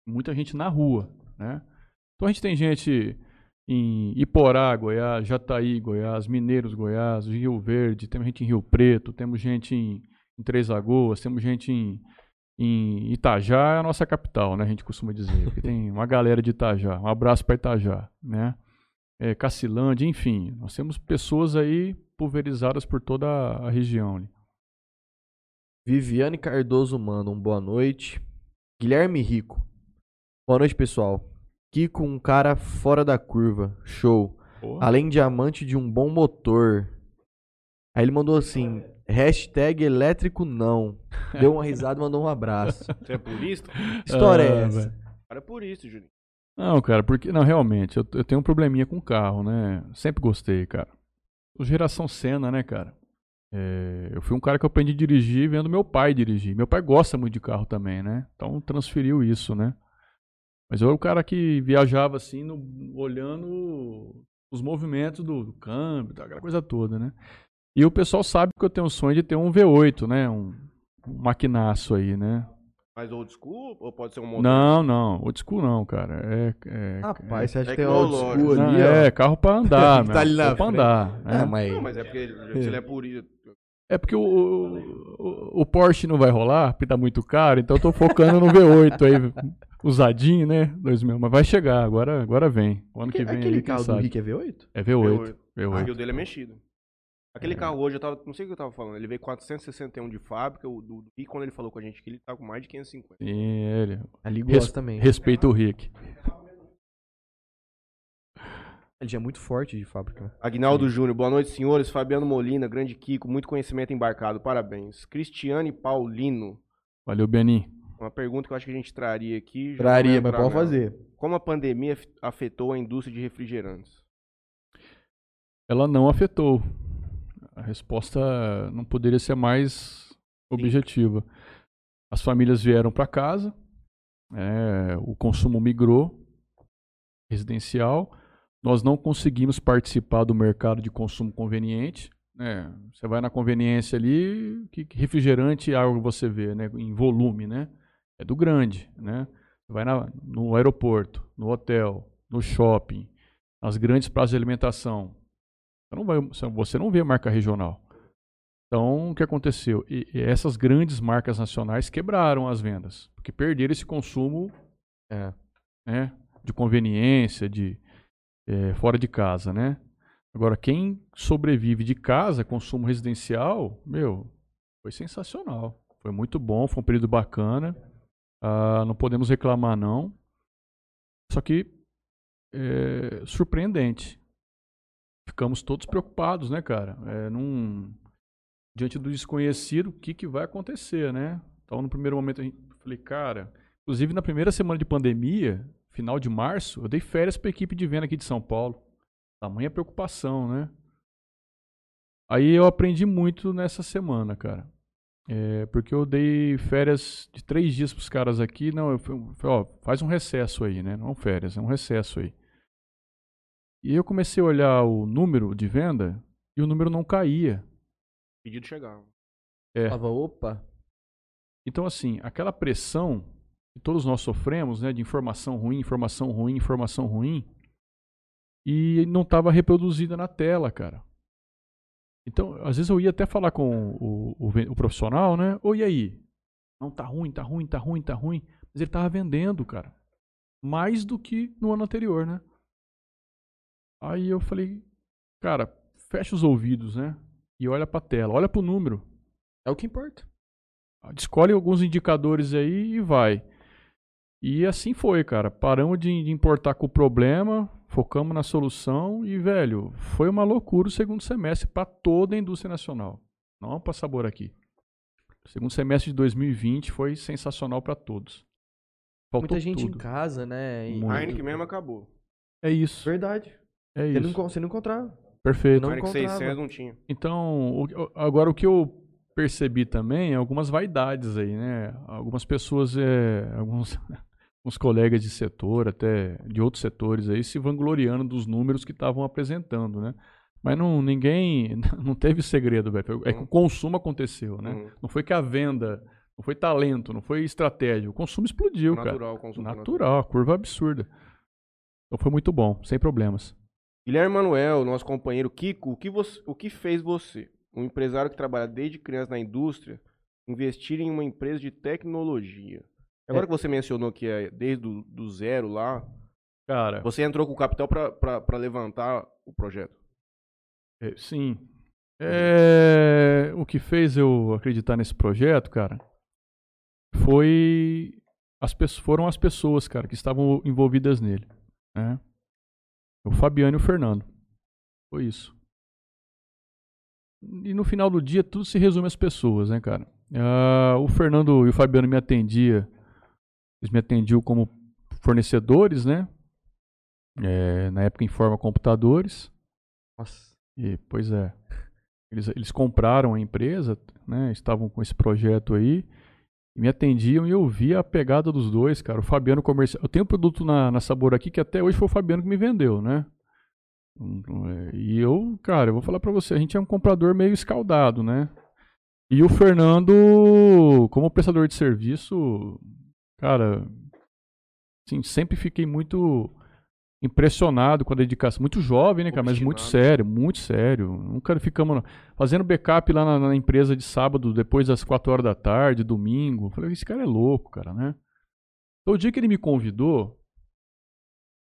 Speaker 3: Muita gente na rua, né? Então, a gente tem gente em Iporá, Goiás, Jataí, Goiás, Mineiros, Goiás, Rio Verde, temos gente em Rio Preto, temos gente em, em Três Lagoas, temos gente em, em Itajá, é a nossa capital, né? A gente costuma dizer. Porque tem uma galera de Itajá. Um abraço para Itajá, né? É, Cacilândia, enfim. Nós temos pessoas aí pulverizadas por toda a região. ali.
Speaker 1: Viviane Cardoso manda um boa noite. Guilherme Rico. Boa noite, pessoal. Kiko, um cara fora da curva. Show. Além de amante de um bom motor. Aí ele mandou assim: hashtag elétrico não. Deu uma risada e mandou um abraço. [laughs]
Speaker 2: Você é purista?
Speaker 1: História é
Speaker 3: Ah,
Speaker 1: essa?
Speaker 3: velho.
Speaker 2: O cara é purista, Juninho.
Speaker 3: Não, cara, porque. Não, realmente, eu, eu tenho um probleminha com carro, né? Sempre gostei, cara. Sou Geração Senna, né, cara? É, eu fui um cara que eu aprendi a dirigir vendo meu pai dirigir. Meu pai gosta muito de carro também, né? Então transferiu isso, né? Mas eu era o cara que viajava assim, no- olhando os movimentos do, do câmbio, tá, aquela coisa toda, né? E o pessoal sabe que eu tenho um sonho de ter um V8, né? Um, um maquinaço aí, né?
Speaker 2: Mas old school ou pode ser um motor?
Speaker 3: Não, não, old school não, cara. É, é,
Speaker 1: Rapaz, você acha que tem old school
Speaker 3: não,
Speaker 1: ali, ó?
Speaker 3: é, carro pra andar, [laughs]
Speaker 1: Tá
Speaker 3: meu.
Speaker 1: ali na
Speaker 3: pra andar. né?
Speaker 1: Ah, mas...
Speaker 2: Não, mas é porque ele, ele é purista.
Speaker 3: É porque o, o, o Porsche não vai rolar, porque tá muito caro, então eu tô focando no V8 aí, usadinho, né? 2000, mas vai chegar, agora, agora vem. O ano que vem
Speaker 1: Aquele
Speaker 3: aí, quem
Speaker 1: carro do. Rick é V8?
Speaker 3: É V8. V8.
Speaker 2: Aqui o dele é mexido. Aquele carro hoje, eu tava. Não sei o que eu tava falando. Ele veio 461 de fábrica. O do, e quando ele falou com a gente que ele tá com mais de 550.
Speaker 3: Sim, ele.
Speaker 1: Ali
Speaker 3: Res-
Speaker 1: gosta também.
Speaker 3: Respeita o Rick.
Speaker 1: Ele já é muito forte de fábrica.
Speaker 2: Agnaldo Júnior, boa noite, senhores. Fabiano Molina, grande Kiko, muito conhecimento embarcado, parabéns. Cristiane Paulino,
Speaker 3: Valeu, Benin.
Speaker 2: uma pergunta que eu acho que a gente traria aqui.
Speaker 1: Traria, mas pode
Speaker 2: nela.
Speaker 1: fazer.
Speaker 2: Como a pandemia af- afetou a indústria de refrigerantes?
Speaker 3: Ela não afetou. A resposta não poderia ser mais objetiva. As famílias vieram para casa, é, o consumo migrou residencial. Nós não conseguimos participar do mercado de consumo conveniente. né? Você vai na conveniência ali, que que refrigerante e água você vê, né? em volume, né? É do grande, né? Você vai na- no aeroporto, no hotel, no shopping, nas grandes praças de alimentação. Você não, vai, você não vê marca regional. Então, o que aconteceu? E- e essas grandes marcas nacionais quebraram as vendas, porque perderam esse consumo
Speaker 1: É.
Speaker 3: né, de conveniência, de eh, fora de casa, né? Agora, quem sobrevive de casa, consumo residencial, meu, foi sensacional. Foi muito bom, foi um período bacana. Ah, não podemos reclamar, não. Só que é, surpreendente. Ficamos todos preocupados, né, cara? É, num, diante do desconhecido, o que, que vai acontecer, né? Então, no primeiro momento, a gente falei, cara, inclusive na primeira semana de pandemia, final de março, eu dei férias para a equipe de venda aqui de São Paulo. Tamanha preocupação, né? Aí eu aprendi muito nessa semana, cara. É, porque eu dei férias de três dias pros caras aqui. Não, eu falei, ó, faz um recesso aí, né? Não férias, é um recesso aí. E eu comecei a olhar o número de venda e o número não caía.
Speaker 2: Pedido chegava.
Speaker 3: É.
Speaker 1: Tava, opa.
Speaker 3: Então, assim, aquela pressão todos nós sofremos, né, de informação ruim, informação ruim, informação ruim, e não estava reproduzida na tela, cara. Então, às vezes eu ia até falar com o, o, o profissional, né? Ou e aí? Não, tá ruim, tá ruim, tá ruim, tá ruim. Mas ele tava vendendo, cara. Mais do que no ano anterior, né? Aí eu falei, cara, fecha os ouvidos, né? E olha pra tela, olha pro número.
Speaker 1: É o que importa.
Speaker 3: Escolhe alguns indicadores aí e vai. E assim foi, cara. Paramos de, importar com o problema, focamos na solução e, velho, foi uma loucura o segundo semestre para toda a indústria nacional. Não para sabor aqui. O segundo semestre de 2020 foi sensacional para todos. Faltou
Speaker 1: Muita gente
Speaker 3: tudo.
Speaker 1: em casa, né? E-
Speaker 2: Heineken mesmo acabou.
Speaker 3: É isso.
Speaker 1: Verdade.
Speaker 3: É
Speaker 1: Você não,
Speaker 3: isso.
Speaker 1: encon- você não encontrava.
Speaker 3: Perfeito.
Speaker 1: Não encontrava.
Speaker 2: 600 não tinha.
Speaker 3: Então, o- agora o que eu percebi também é algumas vaidades aí, né? Algumas pessoas, é, alguns, [laughs] alguns colegas de setor, até de outros setores aí, se vangloriando dos números que estavam apresentando, né? Mas não, ninguém, [laughs] não teve segredo, velho. É que o consumo aconteceu, né?
Speaker 2: Uhum.
Speaker 3: Não foi que a venda, não foi talento, não foi estratégia. O consumo explodiu, cara.
Speaker 2: natural, consumo
Speaker 3: Natural, a curva absurda. Então foi muito bom, sem problemas.
Speaker 2: Guilherme Manuel, nosso companheiro Kiko, o que, você, o que fez você, um empresário que trabalha desde criança na indústria, investir em uma empresa de tecnologia? Agora
Speaker 1: É.
Speaker 2: que você mencionou que é desde do, do zero lá,
Speaker 3: Cara,
Speaker 2: você entrou com o capital para levantar o projeto.
Speaker 3: É, Sim. É, o que fez eu acreditar nesse projeto, cara, foi as pessoas, foram as pessoas, cara, que estavam envolvidas nele, né? O Fabiano e o Fernando. Foi isso. E no final do dia tudo se resume às pessoas, né, cara? Ah, o Fernando e o Fabiano me atendia, eles me atendiam como fornecedores, né? É, na época Informa Computadores.
Speaker 1: Nossa.
Speaker 3: E, pois é. Eles, eles compraram a empresa, né? Estavam com esse projeto aí. E me atendiam e eu via a pegada dos dois, cara. O Fabiano comercial. Eu tenho um produto na, na Sabor aqui que até hoje foi o Fabiano que me vendeu, né? Hum, é, E eu, cara, eu vou falar pra você, a gente é um comprador meio escaldado, né? E o Fernando, como prestador de serviço, cara, assim, sempre fiquei muito impressionado com a dedicação. Muito jovem, né, cara? Mas muito
Speaker 2: Obstinado.
Speaker 3: sério, muito sério. Nunca ficamos fazendo backup lá na, na empresa de sábado, depois das 4 horas da tarde, domingo. Falei, esse cara é louco, cara, né? Então, o dia que ele me convidou, o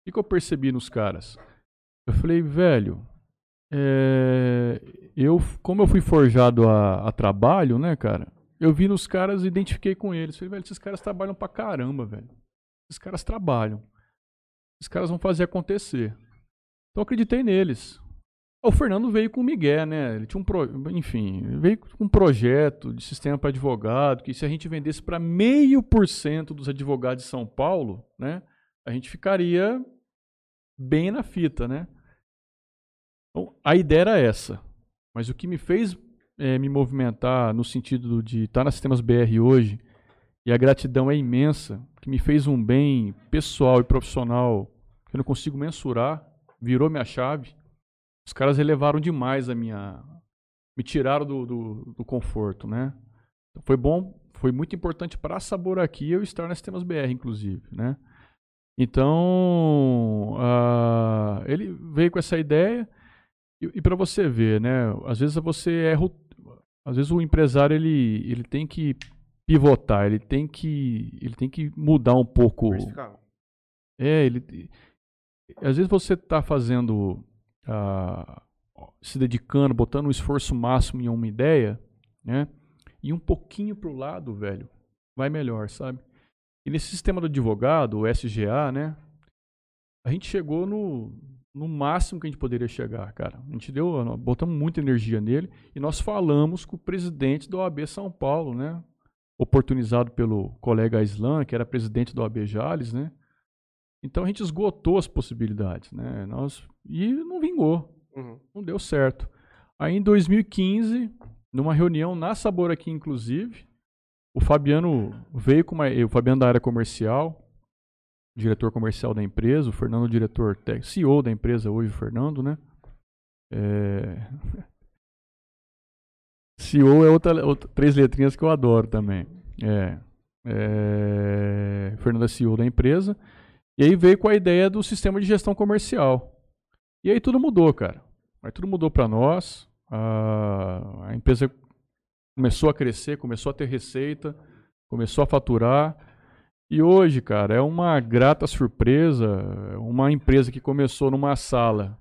Speaker 3: que, que eu percebi nos caras? Eu falei, velho, é, eu, como eu fui forjado a, a trabalho, né, cara? Eu vi nos caras e identifiquei com eles. Falei, velho, esses caras trabalham pra caramba, velho. Esses caras trabalham. Esses caras vão fazer acontecer. Então acreditei neles. O Fernando veio com o Miguel, né? Ele tinha um pro... enfim, veio com um projeto de sistema para advogado, que se a gente vendesse para meio por cento dos advogados de São Paulo, né, a gente ficaria bem na fita, né? Então, a ideia era essa. Mas o que me fez é, me movimentar no sentido de estar na Sistemas BR hoje, e a gratidão é imensa, que me fez um bem pessoal e profissional que eu não consigo mensurar, virou minha chave os caras elevaram demais a minha. Me tiraram do, do, do conforto, né? Então, foi bom, foi muito importante para Sabor aqui eu estar nas temas BR, inclusive, né? Então, uh, ele veio com essa ideia e, e para você ver, né? Às vezes você erra, às vezes o empresário ele, ele tem que pivotar, ele tem que ele tem que mudar um pouco. É, ele às vezes você está fazendo uh, se dedicando, botando um esforço máximo em uma ideia, né? E um pouquinho para o lado, velho, vai melhor, sabe? E nesse sistema do advogado, o SGA, né? A gente chegou no, no máximo que a gente poderia chegar, cara. A gente deu, botamos muita energia nele e nós falamos com o presidente da OAB São Paulo, né? Oportunizado pelo colega Islam, que era presidente da OAB Jales, né? Então a gente esgotou as possibilidades, né? Nós, e não vingou, uhum. não deu certo. Aí em 2015, numa reunião na Sabor aqui, inclusive, o Fabiano veio com uma, o Fabiano da área comercial, diretor comercial da empresa, o Fernando, diretor CEO da empresa hoje, o Fernando, né? É... [laughs] CEO é outra, outra, três letrinhas que eu adoro também. É, é, Fernando é CEO da empresa. E aí veio com a ideia do sistema de gestão comercial. E aí tudo mudou, cara. Aí tudo mudou para nós. A, a empresa começou a crescer, começou a ter receita, começou a faturar. E hoje, cara, é uma grata surpresa. Uma empresa que começou numa sala,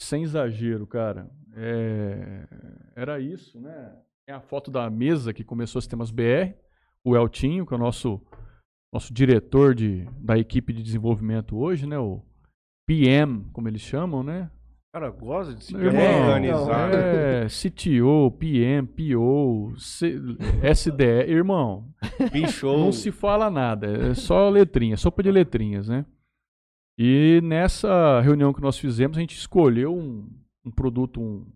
Speaker 3: sem exagero, cara. É, era isso, né? É a foto da mesa que começou Sistemas BR, o Eltinho, que é o nosso nosso diretor de, da equipe de desenvolvimento hoje, né? O PM, como eles chamam, né?
Speaker 2: Cara, gosta de se
Speaker 3: organizar. É, CTO, PM, PO, C, SDE. Irmão, não se fala nada, é só letrinha, sopa de letrinhas, né? E nessa reunião que nós fizemos, a gente escolheu um, um produto, um,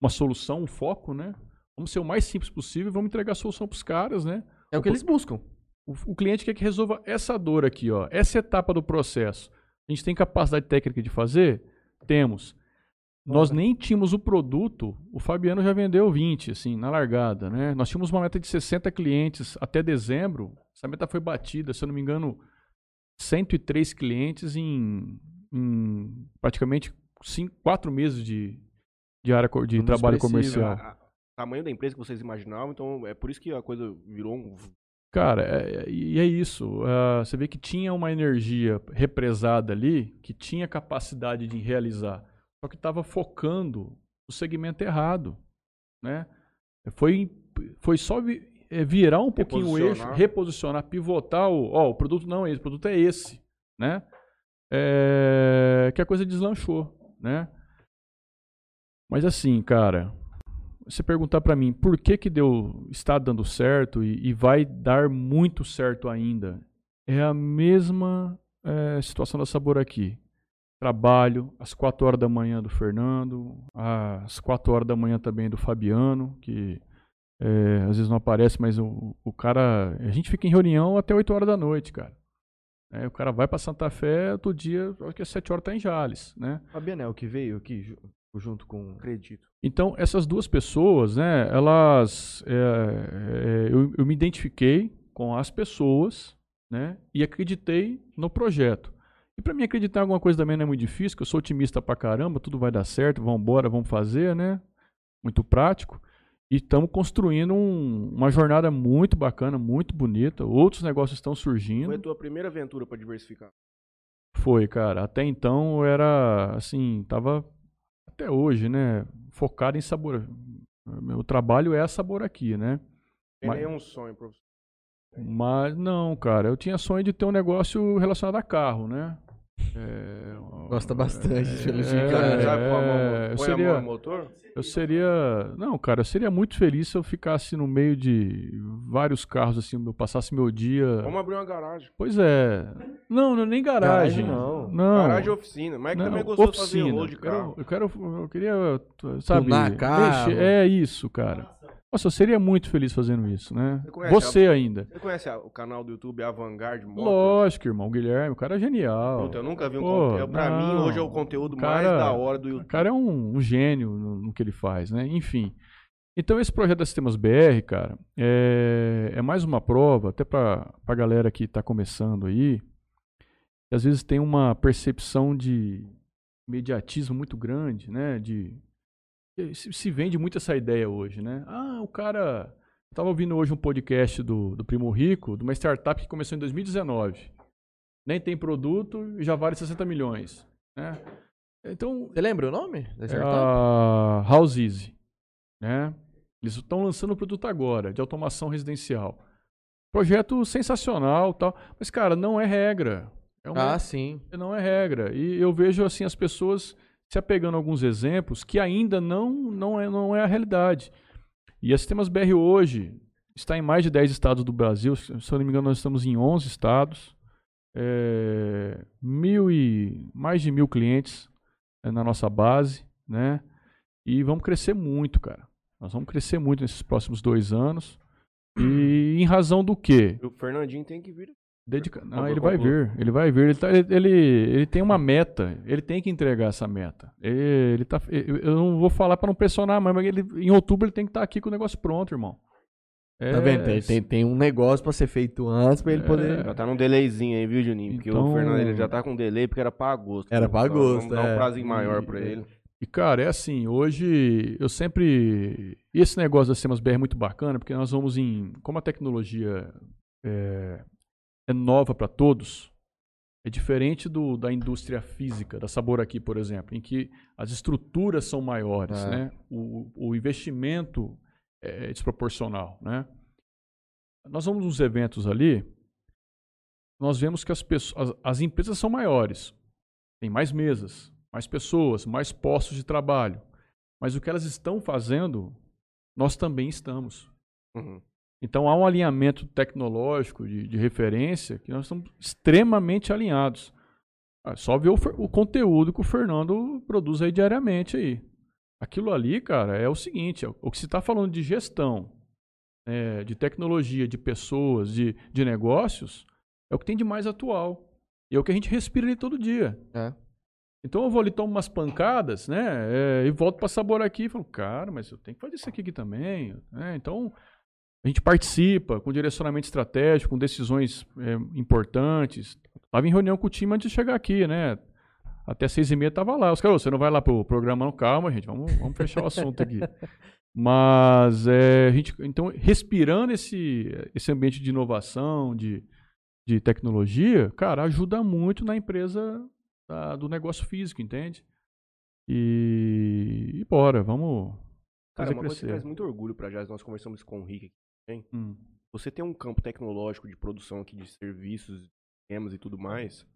Speaker 3: uma solução, um foco, né? Vamos ser o mais simples possível e vamos entregar a solução para os caras, né?
Speaker 1: É o que eles buscam.
Speaker 3: O, o, cliente quer que resolva essa dor aqui, ó, essa etapa do processo. A gente tem capacidade técnica de fazer? Temos. Nós nem tínhamos o produto, o Fabiano já vendeu 20, assim, na largada, né? Nós tínhamos uma meta de 60 clientes até dezembro, essa meta foi batida, se eu não me engano, 103 clientes em, em praticamente 5, 4 meses de, de área de trabalho comercial.
Speaker 2: O tamanho da empresa que vocês imaginavam, então é por isso que a coisa virou um
Speaker 3: Cara, é, e é isso. Uh, você vê que tinha uma energia represada ali que tinha capacidade de realizar, só que estava focando o segmento errado, né? Foi, foi só vi, é, virar um pouquinho o eixo, reposicionar, pivotar o, ó, o produto não é esse, o produto é esse, né? É, que a coisa deslanchou, né? Mas assim, cara, você perguntar para mim por que que deu, está dando certo e, e vai dar muito certo ainda, é a mesma é, situação da Sabor aqui. Trabalho às 4 horas da manhã do Fernando, às 4 horas da manhã também do Fabiano, que é, às vezes não aparece, mas o, o cara. A gente fica em reunião até 8 horas da noite, cara. É, o cara vai para Santa Fé, outro dia, acho que às 7 horas tá em Jales, né?
Speaker 1: Fabianel que veio aqui junto com.
Speaker 2: Acredito.
Speaker 3: Então, essas duas pessoas, né, elas. É, é, eu, eu me identifiquei com as pessoas, né, e acreditei no projeto. E para mim acreditar em alguma coisa também não é muito difícil, eu sou otimista pra caramba, tudo vai dar certo, vamos embora, vamos fazer, né? Muito prático. E estamos construindo um, uma jornada muito bacana, muito bonita. Outros negócios estão surgindo. Foi
Speaker 2: a tua primeira aventura para diversificar?
Speaker 3: Foi, cara. Até então eu era assim, tava até hoje, né? Focado em sabor. Meu trabalho é sabor aqui, né?
Speaker 2: Tem mas, nenhum sonho, professor?
Speaker 3: Mas não, cara, eu tinha sonho de ter um negócio relacionado a carro, né? É,
Speaker 1: Gosta bastante de pelo
Speaker 3: é,
Speaker 1: gigante.
Speaker 2: Já com a mão,
Speaker 3: é, eu seria-
Speaker 2: mão no motor?
Speaker 3: Eu seria. Não, cara, eu seria muito feliz se eu ficasse no meio de vários carros, assim, eu passasse meu dia.
Speaker 2: Vamos abrir uma garagem.
Speaker 3: Pois é. Não, não é nem garagem.
Speaker 1: Garagem não.
Speaker 3: Não.
Speaker 2: Garagem e oficina. Mas é que
Speaker 3: não,
Speaker 2: também gostou
Speaker 3: oficina.
Speaker 2: de fazer rolo de
Speaker 3: Eu quero-
Speaker 2: carro.
Speaker 3: Eu, quero, eu queria, sabe,
Speaker 1: Tunar carro.
Speaker 3: mexer- É isso, cara. Nossa, eu seria muito feliz fazendo isso, né?
Speaker 2: Você
Speaker 3: Você ainda.
Speaker 2: Você conhece a- o canal do YouTube Avantgarde Motors?
Speaker 3: Lógico, irmão. O Guilherme, o cara é genial.
Speaker 2: Puta, eu nunca vi um
Speaker 3: Pô,
Speaker 2: conteúdo. Pra mim,
Speaker 3: não.
Speaker 2: hoje é o conteúdo
Speaker 3: O cara-
Speaker 2: mais da hora do
Speaker 3: O
Speaker 2: YouTube.
Speaker 3: cara é um, um gênio no, no que ele faz, né? Enfim. Então, esse projeto da Sistemas BR, cara, é, é mais uma prova, até pra, pra galera que tá começando aí, que às vezes tem uma percepção de imediatismo muito grande, né? De, se, vende muito essa ideia hoje, né? Ah, o cara. Eu tava ouvindo hoje um podcast do, do Primo Rico, de uma startup que começou em 2019. Nem tem produto e já vale 60 milhões. Né? Então,
Speaker 1: Você lembra o nome da
Speaker 3: é
Speaker 1: startup?
Speaker 3: a House Easy, né? Eles estão lançando o produto agora, de automação residencial. Projeto sensacional, tal, mas cara, não é regra. É uma-
Speaker 1: Ah, sim.
Speaker 3: não é regra. E eu vejo assim as pessoas se apegando a alguns exemplos que ainda não não é não é a realidade. E a Sistemas BR hoje está em mais de 10 estados do Brasil, se eu não me engano nós estamos em 11 estados. É, mil e mais de mil clientes é, na nossa base, né? E vamos crescer muito, cara. Nós vamos crescer muito nesses próximos dois anos. E em razão do quê?
Speaker 2: O Fernandinho tem que vir.
Speaker 3: Dedica... Não,
Speaker 2: Conclua,
Speaker 3: ele vai vir, ele vai vir. Ele, tá- ele, ele, ele tem uma meta, ele tem que entregar essa meta. Ele, ele tá, eu não vou falar para não pressionar, mas ele, em outubro ele tem que estar aqui com o negócio pronto, irmão.
Speaker 1: Tá vendo? Tem, tem, tem um negócio pra ser feito antes pra ele
Speaker 3: É.
Speaker 1: poder.
Speaker 2: Já tá num delayzinho aí, viu, Juninho? Porque
Speaker 3: Então-
Speaker 2: o Fernando ele já tá com delay porque era pra agosto.
Speaker 1: Era pra
Speaker 2: Então,
Speaker 1: agosto,
Speaker 2: Vamos dar
Speaker 1: é.
Speaker 2: um prazinho maior pra
Speaker 1: E-
Speaker 2: ele.
Speaker 3: E, cara, é assim, hoje eu sempre. E esse negócio das Sistemas BR é muito bacana, porque nós vamos em. Como a tecnologia é, é nova para todos, é diferente do, da indústria física, da Sabor aqui, por exemplo, em que as estruturas são maiores,
Speaker 1: É.
Speaker 3: né? O, o investimento é desproporcional, né? Nós vamos nos eventos ali, nós vemos que as, pessoas, as, as empresas são maiores, tem mais mesas, mais pessoas, mais postos de trabalho. Mas o que elas estão fazendo, nós também estamos.
Speaker 2: Uhum.
Speaker 3: Então há um alinhamento tecnológico de, de referência que nós estamos extremamente alinhados. Ah, Só ver o, o conteúdo que o Fernando produz aí diariamente aí. Aquilo ali, cara, é o seguinte: o que se está falando de gestão, é, de tecnologia, de pessoas, de, de negócios, é o que tem de mais atual. E é o que a gente respira ali todo dia.
Speaker 1: É.
Speaker 3: Então eu vou ali, tomo umas pancadas, né? é, e volto para sabor aqui e falo, cara, mas eu tenho que fazer isso aqui, aqui também. né? Então a gente participa com direcionamento estratégico, com decisões é, importantes. Tava em reunião com o time antes de chegar aqui, né? Até seis e meia tava lá. Os caras, "Ô, você não vai lá pro programa, não? Calma, gente, vamos, vamos fechar o assunto aqui. [laughs] Mas é, a gente, então, respirando esse, esse ambiente de inovação, de, de tecnologia, cara, ajuda muito na empresa da- do negócio físico, entende? E, e bora, vamos
Speaker 2: Cara, uma coisa que
Speaker 3: crescer.
Speaker 2: traz muito orgulho pra Jazz, nós conversamos com o Rick
Speaker 3: Hum,
Speaker 2: Você tem um campo tecnológico de produção aqui de serviços, sistemas e tudo mais,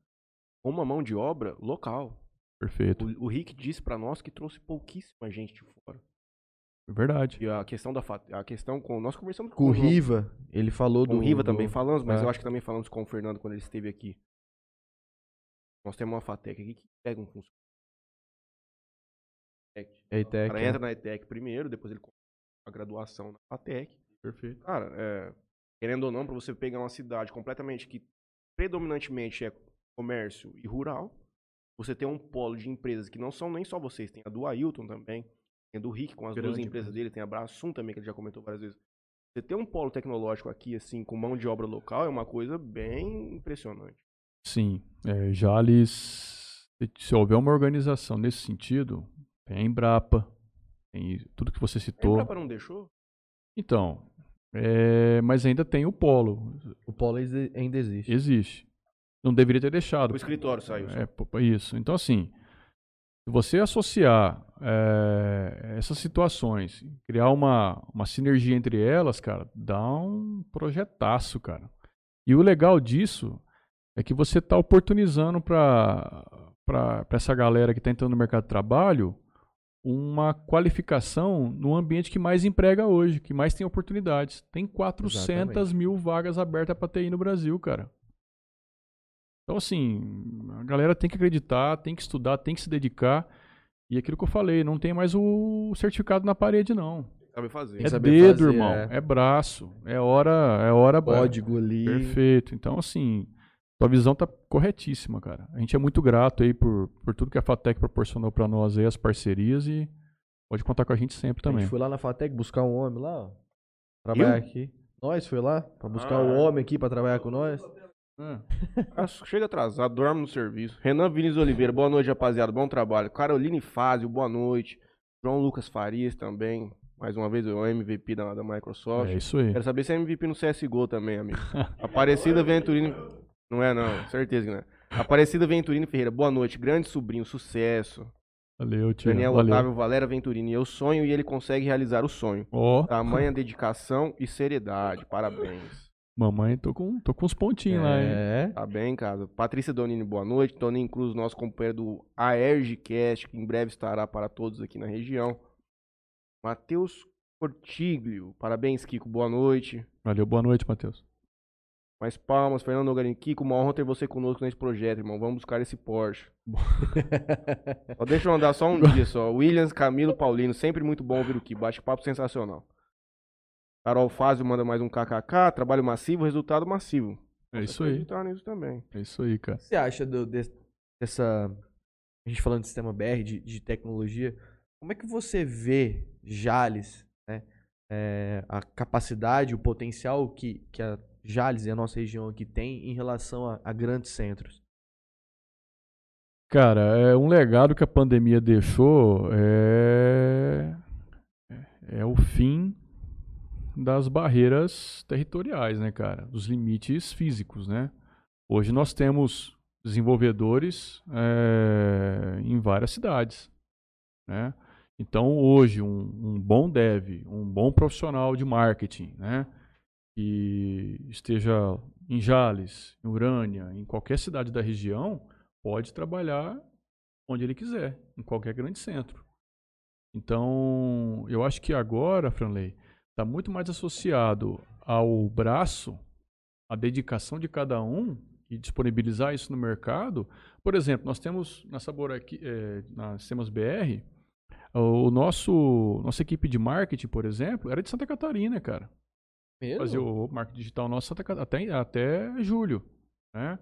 Speaker 2: com uma mão de obra local.
Speaker 3: perfeito,
Speaker 2: O, o Rick disse pra nós que trouxe pouquíssima gente de fora.
Speaker 3: é verdade.
Speaker 2: E a questão da a questão com nós conversamos
Speaker 1: Com o
Speaker 2: o-
Speaker 1: Riva, ele falou
Speaker 2: com
Speaker 1: do.
Speaker 2: o Riva
Speaker 1: do-
Speaker 2: também falamos, mas
Speaker 1: é.
Speaker 2: eu acho que também falamos com o Fernando quando ele esteve aqui. Nós temos uma FATEC aqui que pega um funcionário.
Speaker 1: É,
Speaker 2: O cara
Speaker 1: Tech,
Speaker 2: entra na ETEC primeiro, depois ele a graduação na FATEC.
Speaker 3: Perfeito.
Speaker 2: Cara, é, querendo ou não, para você pegar uma cidade completamente que predominantemente é comércio e rural, você tem um polo de empresas que não são nem só vocês, tem a do Ailton também, tem a do Rick com as duas
Speaker 3: Grande
Speaker 2: empresas
Speaker 3: empresa.
Speaker 2: dele, tem a Brasum também, que ele já comentou várias vezes. Você ter um polo tecnológico aqui, assim, com mão de obra local, é uma coisa bem impressionante.
Speaker 3: Sim, é, Jales, se- houver uma organização nesse sentido, tem a Embrapa, tem tudo que você
Speaker 2: A
Speaker 3: citou.
Speaker 2: Embrapa não deixou?
Speaker 3: Então, é, mas ainda tem o polo,
Speaker 1: O Polo ainda existe.
Speaker 3: existe. Não deveria ter deixado.
Speaker 2: O escritório saiu.
Speaker 3: É, isso. Então, assim, se você associar é, essas situações, criar uma, uma sinergia entre elas, cara, dá um projetaço, cara. E o legal disso é que você está oportunizando para essa galera que está entrando no mercado de trabalho uma qualificação no ambiente que mais emprega hoje, que mais tem oportunidades. Tem 400 Exatamente. mil vagas abertas para TI no Brasil, cara. Então, assim, a galera tem que acreditar, tem que estudar, tem que se dedicar. E aquilo que eu falei, não tem mais o certificado na parede, não.
Speaker 2: Sabe fazer.
Speaker 3: É dedo, fazer, irmão. É. é. braço. É hora. É hora.
Speaker 1: Código ali.
Speaker 3: Perfeito. Então, assim, tua visão tá corretíssima, cara. A gente é muito grato aí por, por tudo que a Fatec proporcionou para nós aí, as parcerias e pode contar com a gente sempre também. A gente
Speaker 1: foi lá na Fatec buscar um homem lá, ó. Trabalhar Eu? aqui. Nós foi lá pra buscar ah. um homem aqui pra trabalhar com nós.
Speaker 2: Hum. Chega atrasado, dorme no serviço. Renan Vinícius Oliveira, boa noite, rapaziada. Bom trabalho. Caroline Fázio, boa noite. João Lucas Farias também. Mais uma vez, o MVP da, da Microsoft.
Speaker 3: É isso aí.
Speaker 2: Quero saber se é MVP no CSGO também, amigo. Aparecida Venturini. Não é, não. Certeza que não é. Aparecida Venturini Ferreira, boa noite. Grande sobrinho, sucesso.
Speaker 3: Valeu, tio.
Speaker 2: Daniel
Speaker 3: Valeu.
Speaker 2: Otávio Valera Venturini. Eu sonho e ele consegue realizar o sonho.
Speaker 3: Oh.
Speaker 2: Tamanha dedicação e seriedade. Parabéns.
Speaker 3: Mamãe, tô com, tô com uns pontinhos é. lá, hein? É.
Speaker 2: Tá bem, cara. Patrícia Donini, boa noite. Toninho Cruz, nosso companheiro do AERGcast, que em breve estará para todos aqui na região. Matheus Cortiglio, parabéns, Kiko, boa noite.
Speaker 3: Valeu, boa noite, Matheus.
Speaker 2: Mais palmas, Fernando Nogarini. Kiko, uma honra ter você conosco nesse projeto, irmão. Vamos buscar esse Porsche. [laughs] só deixa eu andar só um dia só. Williams, Camilo, Paulino, sempre muito bom ouvir o que. Bate-papo sensacional. Carol Fázio manda mais um KKK, trabalho massivo, resultado massivo.
Speaker 3: É isso aí.
Speaker 2: nisso também.
Speaker 3: É isso aí, cara. O que
Speaker 1: você acha do, dessa. A gente falando de sistema BR, de, de tecnologia, como é que você vê Jales, né? É, a capacidade, o potencial que, que a Jales e a nossa região aqui tem em relação a, a grandes centros?
Speaker 3: Cara, é um legado que a pandemia deixou é, é o fim das barreiras territoriais, né, cara? Dos limites físicos, né? Hoje nós temos desenvolvedores é, em várias cidades, né? Então hoje um, um, bom dev, um bom profissional de marketing, né? Que esteja em Jales, em Urânia, em qualquer cidade da região, pode trabalhar onde ele quiser, em qualquer grande centro. Então, eu acho que agora, Franley, está muito mais associado ao braço, à dedicação de cada um e disponibilizar isso no mercado. Por exemplo, nós temos na Sabor aqui, é, na Sistemas BR, o nosso nossa equipe de marketing, por exemplo, era de Santa Catarina, cara.
Speaker 1: Mesmo?
Speaker 3: Fazia o marketing digital nosso até, até julho, né?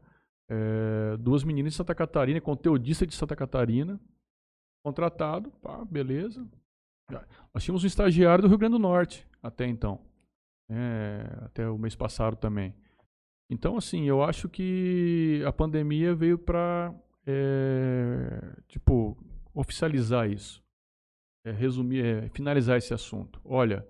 Speaker 3: É, duas meninas de Santa Catarina, conteudista de Santa Catarina, contratado, pá, beleza. Nós tínhamos um estagiário do Rio Grande do Norte até então. É, até o mês passado também. Então, assim, eu acho que a pandemia veio para, é, tipo, oficializar isso. É, resumir, é, finalizar esse assunto. Olha,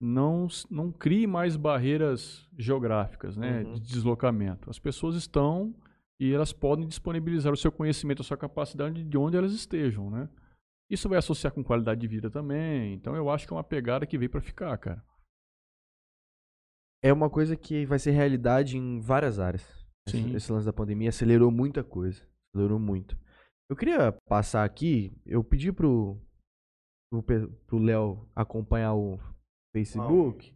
Speaker 3: não, não crie mais barreiras geográficas, né, uhum. de deslocamento. As pessoas estão e elas podem disponibilizar o seu conhecimento, a sua capacidade de onde elas estejam, né? Isso vai associar com qualidade de vida também. Então eu acho que é uma pegada que veio para ficar, cara.
Speaker 1: É uma coisa que vai ser realidade em várias áreas. Sim. Esse, lance da pandemia acelerou muita coisa. Acelerou muito. Eu queria passar aqui, eu pedi pro pro Léo acompanhar o Facebook.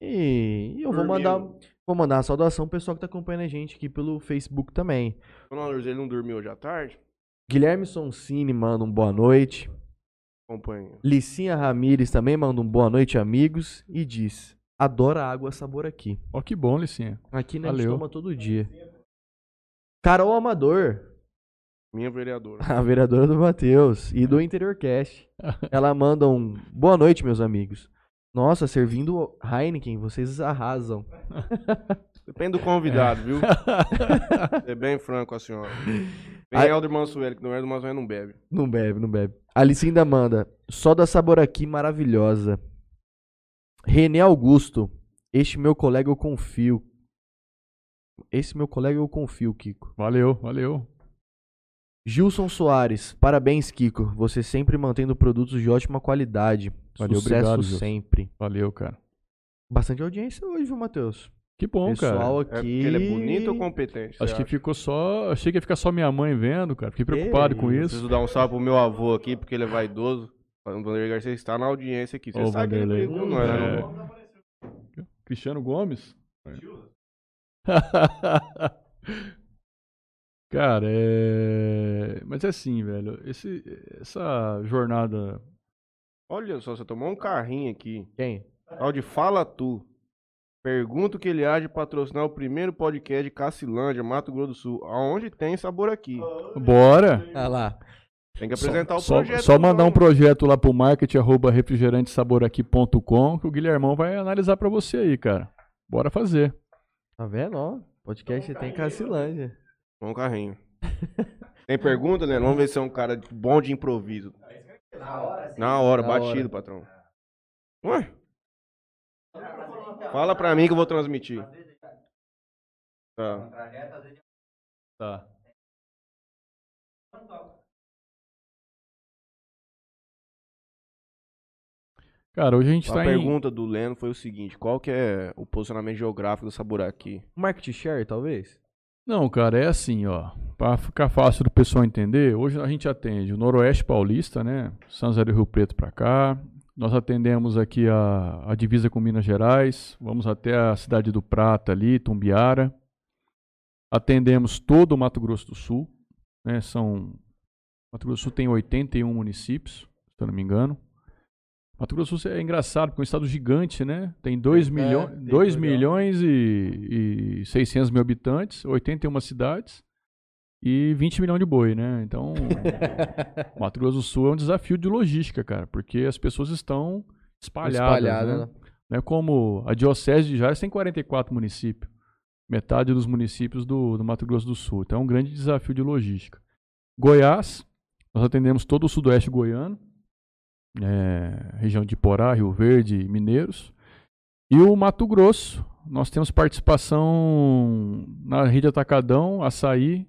Speaker 1: E, eu vou mandar vou mandar uma saudação pro pessoal que tá acompanhando a gente aqui pelo Facebook também.
Speaker 2: O ele não dormiu hoje à tarde?
Speaker 1: Guilherme Sonsini manda um boa noite.
Speaker 2: Acompanha.
Speaker 1: Licinha Ramires também manda um boa noite, amigos. E diz: Adora água sabor aqui.
Speaker 3: Ó, oh, que bom, Licinha.
Speaker 1: Aqui né, a gente toma todo dia. Carol Amador.
Speaker 2: Minha vereadora. [laughs]
Speaker 1: A vereadora do Matheus e do Interior Cast. Ela manda um boa noite, meus amigos. Nossa, servindo Heineken, vocês arrasam. [laughs]
Speaker 2: Depende do convidado, viu? [laughs] Ser bem franco a senhora. Vem a... Helder Mansueli, que não é do Mansueli, não bebe.
Speaker 1: Não bebe, não bebe. Alicinda manda. Só da sabor aqui, maravilhosa. René Augusto. Este meu colega eu confio. Esse meu colega eu confio, Kiko.
Speaker 3: Valeu, valeu.
Speaker 1: Gilson Soares. Parabéns, Kiko. Você sempre mantendo produtos de ótima qualidade. Valeu, Sucesso
Speaker 3: obrigado,
Speaker 1: sempre.
Speaker 3: Valeu, cara.
Speaker 1: Bastante audiência hoje, viu, Matheus?
Speaker 3: Que bom, cara.
Speaker 1: Pessoal
Speaker 2: É
Speaker 1: aqui.
Speaker 2: porque ele é bonito ou competente?
Speaker 3: Acho que
Speaker 2: acha?
Speaker 3: ficou só. Achei que ia ficar só minha mãe vendo, cara. Fiquei preocupado com isso.
Speaker 2: Preciso dar um salve pro meu avô aqui, porque ele é vaidoso. O Vanderlei Garcia está na audiência aqui. Você
Speaker 3: Ô,
Speaker 2: sabe que ele né?
Speaker 3: É.
Speaker 2: não?
Speaker 3: Cristiano Gomes? [laughs] Cara, é. Mas é assim, velho. Esse, essa jornada.
Speaker 2: Olha só, você tomou um carrinho aqui.
Speaker 1: Quem?
Speaker 2: Tal de Fala Tu. Pergunta o que ele há de patrocinar o primeiro podcast de Cacilândia, Mato Grosso do Sul. Aonde tem sabor aqui?
Speaker 3: Bora!
Speaker 1: Ah lá.
Speaker 2: Tem que apresentar
Speaker 3: só,
Speaker 2: o projeto.
Speaker 3: Só mandar um projeto lá pro marketing arroba refrigerantesaboraqui.com que o Guilhermão vai analisar pra você aí, cara. Bora fazer.
Speaker 1: Tá vendo? Ó, podcast tem Cacilândia.
Speaker 2: Um carrinho. Tem pergunta, né? Vamos ver se é um cara bom de improviso. Na hora,
Speaker 1: Na
Speaker 2: batido,
Speaker 1: hora.
Speaker 2: patrão. Ué? Fala pra mim que eu vou transmitir. Tá.
Speaker 3: Tá. Cara, hoje a gente
Speaker 2: A
Speaker 3: tá em.
Speaker 2: pergunta do Leno foi o seguinte: qual que é o posicionamento geográfico do Saburaki?
Speaker 1: Market share, talvez?
Speaker 3: Não, cara, é assim, ó. Pra ficar fácil do pessoal entender, hoje a gente atende o Noroeste Paulista, né? São José do Rio Preto pra cá. Nós atendemos aqui a, a divisa com Minas Gerais. Vamos até a cidade do Prata ali, Tumbiara. Atendemos todo o Mato Grosso do Sul, né? São Mato Grosso do Sul tem 81 municípios, se eu não me engano. Mato Grosso do Sul é engraçado, porque é um estado gigante, né? Tem 2
Speaker 1: É,
Speaker 3: 2
Speaker 1: legal.
Speaker 3: milhões e, e 600 mil habitantes, 81 cidades e 20 milhões de boi, né? Então, [laughs] Mato Grosso do Sul é um desafio de logística, cara, porque as pessoas estão espalhadas,
Speaker 1: Espalhada,
Speaker 3: né? Não é como a Diocese de Jales tem 44 municípios, metade dos municípios do, do Mato Grosso do Sul. Então é um grande desafio de logística. Goiás, nós atendemos todo o sudoeste goiano, é, região de Porá, Rio Verde, e Mineiros. E o Mato Grosso, nós temos participação na rede Atacadão, Açaí,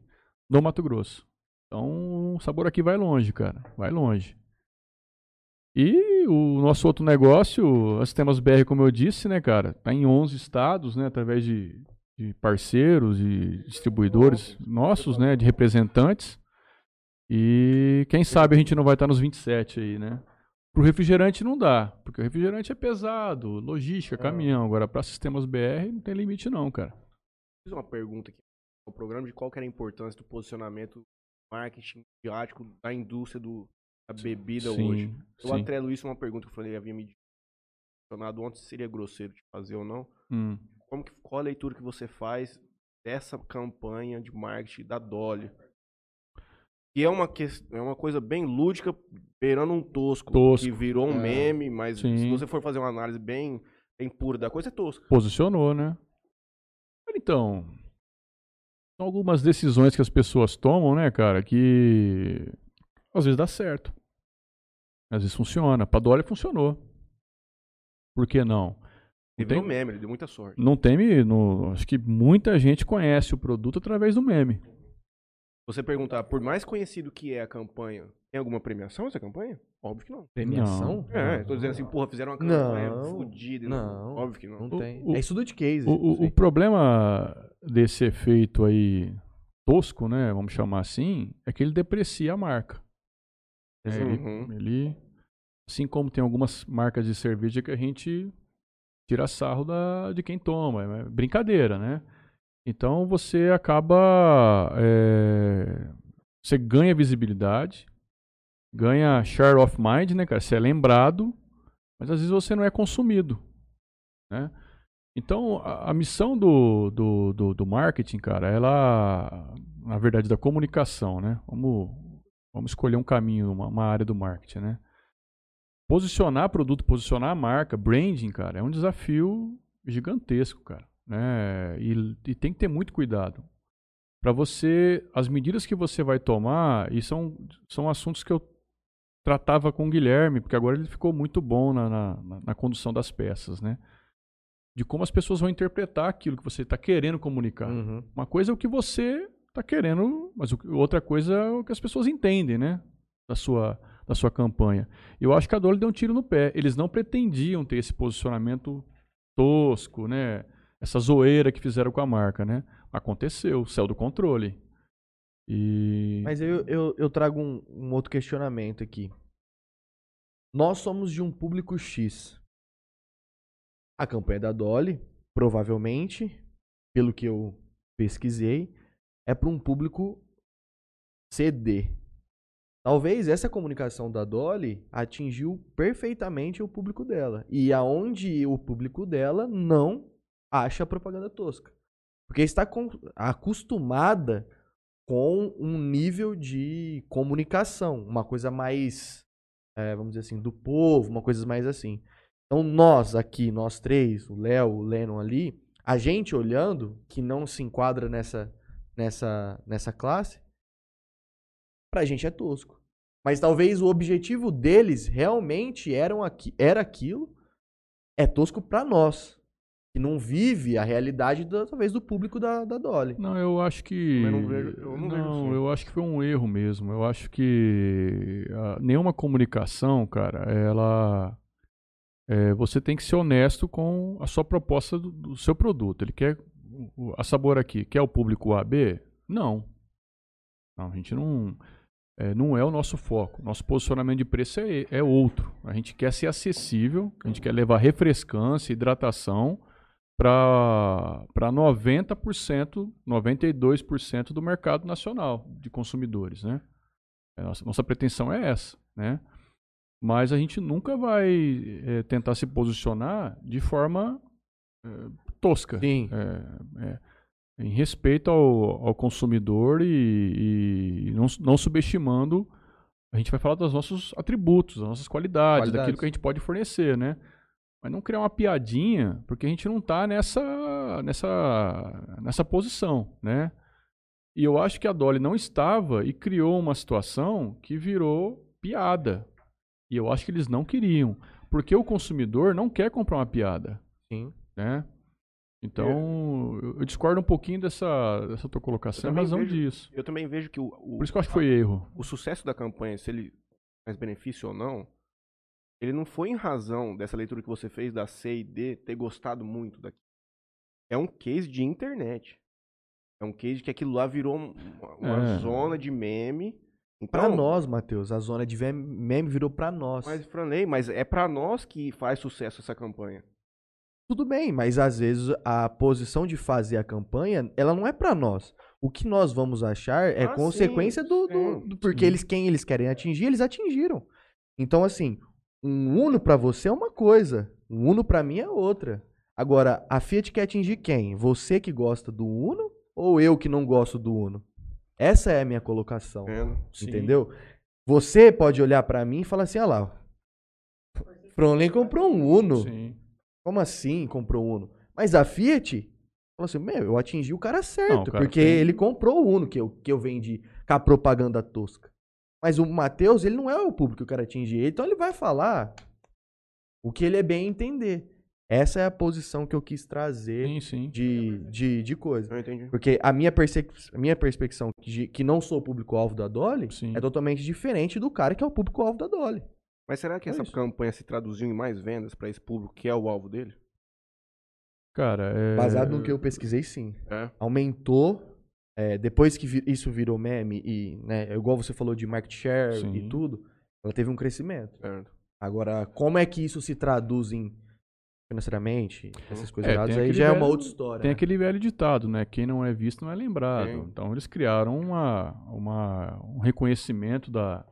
Speaker 3: do Mato Grosso. Então o sabor aqui vai longe, cara, vai longe. E o nosso outro negócio, as Sistemas BR, como eu disse, né, cara, tá em 11 estados, né, através de, de parceiros e distribuidores nossos, né, de representantes. E quem sabe a gente não vai estar nos 27 aí, né? Pro refrigerante não dá, porque o refrigerante é pesado, logística, caminhão. Agora, para sistemas BR, não tem limite não, cara.
Speaker 2: Fiz uma pergunta aqui no programa de qual era a importância do posicionamento marketing midiático da indústria do, da bebida hoje. Eu
Speaker 3: sim.
Speaker 2: atrelo isso a uma pergunta que eu falei, havia me questionado ontem se seria grosseiro de fazer ou não.
Speaker 3: Hum.
Speaker 2: Como que, qual a leitura que você faz dessa campanha de marketing da Dolly? Que é uma, ques- é uma coisa bem lúdica, beirando um tosco,
Speaker 3: Tosco.
Speaker 2: que virou um
Speaker 1: É.
Speaker 2: meme, mas
Speaker 3: Sim.
Speaker 2: se você for fazer uma análise bem, bem pura da coisa, é tosco.
Speaker 3: Posicionou, né? Então, são algumas decisões que as pessoas tomam, né, cara, que às vezes dá certo. Às vezes funciona. Pra Dolly funcionou. Por que não?
Speaker 2: Ele
Speaker 3: tem-
Speaker 2: meme, ele deu muita sorte.
Speaker 3: Não teme, no, acho que muita gente conhece o produto através do meme.
Speaker 2: Você perguntar, por mais conhecido que é a campanha, tem alguma premiação essa campanha? Óbvio que não.
Speaker 1: Premiação?
Speaker 2: É, tô dizendo assim, porra, fizeram uma campanha
Speaker 1: Não.
Speaker 2: fodida.
Speaker 1: Não.
Speaker 2: Óbvio que não.
Speaker 1: Não tem.
Speaker 3: o-
Speaker 1: é estudo de case.
Speaker 3: O, o- problema desse efeito aí tosco, né, vamos chamar assim, é que ele deprecia a marca. É, ele,
Speaker 2: Uhum.
Speaker 3: ele- assim como tem algumas marcas de cerveja que a gente tira sarro da, de quem toma, é brincadeira, né? Então você acaba, é, você ganha visibilidade, ganha share of mind, né, cara? Você é lembrado, mas às vezes você não é consumido, né? Então, a, a missão do, do, do, do marketing, cara, ela, na verdade, da comunicação, né? Vamos, vamos escolher um caminho, uma, uma área do marketing, né? Posicionar produto, posicionar a marca, branding, cara, é um desafio gigantesco, cara, né? E, e tem que ter muito cuidado. Para você, as medidas que você vai tomar, e são, são assuntos que eu tratava com o Guilherme, porque agora ele ficou muito bom na, na, na- condução das peças, né? De como as pessoas vão interpretar aquilo que você está querendo comunicar.
Speaker 1: Uhum.
Speaker 3: Uma coisa é o que você está querendo, mas o outra coisa é o que as pessoas entendem, né? Da sua, da sua campanha. Eu acho que a Dolly deu um tiro no pé. Eles não pretendiam ter esse posicionamento tosco, né? Essa zoeira que fizeram com a marca, né? Aconteceu, céu do controle. E
Speaker 1: Mas eu, eu, eu trago um, um outro questionamento aqui. Nós somos de um público X. A campanha da Dolly, provavelmente, pelo que eu pesquisei, é para um público CD. Talvez essa comunicação da Dolly atingiu perfeitamente o público dela. E aonde o público dela não acha propaganda tosca. Porque está acostumada com um nível de comunicação, uma coisa mais, é, vamos dizer assim, do povo, uma coisa mais assim. Então nós aqui, nós três, o Léo, o Lennon ali, a gente olhando, que não se enquadra nessa, nessa, nessa classe, pra gente é tosco. Mas talvez o objetivo deles realmente aqui, era aquilo, é tosco pra nós, que não vive a realidade, da- talvez, do público da, da Dolly.
Speaker 3: Não, eu acho que.
Speaker 2: Mas não vejo- eu não vejo assim.
Speaker 3: eu acho que foi um erro mesmo. Eu acho que ah, nenhuma comunicação, cara, ela. é, você tem que ser honesto com a sua proposta do, do seu produto. Ele quer. A Sabor aqui, quer o público AB? Não. Não, a gente não. é, não é o nosso foco. Nosso posicionamento de preço é, é outro. A gente quer ser acessível, a gente quer levar refrescância, hidratação para 90%, 92% do mercado nacional de consumidores, né? É, Nossa, nossa pretensão é essa, né? Mas a gente nunca vai eh, tentar se posicionar de forma eh, tosca.
Speaker 1: Sim.
Speaker 3: É, é, em respeito ao, ao consumidor e, e não, não subestimando, a gente vai falar dos nossos atributos, das nossas qualidades,
Speaker 1: Qualidades.
Speaker 3: daquilo que a gente pode fornecer, né? Mas não criar uma piadinha, porque a gente não está nessa, nessa, nessa posição, né? E eu acho que a Dolly não estava e criou uma situação que virou piada. E eu acho que eles não queriam, porque o consumidor não quer comprar uma piada
Speaker 1: Sim.
Speaker 3: né? Então, eu eu discordo um pouquinho dessa, dessa tua colocação em
Speaker 2: também
Speaker 3: razão
Speaker 2: vejo-
Speaker 3: disso.
Speaker 2: Eu também vejo que o, o,
Speaker 3: Por isso que eu acho que foi erro.
Speaker 2: o sucesso da campanha, se ele faz benefício ou não, ele não foi em razão dessa leitura que você fez da C e D ter gostado muito daquilo. É um case de internet. É um case que aquilo lá virou um- uma, uma
Speaker 3: É.
Speaker 2: zona de meme. Então,
Speaker 1: Pra nós, Matheus, a zona de meme virou pra nós.
Speaker 2: Mas, Franley, mas é pra nós que faz sucesso essa campanha.
Speaker 1: Tudo bem, mas às vezes a posição de fazer a campanha, ela não é pra nós. O que nós vamos achar é
Speaker 2: Ah,
Speaker 1: consequência
Speaker 2: sim,
Speaker 1: do, do- do- porque
Speaker 3: sim.
Speaker 1: eles quem eles querem atingir, eles atingiram. Então assim, um Uno pra você é uma coisa, um Uno pra mim é outra. Agora, a Fiat quer atingir quem? Você que gosta do Uno ou eu que não gosto do Uno? Essa é a minha colocação.
Speaker 2: Entendeu?
Speaker 3: Sim.
Speaker 1: Entendeu? Você pode olhar pra mim e falar assim, olha lá, Fronley comprou um Uno.
Speaker 3: Sim.
Speaker 1: Como assim comprou o Uno? Mas a Fiat falou assim: Meu, eu atingi o cara certo,
Speaker 3: Não, cara
Speaker 1: porque
Speaker 3: tem-
Speaker 1: ele comprou o Uno que eu, que eu vendi com a propaganda tosca. Mas o Matheus, ele não é o público que eu quero atingir, então ele vai falar o que ele é bem entender. Essa é a posição que eu quis trazer
Speaker 3: Sim, sim.
Speaker 1: de, de, de coisa.
Speaker 2: Eu entendi.
Speaker 1: Porque a minha, a minha perspecção de que não sou o público-alvo da Dolly
Speaker 3: Sim.
Speaker 1: é totalmente diferente do cara que é o público-alvo da Dolly.
Speaker 2: Mas será que
Speaker 1: É
Speaker 2: essa
Speaker 1: isso.
Speaker 2: campanha se traduziu em mais vendas pra esse público que é o alvo dele?
Speaker 3: Cara, é...
Speaker 1: Baseado no que eu pesquisei, sim.
Speaker 2: É.
Speaker 1: aumentou é, depois que vi- isso virou meme e, né, igual você falou de market share
Speaker 3: Sim.
Speaker 1: e tudo, ela teve um crescimento.
Speaker 2: Certo.
Speaker 1: Agora, como é que isso se traduz em financeiramente, essas coisas
Speaker 3: É,
Speaker 1: erradas,
Speaker 3: tem
Speaker 1: aí
Speaker 3: aquele
Speaker 1: já é uma
Speaker 3: velho-
Speaker 1: outra história.
Speaker 3: Tem
Speaker 1: né?
Speaker 3: aquele velho ditado, né? Quem não é visto não é lembrado.
Speaker 2: Sim.
Speaker 3: Então eles criaram uma, uma, um reconhecimento da,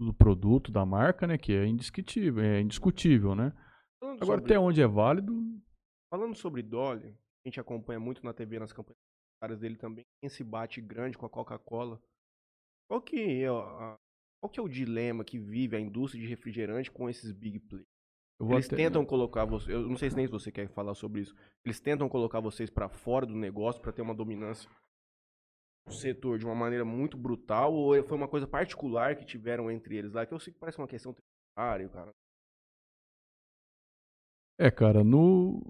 Speaker 3: do produto, da marca, né? Que é indiscutível, é indiscutível, né?
Speaker 2: Falando
Speaker 3: Agora,
Speaker 2: sobre-
Speaker 3: até onde é válido,
Speaker 2: Falando sobre Dolly, a gente acompanha muito na TV, nas campanhas caras dele também, tem esse bate grande com a Coca-Cola. Qual que, é, a- qual que é o dilema que vive a indústria de refrigerante com esses big players? Eles
Speaker 3: até-
Speaker 2: tentam colocar você, eu não sei se nem se você quer falar sobre isso. Eles tentam colocar vocês pra fora do negócio pra ter uma dominância do setor de uma maneira muito brutal ou foi uma coisa particular que tiveram entre eles lá que eu sei que parece uma questão tributária, cara.
Speaker 3: É, cara, no,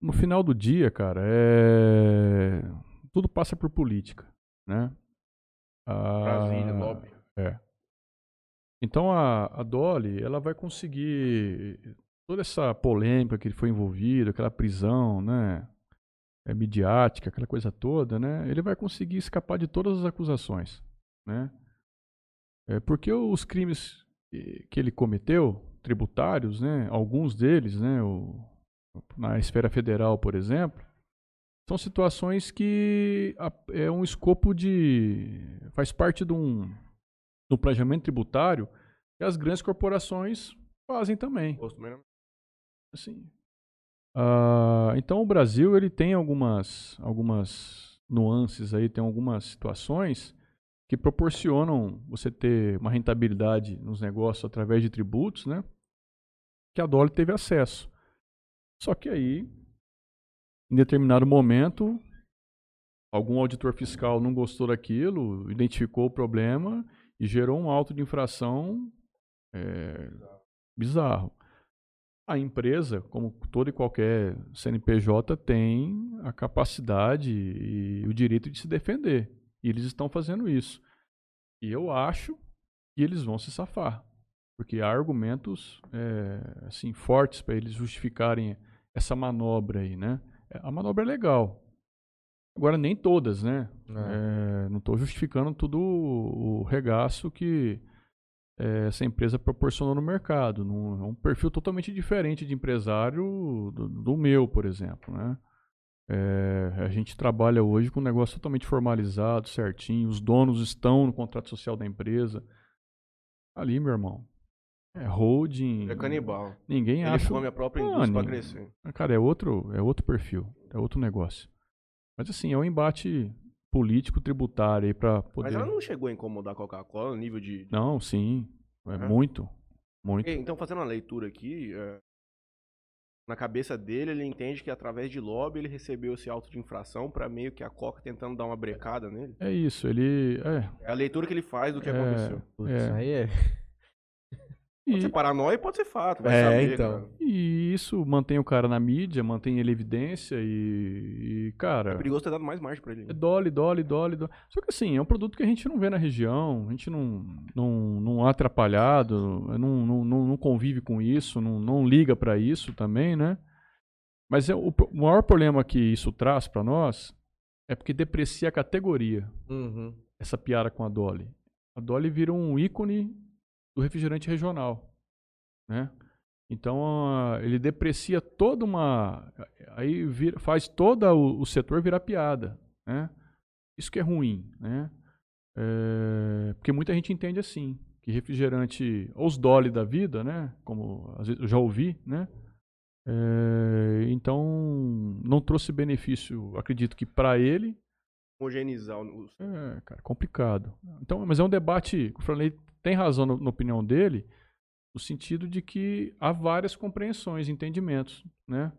Speaker 3: no final do dia, cara, é... tudo passa por política, né? A-
Speaker 2: Brasília, lobby.
Speaker 3: É. Então a, a Dolly, ela vai conseguir toda essa polêmica que foi envolvida, aquela prisão, né? é, midiática, aquela coisa toda, né? Ele vai conseguir escapar de todas as acusações, né? É porque os crimes que ele cometeu, tributários, né? Alguns deles, né? O, na esfera federal, por exemplo, são situações que é um escopo de faz parte de um do planejamento tributário que as grandes corporações fazem também. Assim, uh, então o Brasil ele tem algumas algumas nuances aí, tem algumas situações que proporcionam você ter uma rentabilidade nos negócios através de tributos, né? Que a Dolly teve acesso. Só que aí, em determinado momento, algum auditor fiscal não gostou daquilo, identificou o problema e gerou um auto de infração é, bizarro. A empresa, como todo e qualquer CNPJ, tem a capacidade e o direito de se defender. E eles estão fazendo isso. E eu acho que eles vão se safar. Porque há argumentos é, assim, fortes para eles justificarem essa manobra aí, né? A manobra é legal. Agora, nem todas, né? É. É, não estou justificando tudo o, o regaço que é, essa empresa proporcionou no mercado. Num, é um perfil totalmente diferente de empresário do, do meu, por exemplo, né? É, a gente trabalha hoje com um negócio totalmente formalizado, certinho. Os donos estão no contrato social da empresa. Ali, meu irmão. É holding.
Speaker 2: É canibal.
Speaker 3: Ninguém
Speaker 2: Ele
Speaker 3: acha.
Speaker 2: come a própria
Speaker 3: Ah,
Speaker 2: indústria pra
Speaker 3: ninguém-
Speaker 2: crescer.
Speaker 3: Cara, é outro, é outro perfil. É outro negócio. Mas assim, é um embate político tributário aí pra poder.
Speaker 2: Mas ela não chegou a incomodar a Coca-Cola no nível de. de-
Speaker 3: Não, sim. É
Speaker 2: É?
Speaker 3: muito. Muito.
Speaker 2: Então, fazendo uma leitura aqui, é, na cabeça dele, ele entende que através de lobby ele recebeu esse auto de infração pra meio que a Coca tentando dar uma brecada nele.
Speaker 3: É isso, ele. É.
Speaker 2: É a leitura que ele faz do que
Speaker 3: É,
Speaker 2: aconteceu.
Speaker 1: Putz,
Speaker 3: É.
Speaker 1: aí é.
Speaker 2: Pode
Speaker 3: E,
Speaker 2: ser paranoia e pode ser fato. Vai
Speaker 1: É,
Speaker 2: saber,
Speaker 1: então.
Speaker 2: cara.
Speaker 3: e isso mantém o cara na mídia, mantém ele em evidência e, e, cara.
Speaker 2: É perigoso ter dado mais margem pra ele.
Speaker 3: É dole, dole, dole, dole. Só que assim, é um produto que a gente não vê na região, a gente não, não, não é atrapalhado, não, não, não, não convive com isso, não, não liga para isso também, né? Mas é, o, o maior problema que isso traz para nós é porque deprecia a categoria,
Speaker 1: Uhum.
Speaker 3: essa piada com a Dolly. A Dolly vira um ícone do refrigerante regional, né? Então ah, ele deprecia toda uma, aí vira- faz todo o, o setor virar piada, né? Isso que é ruim, né? É, porque muita gente entende assim, que refrigerante, ou os Dolly da vida, né? Como às vezes eu já ouvi, né? É, então não trouxe benefício, acredito que para ele
Speaker 2: Homogeneizar os.
Speaker 3: é, cara, complicado. Então, mas é um debate, o Franley tem razão no- na opinião dele, no sentido de que há várias compreensões, entendimentos, né?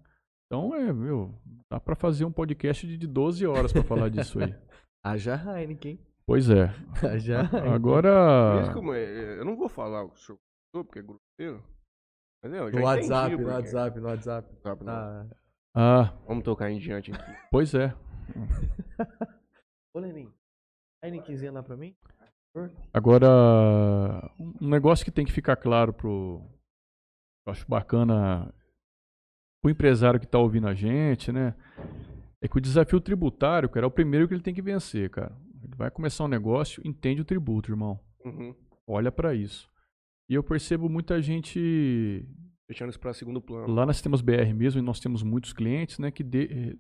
Speaker 3: Então, é, meu, dá pra fazer um podcast de de 12 horas pra falar disso aí. [laughs]
Speaker 1: Haja Heineken.
Speaker 3: Pois é. [laughs]
Speaker 1: Haja Heineken.
Speaker 3: Agora,
Speaker 2: é, eu não vou falar o que o senhor gostou, porque é grosseiro. Mas eu já
Speaker 1: No WhatsApp,
Speaker 2: entendi o
Speaker 1: no. WhatsApp, no.
Speaker 2: WhatsApp.
Speaker 1: Ah.
Speaker 3: ah,
Speaker 2: Vamos tocar em diante aqui.
Speaker 3: pois é. [laughs]
Speaker 1: Ô, Lenin, Heinekenzinha lá pra mim?
Speaker 3: Agora, um negócio que tem que ficar claro pro. Eu acho bacana o empresário que está ouvindo a gente, né? É que o desafio tributário, cara, é o primeiro que ele tem que vencer, cara. Ele vai começar um negócio, entende o tributo, irmão.
Speaker 2: Uhum.
Speaker 3: Olha para isso. E eu percebo muita gente
Speaker 2: Deixando isso pra segundo plano.
Speaker 3: lá nós temos BR mesmo, e nós temos muitos clientes, né, que de- eh,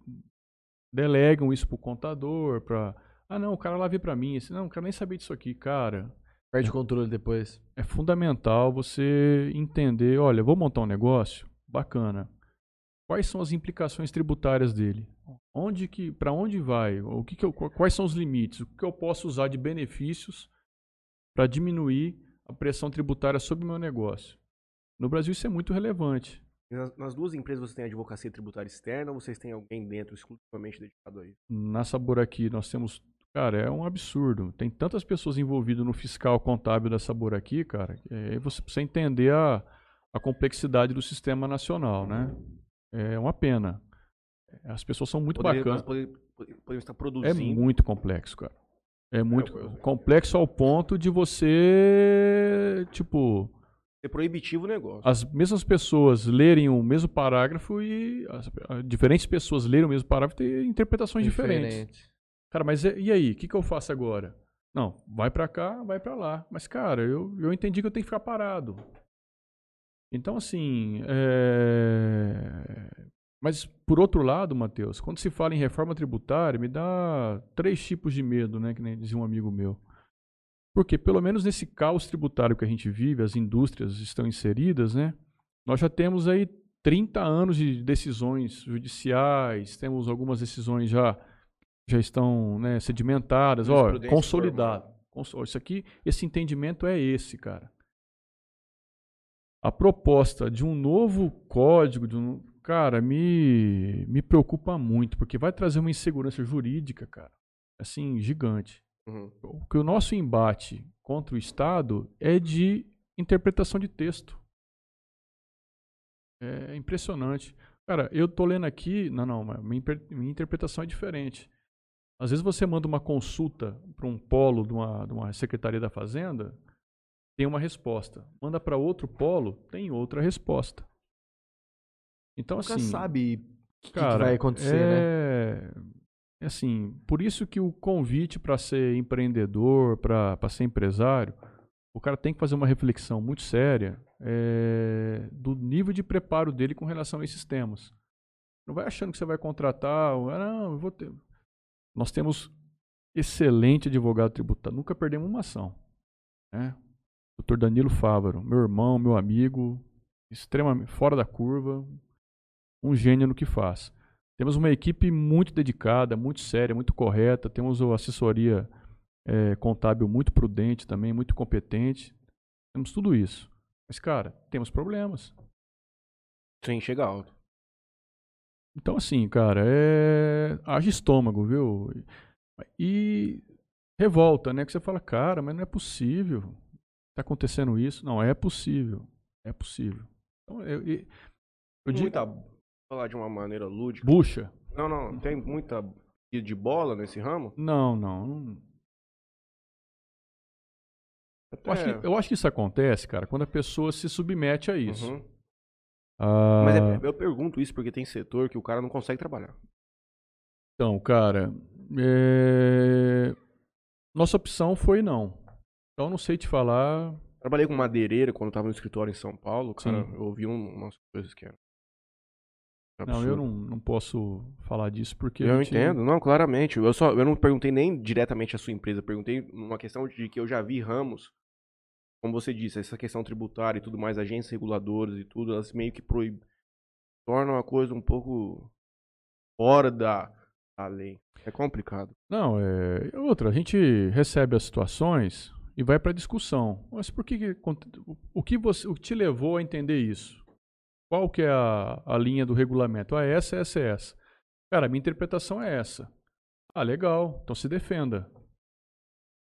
Speaker 3: delegam isso pro contador, para ah não, o cara lá veio para mim, esse, não, o cara nem sabia disso aqui, cara.
Speaker 1: Perde o controle depois.
Speaker 3: é fundamental você entender, olha, vou montar um negócio, bacana. Quais são as implicações tributárias dele? Onde que, para onde vai? O que que eu- quais são os limites? O que eu posso usar de benefícios para diminuir a pressão tributária sobre o meu negócio? No Brasil isso é muito relevante.
Speaker 2: Nas, nas duas empresas vocês têm advocacia tributária externa ou vocês têm alguém dentro exclusivamente dedicado a isso?
Speaker 3: Na Sabor aqui nós temos, cara, é um absurdo. Tem tantas pessoas envolvidas no fiscal contábil da Sabor aqui, cara. É, você precisa entender a, a complexidade do sistema nacional, né? É uma pena. As pessoas são muito
Speaker 2: Poderia-
Speaker 3: bacanas.
Speaker 2: nós pode- pode- Podemos estar
Speaker 3: É
Speaker 2: produzindo.
Speaker 3: muito complexo, cara. É muito
Speaker 2: eu- eu-
Speaker 3: complexo ao ponto de você, tipo,
Speaker 2: É proibitivo o negócio.
Speaker 3: as mesmas pessoas lerem o mesmo parágrafo e as, diferentes pessoas lerem o mesmo parágrafo e ter interpretações diferentes. Cara, mas e, aí? O que, que eu faço agora? Não, vai pra cá, vai pra lá. Mas, cara, eu, eu entendi que eu tenho que ficar parado. Então, assim. é, Mas, por outro lado, Matheus, quando se fala em reforma tributária, me dá três tipos de medo, né? Que nem dizia um amigo meu. Porque, pelo menos nesse caos tributário que a gente vive, as indústrias estão inseridas, né? Nós já temos aí 30 anos de decisões judiciais, temos algumas decisões já já estão né, sedimentadas, ó, consolidado. Conso- Isso aqui, esse entendimento é esse, cara. A proposta de um novo código, de um, cara, me, me preocupa muito, porque vai trazer uma insegurança jurídica, cara, assim, gigante.
Speaker 2: Uhum.
Speaker 3: Porque o nosso embate contra o Estado é de interpretação de texto. É impressionante. Cara, eu tô lendo aqui. Não, não, minha, minha interpretação é diferente. Às vezes você manda uma consulta para um polo de uma, de uma Secretaria da Fazenda, tem uma resposta. Manda para outro polo, tem outra resposta. Então,
Speaker 1: Nunca
Speaker 3: assim.
Speaker 1: sabe o que, que vai acontecer, né?
Speaker 3: é... é assim, por isso que o convite para ser empreendedor, para ser empresário, o cara tem que fazer uma reflexão muito séria é, do nível de preparo dele com relação a esses temas. Não vai achando que você vai contratar, ah, não, eu vou ter. Nós temos excelente advogado tributário, nunca perdemos uma ação. Né? Dr. Danilo Fávaro, meu irmão, meu amigo, extremamente fora da curva, um gênio no que faz. Temos uma equipe muito dedicada, muito séria, muito correta. Temos uma assessoria eh, contábil muito prudente também, muito competente. Temos tudo isso. Mas, cara, temos problemas.
Speaker 2: Sim, chega alto.
Speaker 3: Então, assim, cara, é. Haja estômago, viu? E revolta, né? Que você fala, cara, mas não é possível. Tá acontecendo isso? Não, é possível. É possível. Então, eu, eu, eu digo.
Speaker 2: muita. Falar de uma maneira lúdica.
Speaker 3: Bucha?
Speaker 2: Não, não. Tem muita de bola nesse ramo?
Speaker 3: Não, não. não- Eu acho, que, eu acho que isso acontece, cara, quando a pessoa se submete a isso.
Speaker 2: Uhum.
Speaker 3: Ah,
Speaker 2: Mas é- eu pergunto isso porque tem setor que o cara não consegue trabalhar.
Speaker 3: Então, cara, é, nossa opção foi não. Então, não sei te falar.
Speaker 2: Trabalhei com madeireira quando eu tava no escritório em São Paulo, cara.
Speaker 3: Sim.
Speaker 2: Eu ouvi um- umas coisas que eram.
Speaker 3: Não, eu
Speaker 2: absurdo.
Speaker 3: não, não posso falar disso porque.
Speaker 2: Eu entendo, não, claramente. Eu, só, eu não perguntei nem diretamente a sua empresa, perguntei uma questão de que eu já vi ramos, como você disse, essa questão tributária e tudo mais, agências reguladoras e tudo, elas meio que proíbem. Tornam a coisa um pouco fora da, da lei. É complicado.
Speaker 3: Não, é. e Outra, a gente recebe as situações e vai para discussão. Mas por que. o que você, o que te levou a entender isso? Qual que é a, a linha do regulamento? Ah, essa, essa, essa. Cara, a minha interpretação é essa. Ah, legal. Então se defenda.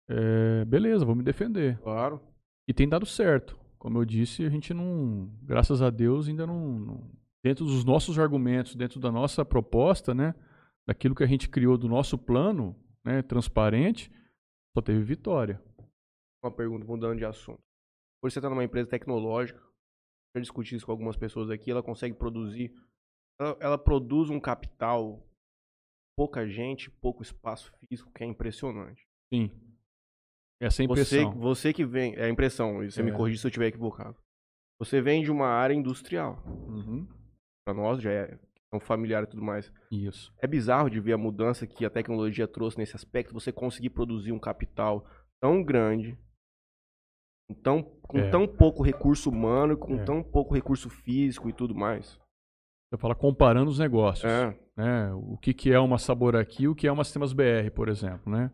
Speaker 3: É, beleza, vou me defender.
Speaker 2: Claro.
Speaker 3: E tem dado certo. Como eu disse, a gente não, graças a Deus, ainda não, não- dentro dos nossos argumentos, dentro da nossa proposta, né, daquilo que a gente criou do nosso plano, né, transparente, só teve vitória.
Speaker 2: Uma pergunta mudando de assunto. Hoje você está numa empresa tecnológica, já discuti isso com algumas pessoas aqui, ela consegue produzir, ela, ela produz um capital, pouca gente, pouco espaço físico, que é impressionante.
Speaker 3: Sim. Essa é a
Speaker 2: Você,
Speaker 3: impressão.
Speaker 2: você que vem, é a impressão, e você me
Speaker 3: É.
Speaker 2: corrige se eu estiver equivocado. Você vem de uma área industrial,
Speaker 3: Uhum.
Speaker 2: para nós já é um familiar e tudo mais.
Speaker 3: Isso.
Speaker 2: É bizarro de ver a mudança que a tecnologia trouxe nesse aspecto, você conseguir produzir um capital tão grande, com tão, com
Speaker 3: É.
Speaker 2: tão pouco recurso humano, com
Speaker 3: É.
Speaker 2: tão pouco recurso físico e tudo mais.
Speaker 3: Você fala comparando os negócios.
Speaker 2: É,
Speaker 3: né? O que, que é uma Sabor aqui e o que é uma Sistemas BR, por exemplo, né?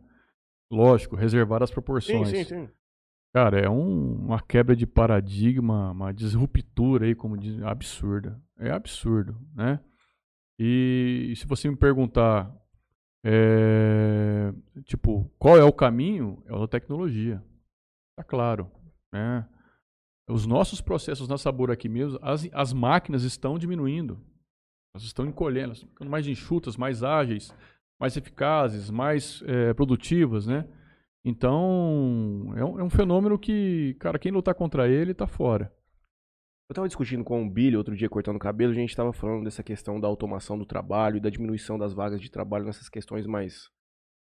Speaker 3: Lógico, reservar as
Speaker 2: sim,
Speaker 3: proporções.
Speaker 2: sim, sim.
Speaker 3: Cara, é um- uma quebra de paradigma, uma disruptura aí, como diz, absurda. É absurdo, né? E, e se você me perguntar, é, tipo, qual é o caminho? É o da tecnologia. Tá claro, né? Os nossos processos na Sabor aqui mesmo, as, as máquinas estão diminuindo. Elas estão encolhendo, elas ficando mais enxutas, mais ágeis, mais eficazes, mais eh, produtivas, né? Então, é um, é um fenômeno que, cara, quem lutar contra ele tá fora.
Speaker 2: Eu tava discutindo com o Billy outro dia, cortando o cabelo, a gente tava falando dessa questão da automação do trabalho e da diminuição das vagas de trabalho nessas questões mais,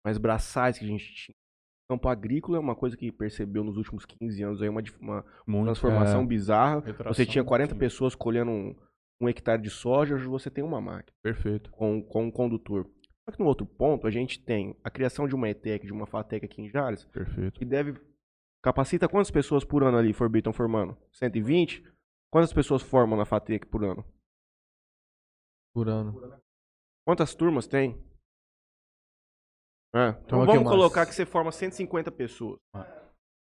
Speaker 2: mais braçais que a gente tinha. O campo agrícola é uma coisa que percebeu nos últimos 15 anos aí uma, uma
Speaker 3: Muito,
Speaker 2: transformação
Speaker 3: é,
Speaker 2: bizarra. Você tinha 40
Speaker 3: sim.
Speaker 2: pessoas colhendo um, um hectare de soja, hoje você tem uma máquina
Speaker 3: Perfeito.
Speaker 2: com, com um condutor. Só que no outro ponto, a gente tem a criação de uma ETEC, de uma FATEC aqui em Jales,
Speaker 3: Perfeito.
Speaker 2: que deve capacita quantas pessoas por ano ali, Forbi, estão formando? 120? Quantas pessoas formam na FATEC por ano?
Speaker 1: Por ano.
Speaker 2: Quantas turmas tem? É, então
Speaker 1: Então, aqui
Speaker 2: vamos
Speaker 1: umas-
Speaker 2: colocar que você forma 150 pessoas.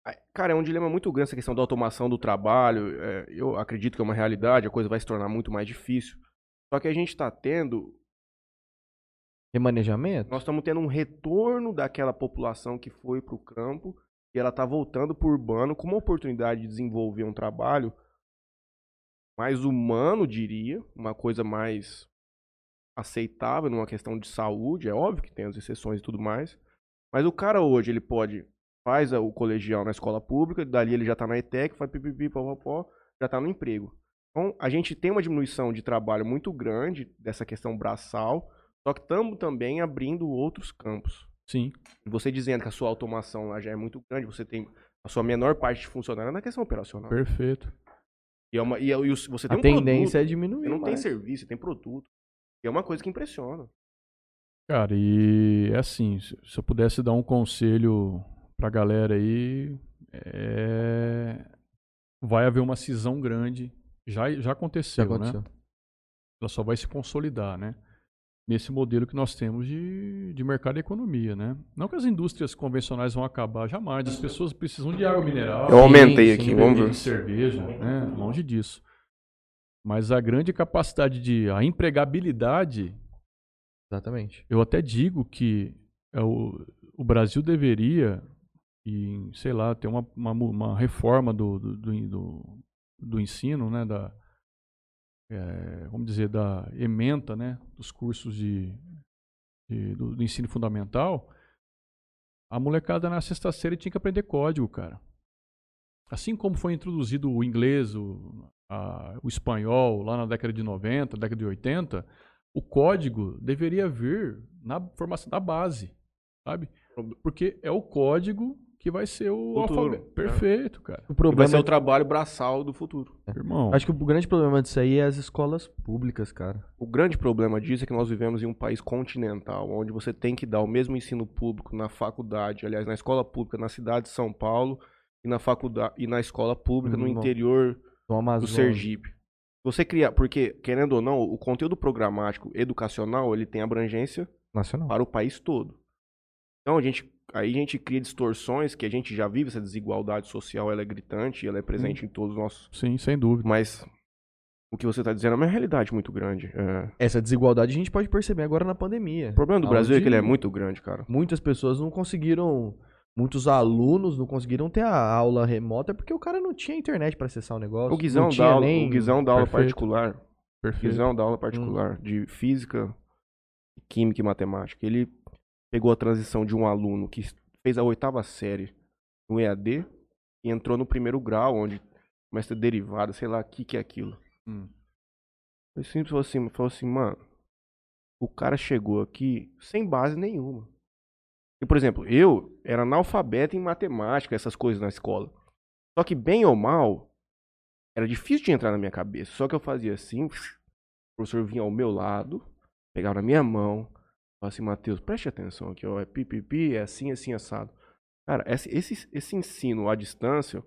Speaker 2: Aí, Cara, é um dilema muito grande essa questão da automação do trabalho. é, eu acredito que é uma realidade, a coisa vai se tornar muito mais difícil. Só que a gente está tendo
Speaker 1: Remanejamento?
Speaker 2: nós estamos tendo um retorno daquela população que foi para o campo e ela está voltando para o urbano com uma oportunidade de desenvolver um trabalho mais humano, diria, uma coisa mais aceitável numa questão de saúde. É óbvio que tem as exceções e tudo mais, mas o cara hoje ele pode faz o colegial na escola pública, dali ele já está na ETEC, faz pipipi, pó, já está no emprego. Então a gente tem uma diminuição de trabalho muito grande dessa questão braçal. Só que estamos também abrindo outros campos.
Speaker 3: Sim.
Speaker 2: Você dizendo que a sua automação lá já é muito grande, você tem a sua menor parte de funcionário na questão operacional.
Speaker 3: Perfeito.
Speaker 2: E, é uma, e, é- e você tem
Speaker 1: A
Speaker 2: um
Speaker 1: tendência é
Speaker 2: produto,
Speaker 1: diminuir.
Speaker 2: você não tem
Speaker 1: mais.
Speaker 2: serviço, você tem produto. E é uma coisa que impressiona.
Speaker 3: Cara, e é assim, se eu pudesse dar um conselho pra galera aí, é... vai haver uma cisão grande. Já, já
Speaker 1: Já
Speaker 3: aconteceu,
Speaker 1: aconteceu.
Speaker 3: né? Ela só vai se consolidar, né? Nesse modelo que nós temos de, de mercado e economia, né? Não que as indústrias convencionais vão acabar, jamais. As pessoas precisam de água mineral.
Speaker 2: Eu aumentei
Speaker 1: sim,
Speaker 2: aqui, vamos
Speaker 3: de
Speaker 2: ver.
Speaker 3: cerveja, né? Longe disso. Mas a grande capacidade de a empregabilidade
Speaker 1: Exatamente.
Speaker 3: eu até digo que é o, o Brasil deveria, e, sei lá, ter uma, uma, uma reforma do, do, do, do- do ensino, né, da, é, vamos dizer, da ementa, né, dos cursos de, de- do, do ensino fundamental, a molecada na sexta série tinha que aprender código, cara. Assim como foi introduzido o inglês, o, a- o espanhol lá na década de 90, década de 80, o código deveria vir na formação da base, sabe? Porque é o código que vai ser o
Speaker 2: Futuro,
Speaker 3: alfabeto.
Speaker 2: né?
Speaker 3: Perfeito, cara.
Speaker 1: O
Speaker 2: E vai
Speaker 1: problema
Speaker 2: ser o trabalho braçal do futuro.
Speaker 3: Irmão,
Speaker 1: Acho que o grande problema disso aí é as escolas públicas, cara.
Speaker 2: O grande problema disso é que nós vivemos em um país continental, onde você tem que dar o mesmo ensino público na faculdade, aliás, na escola pública na cidade de São Paulo e na faculdade e na escola pública no
Speaker 1: Hum,
Speaker 2: interior
Speaker 1: Do
Speaker 2: do. Sergipe. Você criar, porque querendo ou não, o conteúdo programático educacional, ele tem abrangência
Speaker 1: Nacional.
Speaker 2: para o país todo. Então a gente aí a gente cria distorções que a gente já vive essa desigualdade social, ela é gritante, ela é presente
Speaker 1: Hum.
Speaker 2: em todos os nossos,
Speaker 3: sim, sem dúvida.
Speaker 2: mas o que você está dizendo é uma realidade muito grande. É.
Speaker 1: Essa desigualdade a gente pode perceber agora na pandemia.
Speaker 2: O problema do Brasil é que ele é muito grande, cara.
Speaker 1: Muitas pessoas não conseguiram. Muitos alunos não conseguiram ter a aula remota porque o cara não tinha internet para acessar o negócio.
Speaker 2: O Guizão dá aula,
Speaker 1: nem...
Speaker 2: o Guizão dá aula particular.
Speaker 3: Perfeito.
Speaker 2: Guizão dá aula
Speaker 1: Hum.
Speaker 2: particular de física, química e matemática. Ele pegou a transição de um aluno que fez a oitava série no EAD e entrou no primeiro grau, onde começa a derivada, sei lá, o que, que é aquilo.
Speaker 3: Hum.
Speaker 2: Ele simples falou assim, falou assim, mano, o cara chegou aqui sem base nenhuma. E, por exemplo, eu era analfabeto em matemática, essas coisas na escola. Só que, bem ou mal, era difícil de entrar na minha cabeça. Só que eu fazia assim, o professor vinha ao meu lado, pegava na minha mão, falava assim, Matheus, preste atenção aqui, ó, é pipipi, é assim, assim, assado. Cara, esse, esse, esse ensino à distância,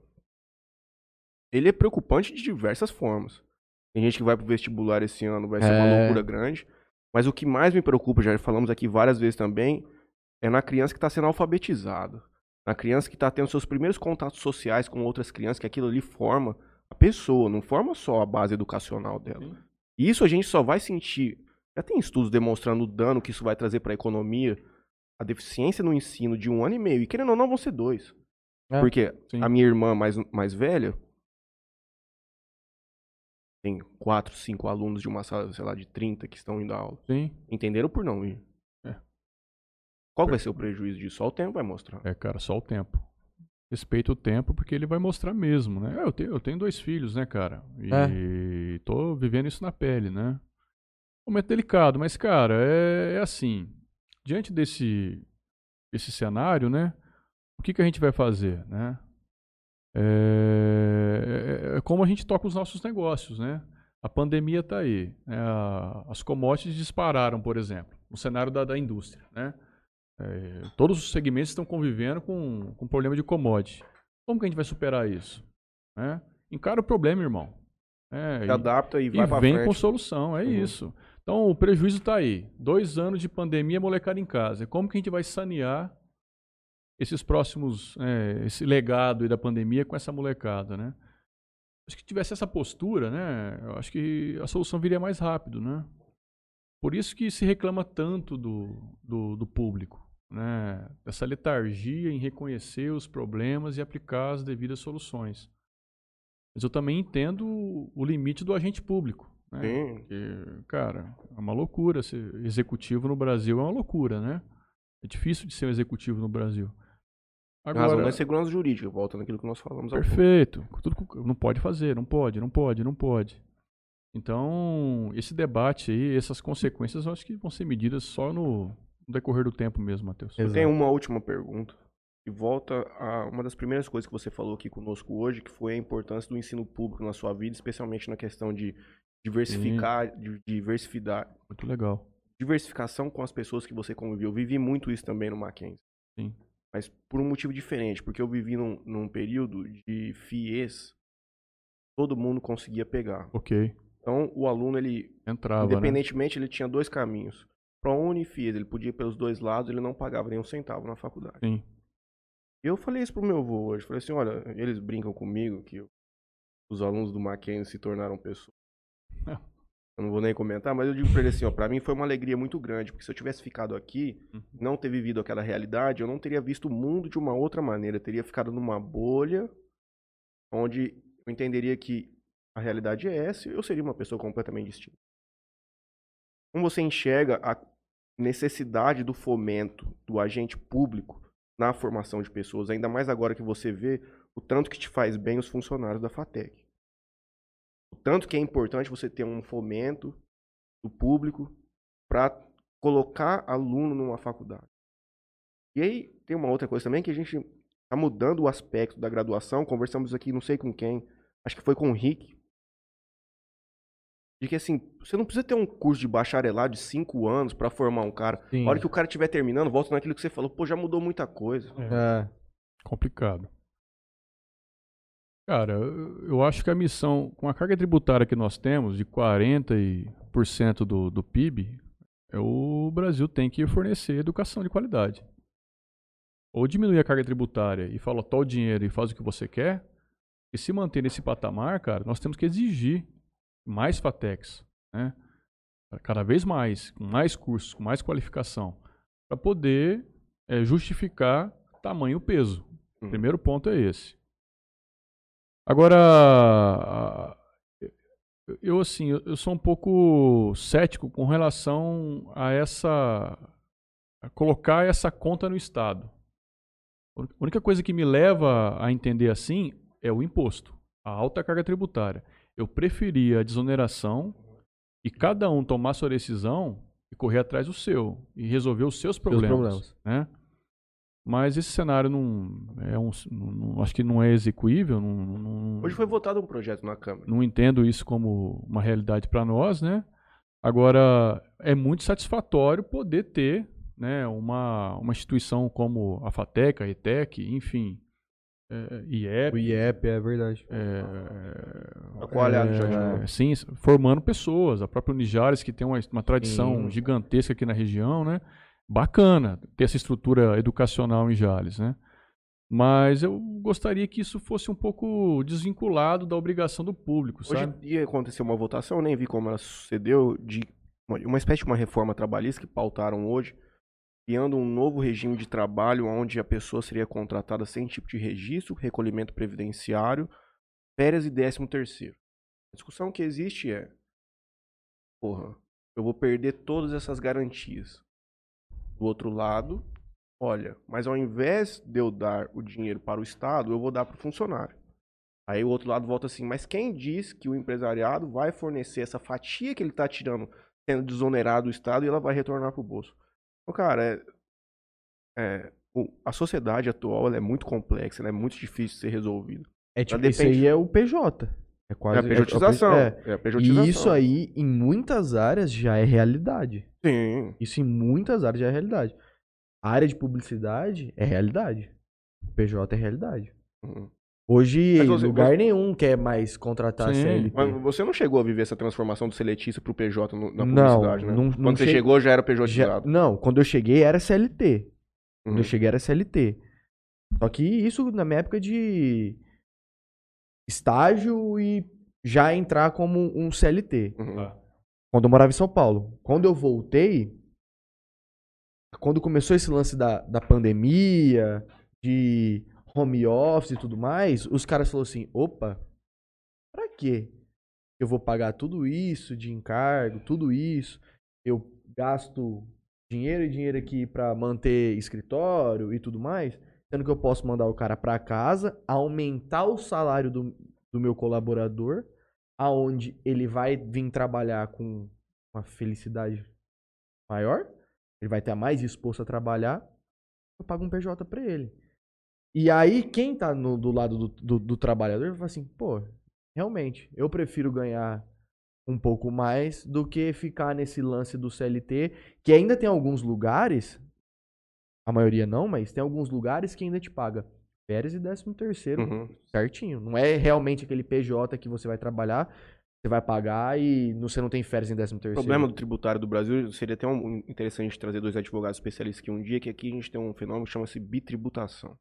Speaker 2: ele é preocupante de diversas formas. Tem gente que vai pro vestibular esse ano, vai ser uma
Speaker 1: É.
Speaker 2: loucura grande. Mas o que mais me preocupa, já falamos aqui várias vezes também, é na criança que está sendo alfabetizada. Na criança que está tendo seus primeiros contatos sociais com outras crianças, que aquilo ali forma a pessoa, não forma só a base educacional dela.
Speaker 3: Sim.
Speaker 2: E isso a gente só vai sentir. Já tem estudos demonstrando o dano que isso vai trazer para a economia, a deficiência no ensino de um ano e meio. E querendo ou não, vão ser dois.
Speaker 1: É,
Speaker 2: Porque
Speaker 3: sim.
Speaker 2: a minha irmã mais, mais velha tem quatro, cinco alunos de uma sala, sei lá, de 30 que estão indo à aula.
Speaker 3: Sim.
Speaker 2: Entenderam por não ir.
Speaker 3: É.
Speaker 2: Qual vai ser o prejuízo disso? Só o tempo vai mostrar.
Speaker 3: É, cara, só o tempo. respeita o tempo, porque ele vai mostrar mesmo, né? Eu tenho, eu tenho dois filhos, né, cara? E
Speaker 1: É.
Speaker 3: tô vivendo isso na pele, né? Momento delicado, mas, cara, é, é assim. Diante desse, desse cenário, né? O que, que a gente vai fazer, né? É, é- é como a gente toca os nossos negócios, né? A pandemia está aí. né? A- as commodities dispararam, por exemplo, no cenário da, da indústria, né? É, todos os segmentos estão convivendo com, com problema de commodity. Como que a gente vai superar isso? Né? Encara o problema, irmão. É,
Speaker 2: Se
Speaker 3: e-
Speaker 2: adapta e
Speaker 3: e
Speaker 2: vai pra
Speaker 3: vem
Speaker 2: frente.
Speaker 3: com solução, é
Speaker 2: Uhum.
Speaker 3: isso. Então o prejuízo está aí. Dois anos de pandemia, molecada em casa. Como que a gente vai sanear esses próximos, é, esse legado da pandemia com essa molecada, né? Acho que tivesse essa postura, né? Eu acho que a solução viria mais rápido, né? Por isso que se reclama tanto do, do, do público, né? Dessa letargia em reconhecer os problemas e aplicar as devidas soluções. Mas eu também entendo o limite do agente público. Né?
Speaker 2: Sim.
Speaker 3: Porque, cara, é uma loucura ser executivo no Brasil, é uma loucura, né? É difícil de ser um executivo no Brasil.
Speaker 2: Razão
Speaker 3: Agora,
Speaker 2: da segurança jurídica, volta naquilo que nós falamos
Speaker 3: perfeito. Tudo, não pode fazer, não pode, não pode, não pode. Então, esse debate aí, essas consequências, eu acho que vão ser medidas só no, no decorrer do tempo mesmo, Matheus.
Speaker 2: Eu tenho uma última pergunta. E volta a uma das primeiras coisas que você falou aqui conosco hoje, que foi a importância do ensino público na sua vida, especialmente na questão de diversificar, de diversificar,
Speaker 3: Muito legal.
Speaker 2: diversificação com as pessoas que você conviveu. Eu vivi muito isso também no Mackenzie.
Speaker 3: Sim.
Speaker 2: Mas por um motivo diferente, porque eu vivi num, num período de FIES, todo mundo conseguia pegar.
Speaker 3: Ok.
Speaker 2: Então, o aluno, ele,
Speaker 3: Entrava, né?
Speaker 2: independentemente, ele tinha dois caminhos. ProUni e FIES, ele podia ir pelos dois lados, ele não pagava nem um centavo na faculdade.
Speaker 3: Sim.
Speaker 2: Eu falei isso pro meu avô hoje. Falei assim, olha, eles brincam comigo que os alunos do Mackenzie se tornaram pessoas. [laughs] Eu não vou nem comentar, mas eu digo pra ele assim, ó, pra mim foi uma alegria muito grande, porque se eu tivesse ficado aqui,
Speaker 3: Uhum.
Speaker 2: não ter vivido aquela realidade, eu não teria visto o mundo de uma outra maneira, eu teria ficado numa bolha onde eu entenderia que a realidade é essa e eu seria uma pessoa completamente distinta. Como você enxerga a necessidade do fomento do agente público na formação de pessoas, ainda mais agora que você vê o tanto que te faz bem os funcionários da FATEC. O tanto que é importante você ter um fomento do público para colocar aluno numa faculdade. E aí tem uma outra coisa também que a gente está mudando o aspecto da graduação. Conversamos aqui, não sei com quem, acho que foi com o Rick. De que assim, você não precisa ter um curso de bacharelado de cinco anos para formar um cara.
Speaker 1: Sim.
Speaker 2: A hora que o cara estiver terminando, volta naquilo que você falou, pô, já mudou muita coisa.
Speaker 1: É.
Speaker 3: Complicado. Cara, eu acho que a missão, com a carga tributária que nós temos, de 40% do, do PIB, é o Brasil tem que fornecer educação de qualidade. Ou diminuir a carga tributária e fala, o dinheiro e faz o que você quer, e se manter nesse patamar, cara, nós temos que exigir mais FATECs, né? Cada vez mais, com mais cursos, com mais qualificação, para poder eh, justificar tamanho peso. O
Speaker 2: Hum.
Speaker 3: primeiro ponto é esse. Agora, eu assim, eu sou um pouco cético com relação a essa a colocar essa conta no Estado. A única coisa que me leva a entender assim é o imposto, a alta carga tributária. Eu preferia a desoneração e cada um tomar sua decisão e correr atrás do seu e resolver os seus
Speaker 1: Seus
Speaker 3: problemas,
Speaker 1: problemas.
Speaker 3: né? Mas esse cenário não é um, não- acho que não é execuível, não, não,
Speaker 2: Hoje foi votado um projeto na Câmara.
Speaker 3: não entendo isso como uma realidade para nós, né? Agora é muito satisfatório poder ter, né, uma, uma instituição como a FATEC, a ETEC, enfim, é, IEP,
Speaker 1: O IEP, é verdade.
Speaker 3: é,
Speaker 2: A coalhada já de
Speaker 3: é,
Speaker 2: novo.
Speaker 3: sim, formando pessoas. A própria Unijares, que tem uma, uma tradição
Speaker 1: Sim.
Speaker 3: gigantesca aqui na região, né? Bacana ter essa estrutura educacional em Jales, né? Mas eu gostaria que isso fosse um pouco desvinculado da obrigação do público,
Speaker 2: Hoje
Speaker 3: sabe?
Speaker 2: ia acontecer uma votação, eu nem vi como ela sucedeu, de uma, uma espécie de uma reforma trabalhista que pautaram hoje, criando um novo regime de trabalho onde a pessoa seria contratada sem tipo de registro, recolhimento previdenciário, férias e décimo terceiro. A discussão que existe é, porra, eu vou perder todas essas garantias. Do outro lado, olha, mas ao invés de eu dar o dinheiro para o Estado, eu vou dar para o funcionário. Aí o outro lado volta assim, mas quem diz que o empresariado vai fornecer essa fatia que ele está tirando, sendo desonerado do Estado, e ela vai retornar para o bolso? Então, cara, é, é, o- a sociedade atual é muito complexa, é muito difícil de ser resolvida.
Speaker 1: É tipo,
Speaker 2: depende-
Speaker 1: isso aí é o PJ. É
Speaker 2: É
Speaker 1: quase
Speaker 2: a pejotização.
Speaker 1: É.
Speaker 2: É a pejotização.
Speaker 1: E isso aí, em muitas áreas, já é realidade.
Speaker 2: Sim.
Speaker 1: Isso em muitas áreas já é realidade. A área de publicidade é realidade. O PJ é realidade.
Speaker 2: Uhum.
Speaker 1: Hoje,
Speaker 2: Mas
Speaker 1: lugar
Speaker 2: você-
Speaker 1: nenhum quer mais contratar
Speaker 3: Sim.
Speaker 1: CLT.
Speaker 2: Mas você não chegou a viver essa transformação do seletista pro PJ no- na
Speaker 1: Não,
Speaker 2: publicidade, né?
Speaker 1: não- não
Speaker 2: Quando você
Speaker 1: che-
Speaker 2: chegou já era
Speaker 1: Já-
Speaker 2: pejotizado.
Speaker 1: não, quando eu cheguei era CLT. Quando
Speaker 2: Uhum.
Speaker 1: eu cheguei era CLT. Só que isso na minha época de estágio e já entrar como um CLT.
Speaker 2: Uhum.
Speaker 1: Quando eu morava em São Paulo. Quando eu voltei, quando começou esse lance da, da pandemia, de home office e tudo mais, os caras falaram assim: opa, pra quê? Eu vou pagar tudo isso de encargo, tudo isso. Eu gasto dinheiro e dinheiro aqui pra manter escritório e tudo mais, sendo que eu posso mandar o cara pra casa, aumentar o salário do, do meu colaborador, aonde ele vai vir trabalhar com uma felicidade maior, ele vai estar mais disposto a trabalhar, eu pago um PJ pra ele. E aí, quem tá no- do lado do, do, do trabalhador vai assim, pô, realmente, eu prefiro ganhar um pouco mais do que ficar nesse lance do CLT, que ainda tem alguns lugares, a maioria não, mas tem alguns lugares que ainda te paga férias e décimo terceiro
Speaker 2: Uhum.
Speaker 1: certinho. Não é realmente aquele PJ que você vai trabalhar, você vai pagar e você não tem férias em décimo
Speaker 2: O
Speaker 1: terceiro.
Speaker 2: problema do tributário do Brasil seria até um, interessante trazer dois advogados especialistas aqui um dia, que aqui a gente tem um fenômeno que chama-se bitributação.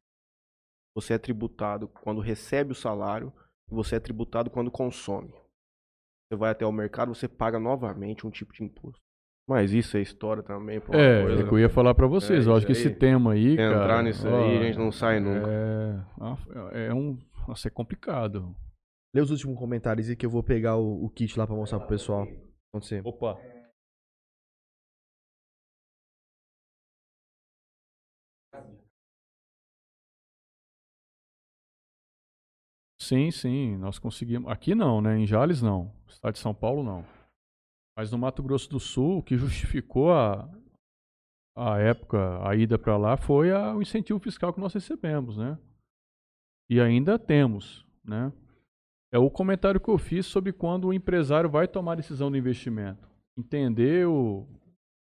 Speaker 2: Você é tributado quando recebe o salário e você é tributado quando consome. Você vai até o mercado, você paga novamente um tipo de imposto. Mas isso é história também. pra uma
Speaker 3: É,
Speaker 2: coisa-
Speaker 3: é que eu ia falar pra vocês.
Speaker 2: É,
Speaker 3: eu acho que
Speaker 2: isso
Speaker 3: esse
Speaker 2: aí.
Speaker 3: tema aí,
Speaker 2: Entrar
Speaker 3: cara...
Speaker 2: nisso
Speaker 3: ó,
Speaker 2: aí, a gente não sai nunca.
Speaker 3: É, é um... Nossa, é complicado.
Speaker 1: Lê os últimos comentários e que eu vou pegar o, o kit lá pra mostrar pro pessoal. Acontecer.
Speaker 3: Opa. Sim, sim, nós conseguimos. Aqui não, né? Em Jales não. Estado de São Paulo não. Mas no Mato Grosso do Sul, o que justificou a, a época, a ida para lá, foi a- o incentivo fiscal que nós recebemos, né? E ainda temos, né? É o comentário que eu fiz sobre quando o empresário vai tomar a decisão do investimento. Entender o,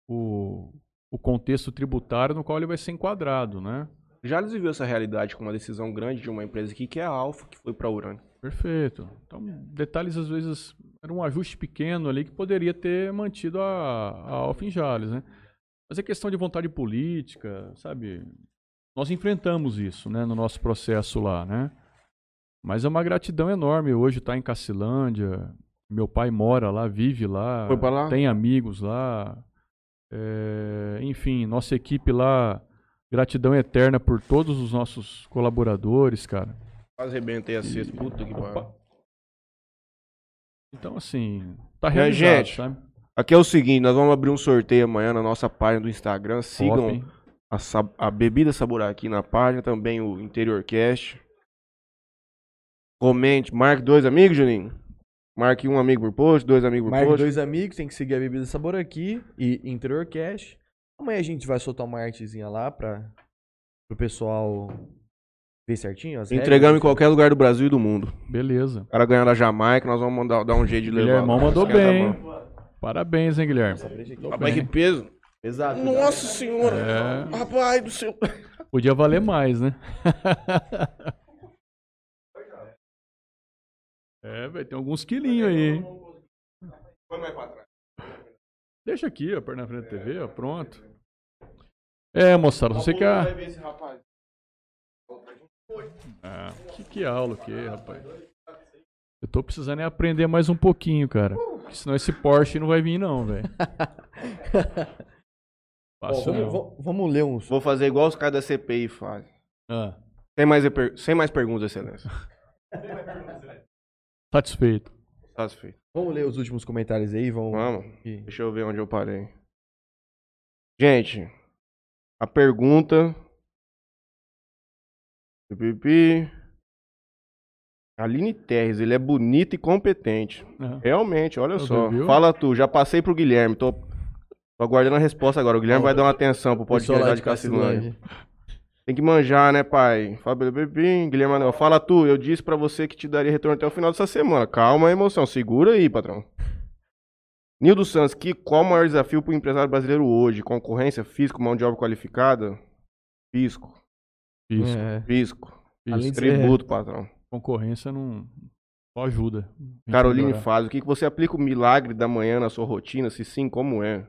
Speaker 3: o, o contexto tributário no qual ele vai ser enquadrado, né?
Speaker 2: Já eles viveu essa realidade com uma decisão grande de uma empresa aqui, que é a Alfa, que foi para a Urânia.
Speaker 3: Perfeito. Então, detalhes às vezes era um ajuste pequeno ali que poderia ter mantido a, a Alfa em Jales, né? Mas é questão de vontade política, sabe? Nós enfrentamos isso, né, no nosso processo lá, né? Mas é uma gratidão enorme hoje estar em Cacilândia. Meu pai mora lá, vive lá,
Speaker 2: Foi pra lá?
Speaker 3: tem amigos lá. É, enfim, nossa equipe lá, gratidão eterna por todos os nossos colaboradores, cara.
Speaker 2: Quase arrebentei a cesta, puta que pariu.
Speaker 3: Então, assim, tá realizado,
Speaker 2: gente?
Speaker 3: sabe?
Speaker 2: Aqui é o seguinte, nós vamos abrir um sorteio amanhã na nossa página do Instagram. Sigam a, a Bebida Saborá aqui na página, também o Interior Cast. Comente, marque dois amigos, Juninho. Marque um amigo por post, dois amigos por
Speaker 1: Marque
Speaker 2: post.
Speaker 1: dois amigos, tem que seguir a Bebida Sabor aqui e Interior Cash. Amanhã a gente vai soltar uma artezinha lá pra pro pessoal ver certinho as
Speaker 2: Entregamos em
Speaker 1: regras.
Speaker 2: qualquer lugar do Brasil e do mundo.
Speaker 3: Beleza.
Speaker 2: O cara ganhar da Jamaica, nós vamos mandar, dar um jeito de levar.
Speaker 3: Guilhermão
Speaker 2: lá.
Speaker 3: mandou
Speaker 2: tá
Speaker 3: bem. Parabéns, hein, Guilherme?
Speaker 2: Rapaz, que peso.
Speaker 1: Exato.
Speaker 2: Nossa senhora.
Speaker 3: É.
Speaker 2: Rapaz do céu.
Speaker 3: Podia valer mais, né? [laughs] é, velho, tem alguns quilinhos aí, hein?
Speaker 2: Põe mais pra trás.
Speaker 3: Deixa aqui, ó, perto na frente da TV, ó, pronto. É, moçada, você quer...
Speaker 2: Vai ver esse rapaz.
Speaker 3: Ah, que, que aula que é, rapaz? Eu tô precisando é aprender mais um pouquinho, cara. Porque senão esse Porsche não vai vir, não, velho. [laughs]
Speaker 1: Vamos, vamos- ler uns.
Speaker 2: Vou fazer igual os caras da CPI fazem.
Speaker 3: Ah,
Speaker 2: Sem mais, sem mais perguntas, excelência. [laughs]
Speaker 3: satisfeito.
Speaker 2: Satisfeito.
Speaker 1: Vamos ler os últimos comentários aí, vamos.
Speaker 2: Vamos. Deixa eu ver onde eu parei. Gente, a pergunta Pipipi. Aline Terres, ele é bonito e competente.
Speaker 3: É.
Speaker 2: Realmente, olha
Speaker 3: Você
Speaker 2: só.
Speaker 3: viu?
Speaker 2: Fala tu, já passei pro Guilherme, tô, tô aguardando a resposta agora. O Guilherme vai dar uma atenção pro podcast
Speaker 1: de
Speaker 2: de Cacilândia. Tem que manjar, né, pai? Fala, bebê, Guilherme. Fala tu, eu disse pra você que te daria retorno até o final dessa semana. Calma, emoção, segura aí, patrão. Nildo Santos, que, qual o maior desafio pro empresário brasileiro hoje? Concorrência, fisco, mão de obra qualificada? Fisco,
Speaker 3: Isso.
Speaker 1: É.
Speaker 2: fisco.
Speaker 1: ser-
Speaker 2: Tributo, patrão.
Speaker 3: Concorrência não só ajuda.
Speaker 2: Caroline faz, o que, que você aplica o milagre da manhã na sua rotina? Se sim, como é?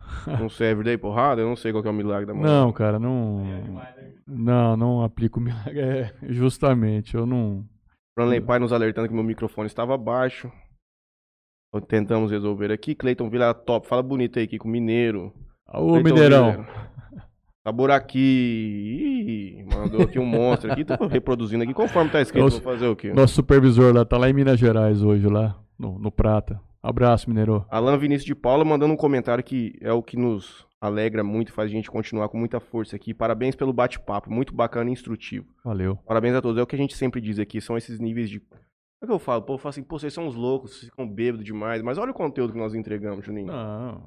Speaker 2: [laughs] Não serve daí porrada? Eu não sei qual que é o milagre da manhã.
Speaker 3: Não, cara, não. Não, não aplico milagre. É, justamente, eu não.
Speaker 2: Franley Pai nos alertando que meu microfone estava baixo. Tentamos resolver aqui. Cleiton Vila top. Fala bonito aí, Kiko Mineiro.
Speaker 3: Ô, Mineirão.
Speaker 2: Sabor aqui. Ih, mandou aqui um monstro aqui. Tô reproduzindo aqui conforme tá escrito.
Speaker 3: Nossa.
Speaker 2: Vou fazer o quê?
Speaker 3: Nosso supervisor lá tá lá em Minas Gerais hoje, lá, no, no Prata. Abraço, Mineiro.
Speaker 2: Alan Vinícius de Paula mandando um comentário que é o que nos alegra muito faz a gente continuar com muita força aqui. Parabéns pelo bate-papo. Muito bacana e instrutivo.
Speaker 3: Valeu.
Speaker 2: Parabéns a todos. É o que a gente sempre diz aqui, são esses níveis de. É o que eu falo, o povo fala assim, pô, vocês são uns loucos, vocês ficam bêbados demais. Mas olha o conteúdo que nós entregamos, Juninho.
Speaker 3: Não.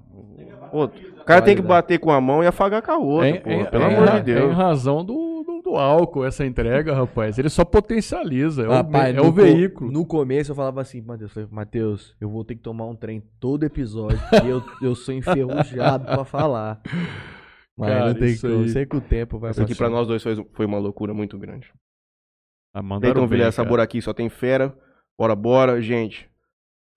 Speaker 2: O cara tem que bater com a mão e afagar com a outra,
Speaker 3: É,
Speaker 2: pô.
Speaker 3: é-
Speaker 2: pelo
Speaker 3: é
Speaker 2: amor
Speaker 3: em-
Speaker 2: de
Speaker 3: É em
Speaker 2: Deus.
Speaker 3: razão do, do, do álcool essa entrega, rapaz. Ele só potencializa. É, o,
Speaker 1: Rapaz,
Speaker 3: é
Speaker 1: no
Speaker 3: o veículo.
Speaker 1: No começo eu falava assim, Matheus, falei, Matheus, eu vou ter que tomar um trem todo episódio, porque [laughs] eu, eu sou enferrujado pra falar. Mas
Speaker 3: Cara,
Speaker 1: não tem
Speaker 3: isso
Speaker 1: como,
Speaker 3: aí.
Speaker 1: sei que o tempo vai
Speaker 2: Isso aqui pra nós dois foi, foi uma loucura muito grande.
Speaker 3: Ah,
Speaker 2: Vilhar,
Speaker 3: cara.
Speaker 2: sabor aqui, só tem fera. Bora, bora, gente.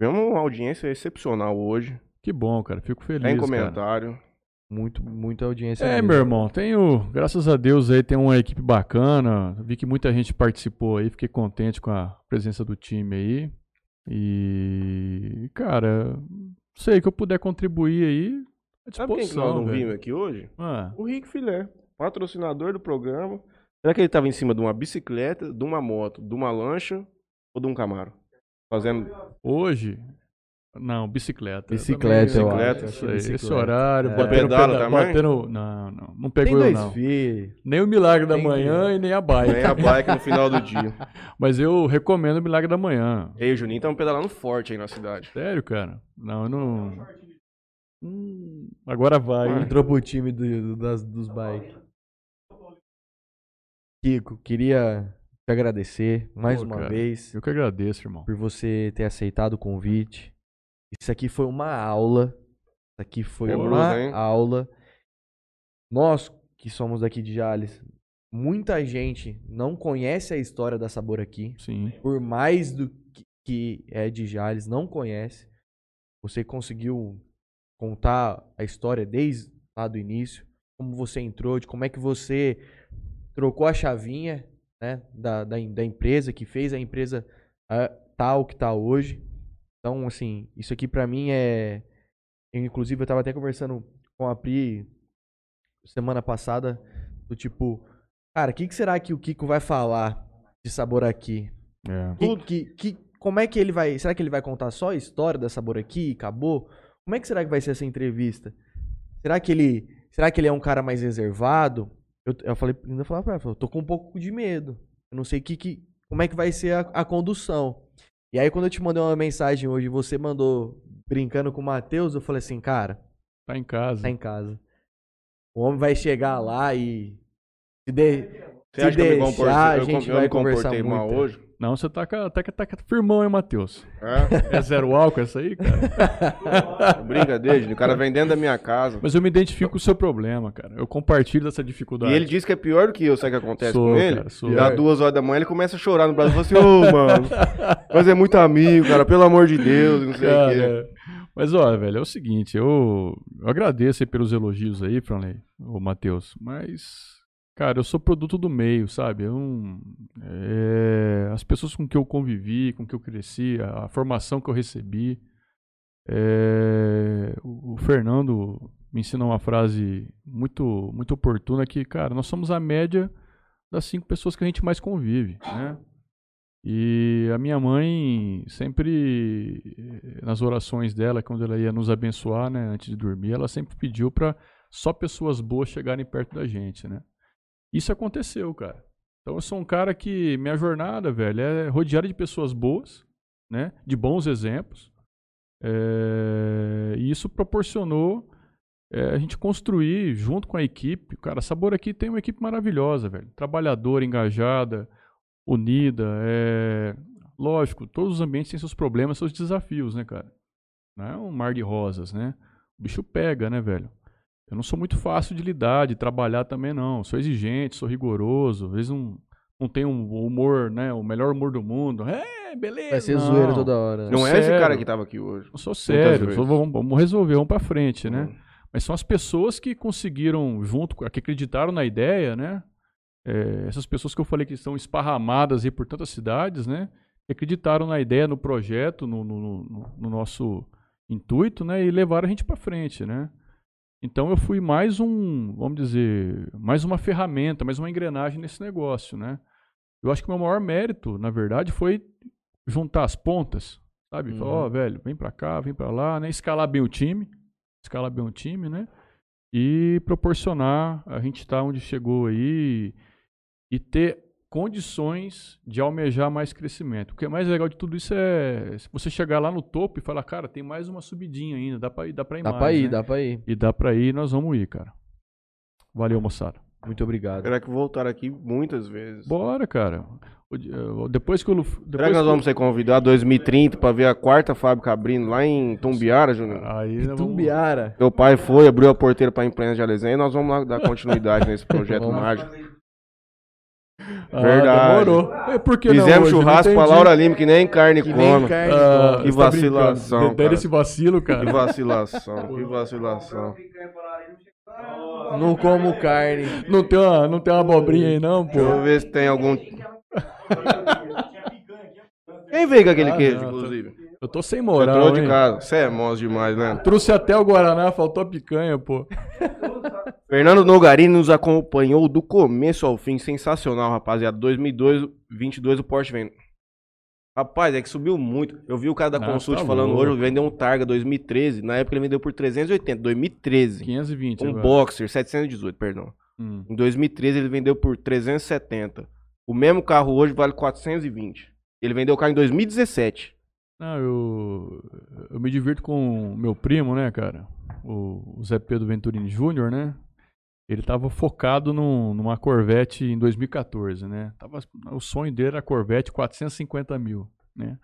Speaker 2: Tivemos uma audiência excepcional hoje.
Speaker 3: Que bom, cara. Fico feliz,
Speaker 2: Tem
Speaker 3: cara.
Speaker 2: comentário.
Speaker 1: Muito, muita audiência.
Speaker 3: É,
Speaker 1: mesmo.
Speaker 3: meu irmão, tenho, graças a Deus aí tem uma equipe bacana. Vi que muita gente participou aí, fiquei contente com a presença do time aí. E, cara, sei que eu puder contribuir aí, à
Speaker 2: Sabe quem que
Speaker 3: disposição,
Speaker 2: nós não vimos aqui hoje?
Speaker 3: Ah,
Speaker 2: O Rick Filé, patrocinador do programa. Será que ele tava em cima de uma bicicleta, de uma moto, de uma lancha ou de um Camaro? Fazendo.
Speaker 3: hoje, não, bicicleta.
Speaker 1: Bicicleta,
Speaker 3: Também,
Speaker 2: eu
Speaker 3: bicicleta,
Speaker 2: acho,
Speaker 3: aí, Esse
Speaker 1: bicicleta.
Speaker 3: horário,
Speaker 1: É.
Speaker 3: batendo,
Speaker 2: Pedala
Speaker 3: peda-
Speaker 2: também?
Speaker 3: batendo, não, não, não
Speaker 1: Tem
Speaker 3: pegou eu
Speaker 1: dois
Speaker 3: não.
Speaker 1: filhos.
Speaker 3: Nem o Milagre da
Speaker 1: Tem
Speaker 3: Manhã e nem a bike.
Speaker 2: Nem a bike no final do dia. [laughs]
Speaker 3: Mas eu recomendo o Milagre da Manhã.
Speaker 2: Ei, o Juninho tá pedalando forte aí na cidade.
Speaker 3: Sério, cara? Não, eu não. Hum, agora vai. hein?
Speaker 1: Entrou pro time do, do- das, dos bikes. Kiko, queria te agradecer mais
Speaker 3: Pô,
Speaker 1: uma
Speaker 3: cara.
Speaker 1: vez
Speaker 3: Eu que agradeço, irmão.
Speaker 1: por você ter aceitado o convite. Isso aqui foi uma aula. Isso aqui foi uma
Speaker 2: hein?
Speaker 1: aula. Nós que somos daqui de Jales, muita gente não conhece a história da Sabor aqui.
Speaker 3: Sim.
Speaker 1: Por mais do que- que é de Jales, não conhece. Você conseguiu contar a história desde lá do início, como você entrou, de como é que você trocou a chavinha né, da, da, da empresa, que fez a empresa ah, tal que tá hoje. Então, assim, isso aqui pra mim é. eu, inclusive, eu tava até conversando com a Pri semana passada, do tipo, cara, o que, que será que o Kiko vai falar de sabor aqui?
Speaker 3: É.
Speaker 1: Que, que, que- como é que ele vai. Será que ele vai contar só a história da Sabor aqui e acabou? Como é que será que vai ser essa entrevista? Será que ele. Será que ele é um cara mais reservado? Eu, eu falei, ainda falava pra ela, eu tô com um pouco de medo. Eu não sei que, que, como é que vai ser a, a condução. E aí, quando eu te mandei uma mensagem hoje, você mandou brincando com o Matheus, eu falei assim, cara,
Speaker 3: Tá em casa.
Speaker 1: tá em casa. O homem vai chegar lá e. Se, de,
Speaker 2: Você
Speaker 1: se
Speaker 2: acha que eu me
Speaker 1: deixar,
Speaker 2: comportei,
Speaker 1: a
Speaker 2: eu,
Speaker 1: gente
Speaker 2: eu
Speaker 1: vai
Speaker 2: me
Speaker 1: conversar
Speaker 2: comportei
Speaker 1: muito.
Speaker 2: mal hoje?
Speaker 3: Não, você tá, ca- tá, tá, tá firmão, hein, Matheus?
Speaker 2: É? [laughs]
Speaker 3: É zero álcool essa aí, cara? [laughs]
Speaker 2: Brincadeira, gente. O cara vem dentro da minha casa.
Speaker 3: Mas eu me identifico com o seu problema, cara. Eu compartilho dessa dificuldade.
Speaker 2: E ele disse que é pior do que eu, sabe o que acontece
Speaker 3: Sou,
Speaker 2: com ele?
Speaker 3: sou.
Speaker 2: Dá duas horas da manhã, ele começa a chorar no braço e fala assim, ô, mano, mas é muito amigo, cara, pelo amor de Deus, não sei o quê.
Speaker 3: Cara, mas olha, velho, é o seguinte, eu, eu agradeço aí pelos elogios aí, Franley, ô Matheus, mas, cara, eu sou produto do meio, sabe? Eu é, as pessoas com que eu convivi, com que eu cresci, a, a formação que eu recebi, é, o, o Fernando me ensina uma frase muito, muito oportuna que, cara, nós somos a média das cinco pessoas que a gente mais convive, né? E a minha mãe sempre, eh, nas orações dela, quando ela ia nos abençoar, né, antes de dormir, ela sempre pediu para só pessoas boas chegarem perto da gente, né? Isso aconteceu, cara. Então eu sou um cara que minha jornada, velho, é rodeada de pessoas boas, né? De bons exemplos. É, e isso proporcionou é, a gente construir junto com a equipe. Cara, Sabor aqui tem uma equipe maravilhosa, velho. Trabalhadora, engajada, unida. É, lógico, todos os ambientes têm seus problemas, seus desafios, né, cara? Não é um mar de rosas, né? O bicho pega, né, velho? Eu não sou muito fácil de lidar, de trabalhar também, não. Sou exigente, sou rigoroso. Às vezes não, não tenho um humor, né? O melhor humor do mundo. É, beleza.
Speaker 1: Vai ser
Speaker 3: não.
Speaker 1: zoeira toda hora. né?
Speaker 2: Não é esse
Speaker 3: Sério.
Speaker 2: cara que tava aqui hoje.
Speaker 3: Eu sou sério. sou- vamos, vamos resolver, vamos pra frente, né?
Speaker 2: Hum.
Speaker 3: Mas são as pessoas que conseguiram, junto, com- que acreditaram na ideia, né? É, essas pessoas que eu falei que estão esparramadas aí por tantas cidades, né? Que acreditaram na ideia, no projeto, no, no- no- no nosso intuito, né? E levaram a gente para frente, né? Então eu fui mais um, vamos dizer, mais uma ferramenta, mais uma engrenagem nesse negócio, né? Eu acho que o meu maior mérito, na verdade, foi juntar as pontas, sabe? Falar,
Speaker 1: Uhum.
Speaker 3: ó, velho, vem pra cá, vem pra lá, né? Escalar bem o time, escalar bem o time, né? E proporcionar a gente estar onde chegou aí e ter condições de almejar mais crescimento. O que é mais legal de tudo isso é se você chegar lá no topo e falar, cara, tem mais uma subidinha ainda, dá pra ir, dá pra ir
Speaker 1: Dá
Speaker 3: mais,
Speaker 1: pra ir,
Speaker 3: né?
Speaker 1: dá pra ir.
Speaker 3: E dá pra ir, nós vamos ir, cara. Valeu, moçada.
Speaker 1: Muito obrigado.
Speaker 2: Será que voltaram aqui muitas vezes?
Speaker 3: Bora, cara. O eh, Depois que eu. Depois
Speaker 2: Será que nós vamos ser convidados 2030 pra ver a quarta fábrica abrindo lá em Tumbiara, Juninho?
Speaker 3: Aí vamos-
Speaker 1: Tumbiara.
Speaker 2: Meu pai foi, abriu a porteira pra imprensa de Alesenha e nós vamos lá dar continuidade nesse [laughs] projeto
Speaker 1: Vamos.
Speaker 2: Mágico. [laughs]
Speaker 3: Ah,
Speaker 2: Verdade.
Speaker 3: demorou. É, por que não
Speaker 2: Fizemos?
Speaker 3: Não
Speaker 2: churrasco pra
Speaker 3: entendi.
Speaker 2: Laura Lima, que nem carne
Speaker 1: Que nem
Speaker 2: come.
Speaker 1: carne.
Speaker 3: Ah,
Speaker 2: Que
Speaker 3: tá
Speaker 2: vacilação.
Speaker 3: Deram esse vacilo,
Speaker 2: Que
Speaker 3: cara.
Speaker 2: vacilação, que vacilação.
Speaker 1: Não como carne.
Speaker 3: Não tem, uma, não tem uma abobrinha aí, não,
Speaker 2: Deixa eu
Speaker 3: pô.
Speaker 2: ver se tem algum. Quem veio com aquele
Speaker 3: Ah,
Speaker 2: queijo,
Speaker 3: não,
Speaker 2: inclusive?
Speaker 3: Eu tô sem moral.
Speaker 2: trouxe de
Speaker 3: hein?
Speaker 2: casa. Você é monstro demais, né?
Speaker 3: Trouxe até o Guaraná, faltou a picanha, pô. [laughs]
Speaker 2: Fernando Nogarini nos acompanhou do começo ao fim. Sensacional, rapaziada. 2022 22 o Porsche vem. Rapaz, é que subiu muito. Eu vi o cara da
Speaker 3: Nossa,
Speaker 2: Consult
Speaker 3: tá
Speaker 2: falando
Speaker 3: louco.
Speaker 2: hoje, vendeu um Targa 2013. Na época ele vendeu por 380, 2013.
Speaker 3: 520
Speaker 2: Um
Speaker 3: agora.
Speaker 2: Boxer, 718, perdão.
Speaker 3: Hum.
Speaker 2: Em 2013 ele vendeu por 370. O mesmo carro hoje vale 420. Ele vendeu o carro em 2017.
Speaker 3: Não, eu, eu me divirto com meu primo, né, cara? O, o Zé Pedro Venturini Júnior, né? Ele tava focado num- numa Corvette em 2014, né? Tava, o sonho dele era a Corvette 450 mil, né?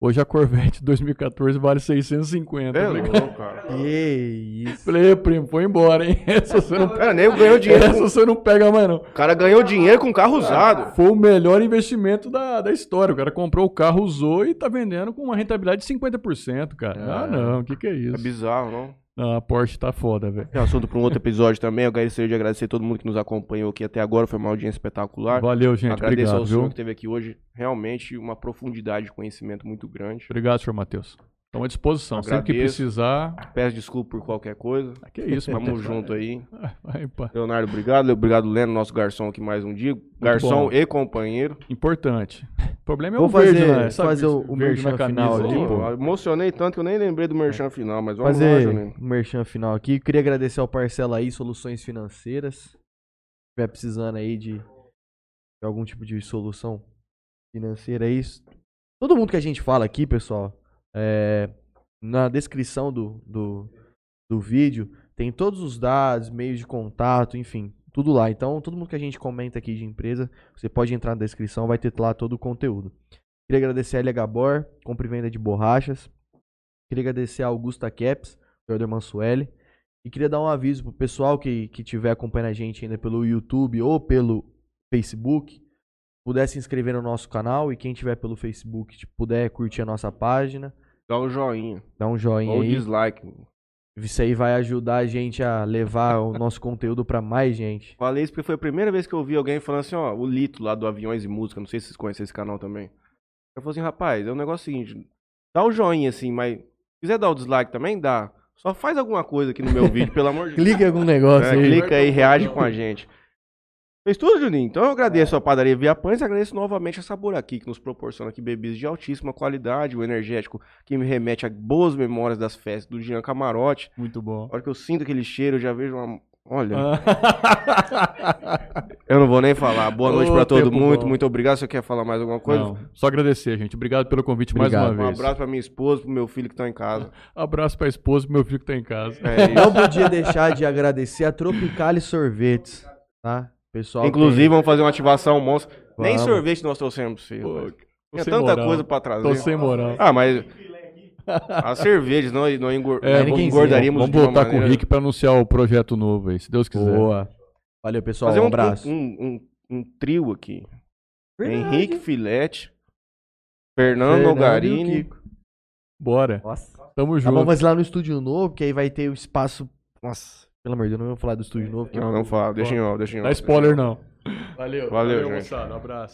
Speaker 3: Hoje a Corvette 2014 vale 650.
Speaker 2: É
Speaker 3: falei,
Speaker 2: louco, cara.
Speaker 1: Que isso.
Speaker 3: falei, "Ê, primo, foi embora, hein? [laughs] Essa você não,
Speaker 2: Cara, nem ganhou dinheiro.
Speaker 3: essa
Speaker 2: Com...
Speaker 3: você não pega mais, não.
Speaker 2: O cara ganhou dinheiro com carro usado.
Speaker 3: Foi o melhor investimento da, da história. O cara comprou o carro, usou e tá vendendo com uma rentabilidade de 50%, cara. Ah,
Speaker 1: Ah.
Speaker 3: não, o que que é
Speaker 2: É
Speaker 3: isso?
Speaker 2: bizarro, não?
Speaker 3: Não, a Porsche tá foda, velho.
Speaker 2: É assunto para um outro episódio também. Eu gostaria de agradecer a todo mundo que nos acompanhou aqui até agora. Foi uma audiência espetacular.
Speaker 3: Valeu, gente.
Speaker 2: Agradeço
Speaker 3: Obrigado,
Speaker 2: ao senhor
Speaker 3: viu?
Speaker 2: que esteve aqui hoje. Realmente uma profundidade de conhecimento muito grande.
Speaker 3: Obrigado, senhor Matheus. Estamos à disposição. Sempre que
Speaker 2: Agradeço.
Speaker 3: precisar.
Speaker 2: Peço desculpa por qualquer coisa.
Speaker 3: Ah, Que isso,
Speaker 2: Tamo junto aí. [laughs]
Speaker 3: Vai.
Speaker 2: Leonardo, obrigado. Obrigado, Leno, nosso garçom aqui mais um dia. Garçom e companheiro.
Speaker 3: Importante. O problema é
Speaker 1: Vou
Speaker 3: o verde,
Speaker 1: fazer-
Speaker 3: né? Sabe
Speaker 1: fazer o- o
Speaker 3: verde
Speaker 1: merchan final
Speaker 3: ali, pô.
Speaker 2: Emocionei tanto que eu nem lembrei do merchan final, mas vamos lá,
Speaker 1: Fazer um merchan final aqui. Queria agradecer ao Parcela aí, Soluções Financeiras. Se estiver precisando aí de, de algum tipo de solução financeira aí. Todo mundo que a gente fala aqui, pessoal, é, na descrição do, do, do vídeo tem todos os dados, meios de contato, enfim, tudo lá. Então, todo mundo que a gente comenta aqui de empresa, você pode entrar na descrição, vai ter lá todo o conteúdo. Queria agradecer a LH Gabor, compra e venda de borrachas. Queria agradecer a Augusta Caps, Jordan Mansueli. E queria dar um aviso pro pessoal que que estiver acompanhando a gente ainda pelo YouTube ou pelo Facebook, puder se inscrever no nosso canal e quem tiver pelo Facebook puder curtir a nossa página,
Speaker 2: Dá o joinha.
Speaker 1: dá um joinha
Speaker 2: Ou
Speaker 1: aí.
Speaker 2: dislike.
Speaker 1: Isso aí vai ajudar a gente a levar o nosso conteúdo pra mais gente. [laughs]
Speaker 2: Falei isso porque foi a primeira vez que eu ouvi alguém falando assim, ó, o Lito lá do Aviões e Música, não sei se vocês conhecem esse canal também. Eu falei assim, rapaz, é um negócio seguinte, dá o joinha assim, mas se quiser dar o dislike também, dá. Só faz alguma coisa aqui no meu vídeo, pelo amor de [laughs] Deus.
Speaker 1: Clique em algum negócio
Speaker 2: É,
Speaker 1: aí.
Speaker 2: clica aí, reage com a gente. Fez tudo, Juninho? Então eu agradeço a padaria Via Pães e agradeço novamente a Sabor aqui, que nos proporciona aqui bebidas de altíssima qualidade, o energético que me remete a boas memórias das festas do Jean Camarote.
Speaker 3: Muito bom.
Speaker 2: A hora que eu sinto aquele cheiro, eu já vejo uma Olha, [laughs] eu não vou nem falar. Boa noite
Speaker 3: Ô,
Speaker 2: pra todo mundo.
Speaker 3: bom.
Speaker 2: Muito obrigado. Você quer falar mais alguma coisa?
Speaker 3: Não, só agradecer, gente. Obrigado pelo convite mais
Speaker 1: Obrigado.
Speaker 3: uma
Speaker 2: Um
Speaker 3: vez.
Speaker 2: abraço pra minha esposa, pro meu filho que estão em casa. [laughs]
Speaker 3: Abraço pra esposa e pro meu filho que tá em casa.
Speaker 2: É.
Speaker 1: Não podia deixar de agradecer a Tropicale Sorvetes, tá? Pessoal,
Speaker 2: Inclusive, vamos fazer uma ativação monstra. Nem sorvete nós trouxemos pra
Speaker 3: tô
Speaker 2: Tinha tanta
Speaker 3: moral.
Speaker 2: coisa pra trazer.
Speaker 3: Tô sem moral.
Speaker 2: Ah, mas as cervejas não, não engor...
Speaker 3: É,
Speaker 1: vamos-
Speaker 2: engordaríamos
Speaker 3: Vamos voltar com o Rick pra anunciar o projeto novo aí, se Deus quiser.
Speaker 1: Boa. Valeu, pessoal.
Speaker 2: Fazer
Speaker 1: um
Speaker 2: um,
Speaker 1: abraço.
Speaker 2: um, um, um trio aqui.
Speaker 1: Verdade.
Speaker 2: Henrique Filete, Fernando
Speaker 1: Fernando
Speaker 2: Nogarini.
Speaker 3: Bora.
Speaker 1: Nossa.
Speaker 3: Tamo
Speaker 1: Tá
Speaker 3: junto.
Speaker 1: bom, mas lá no estúdio novo, que aí vai ter o espaço. Nossa, pelo amor de Deus, não vou falar do estúdio novo. que
Speaker 2: Não, não fala. Deixa em off, deixa em off.
Speaker 3: Dá spoiler não. Valeu.
Speaker 2: Valeu, gente.
Speaker 3: moçada. Um abraço.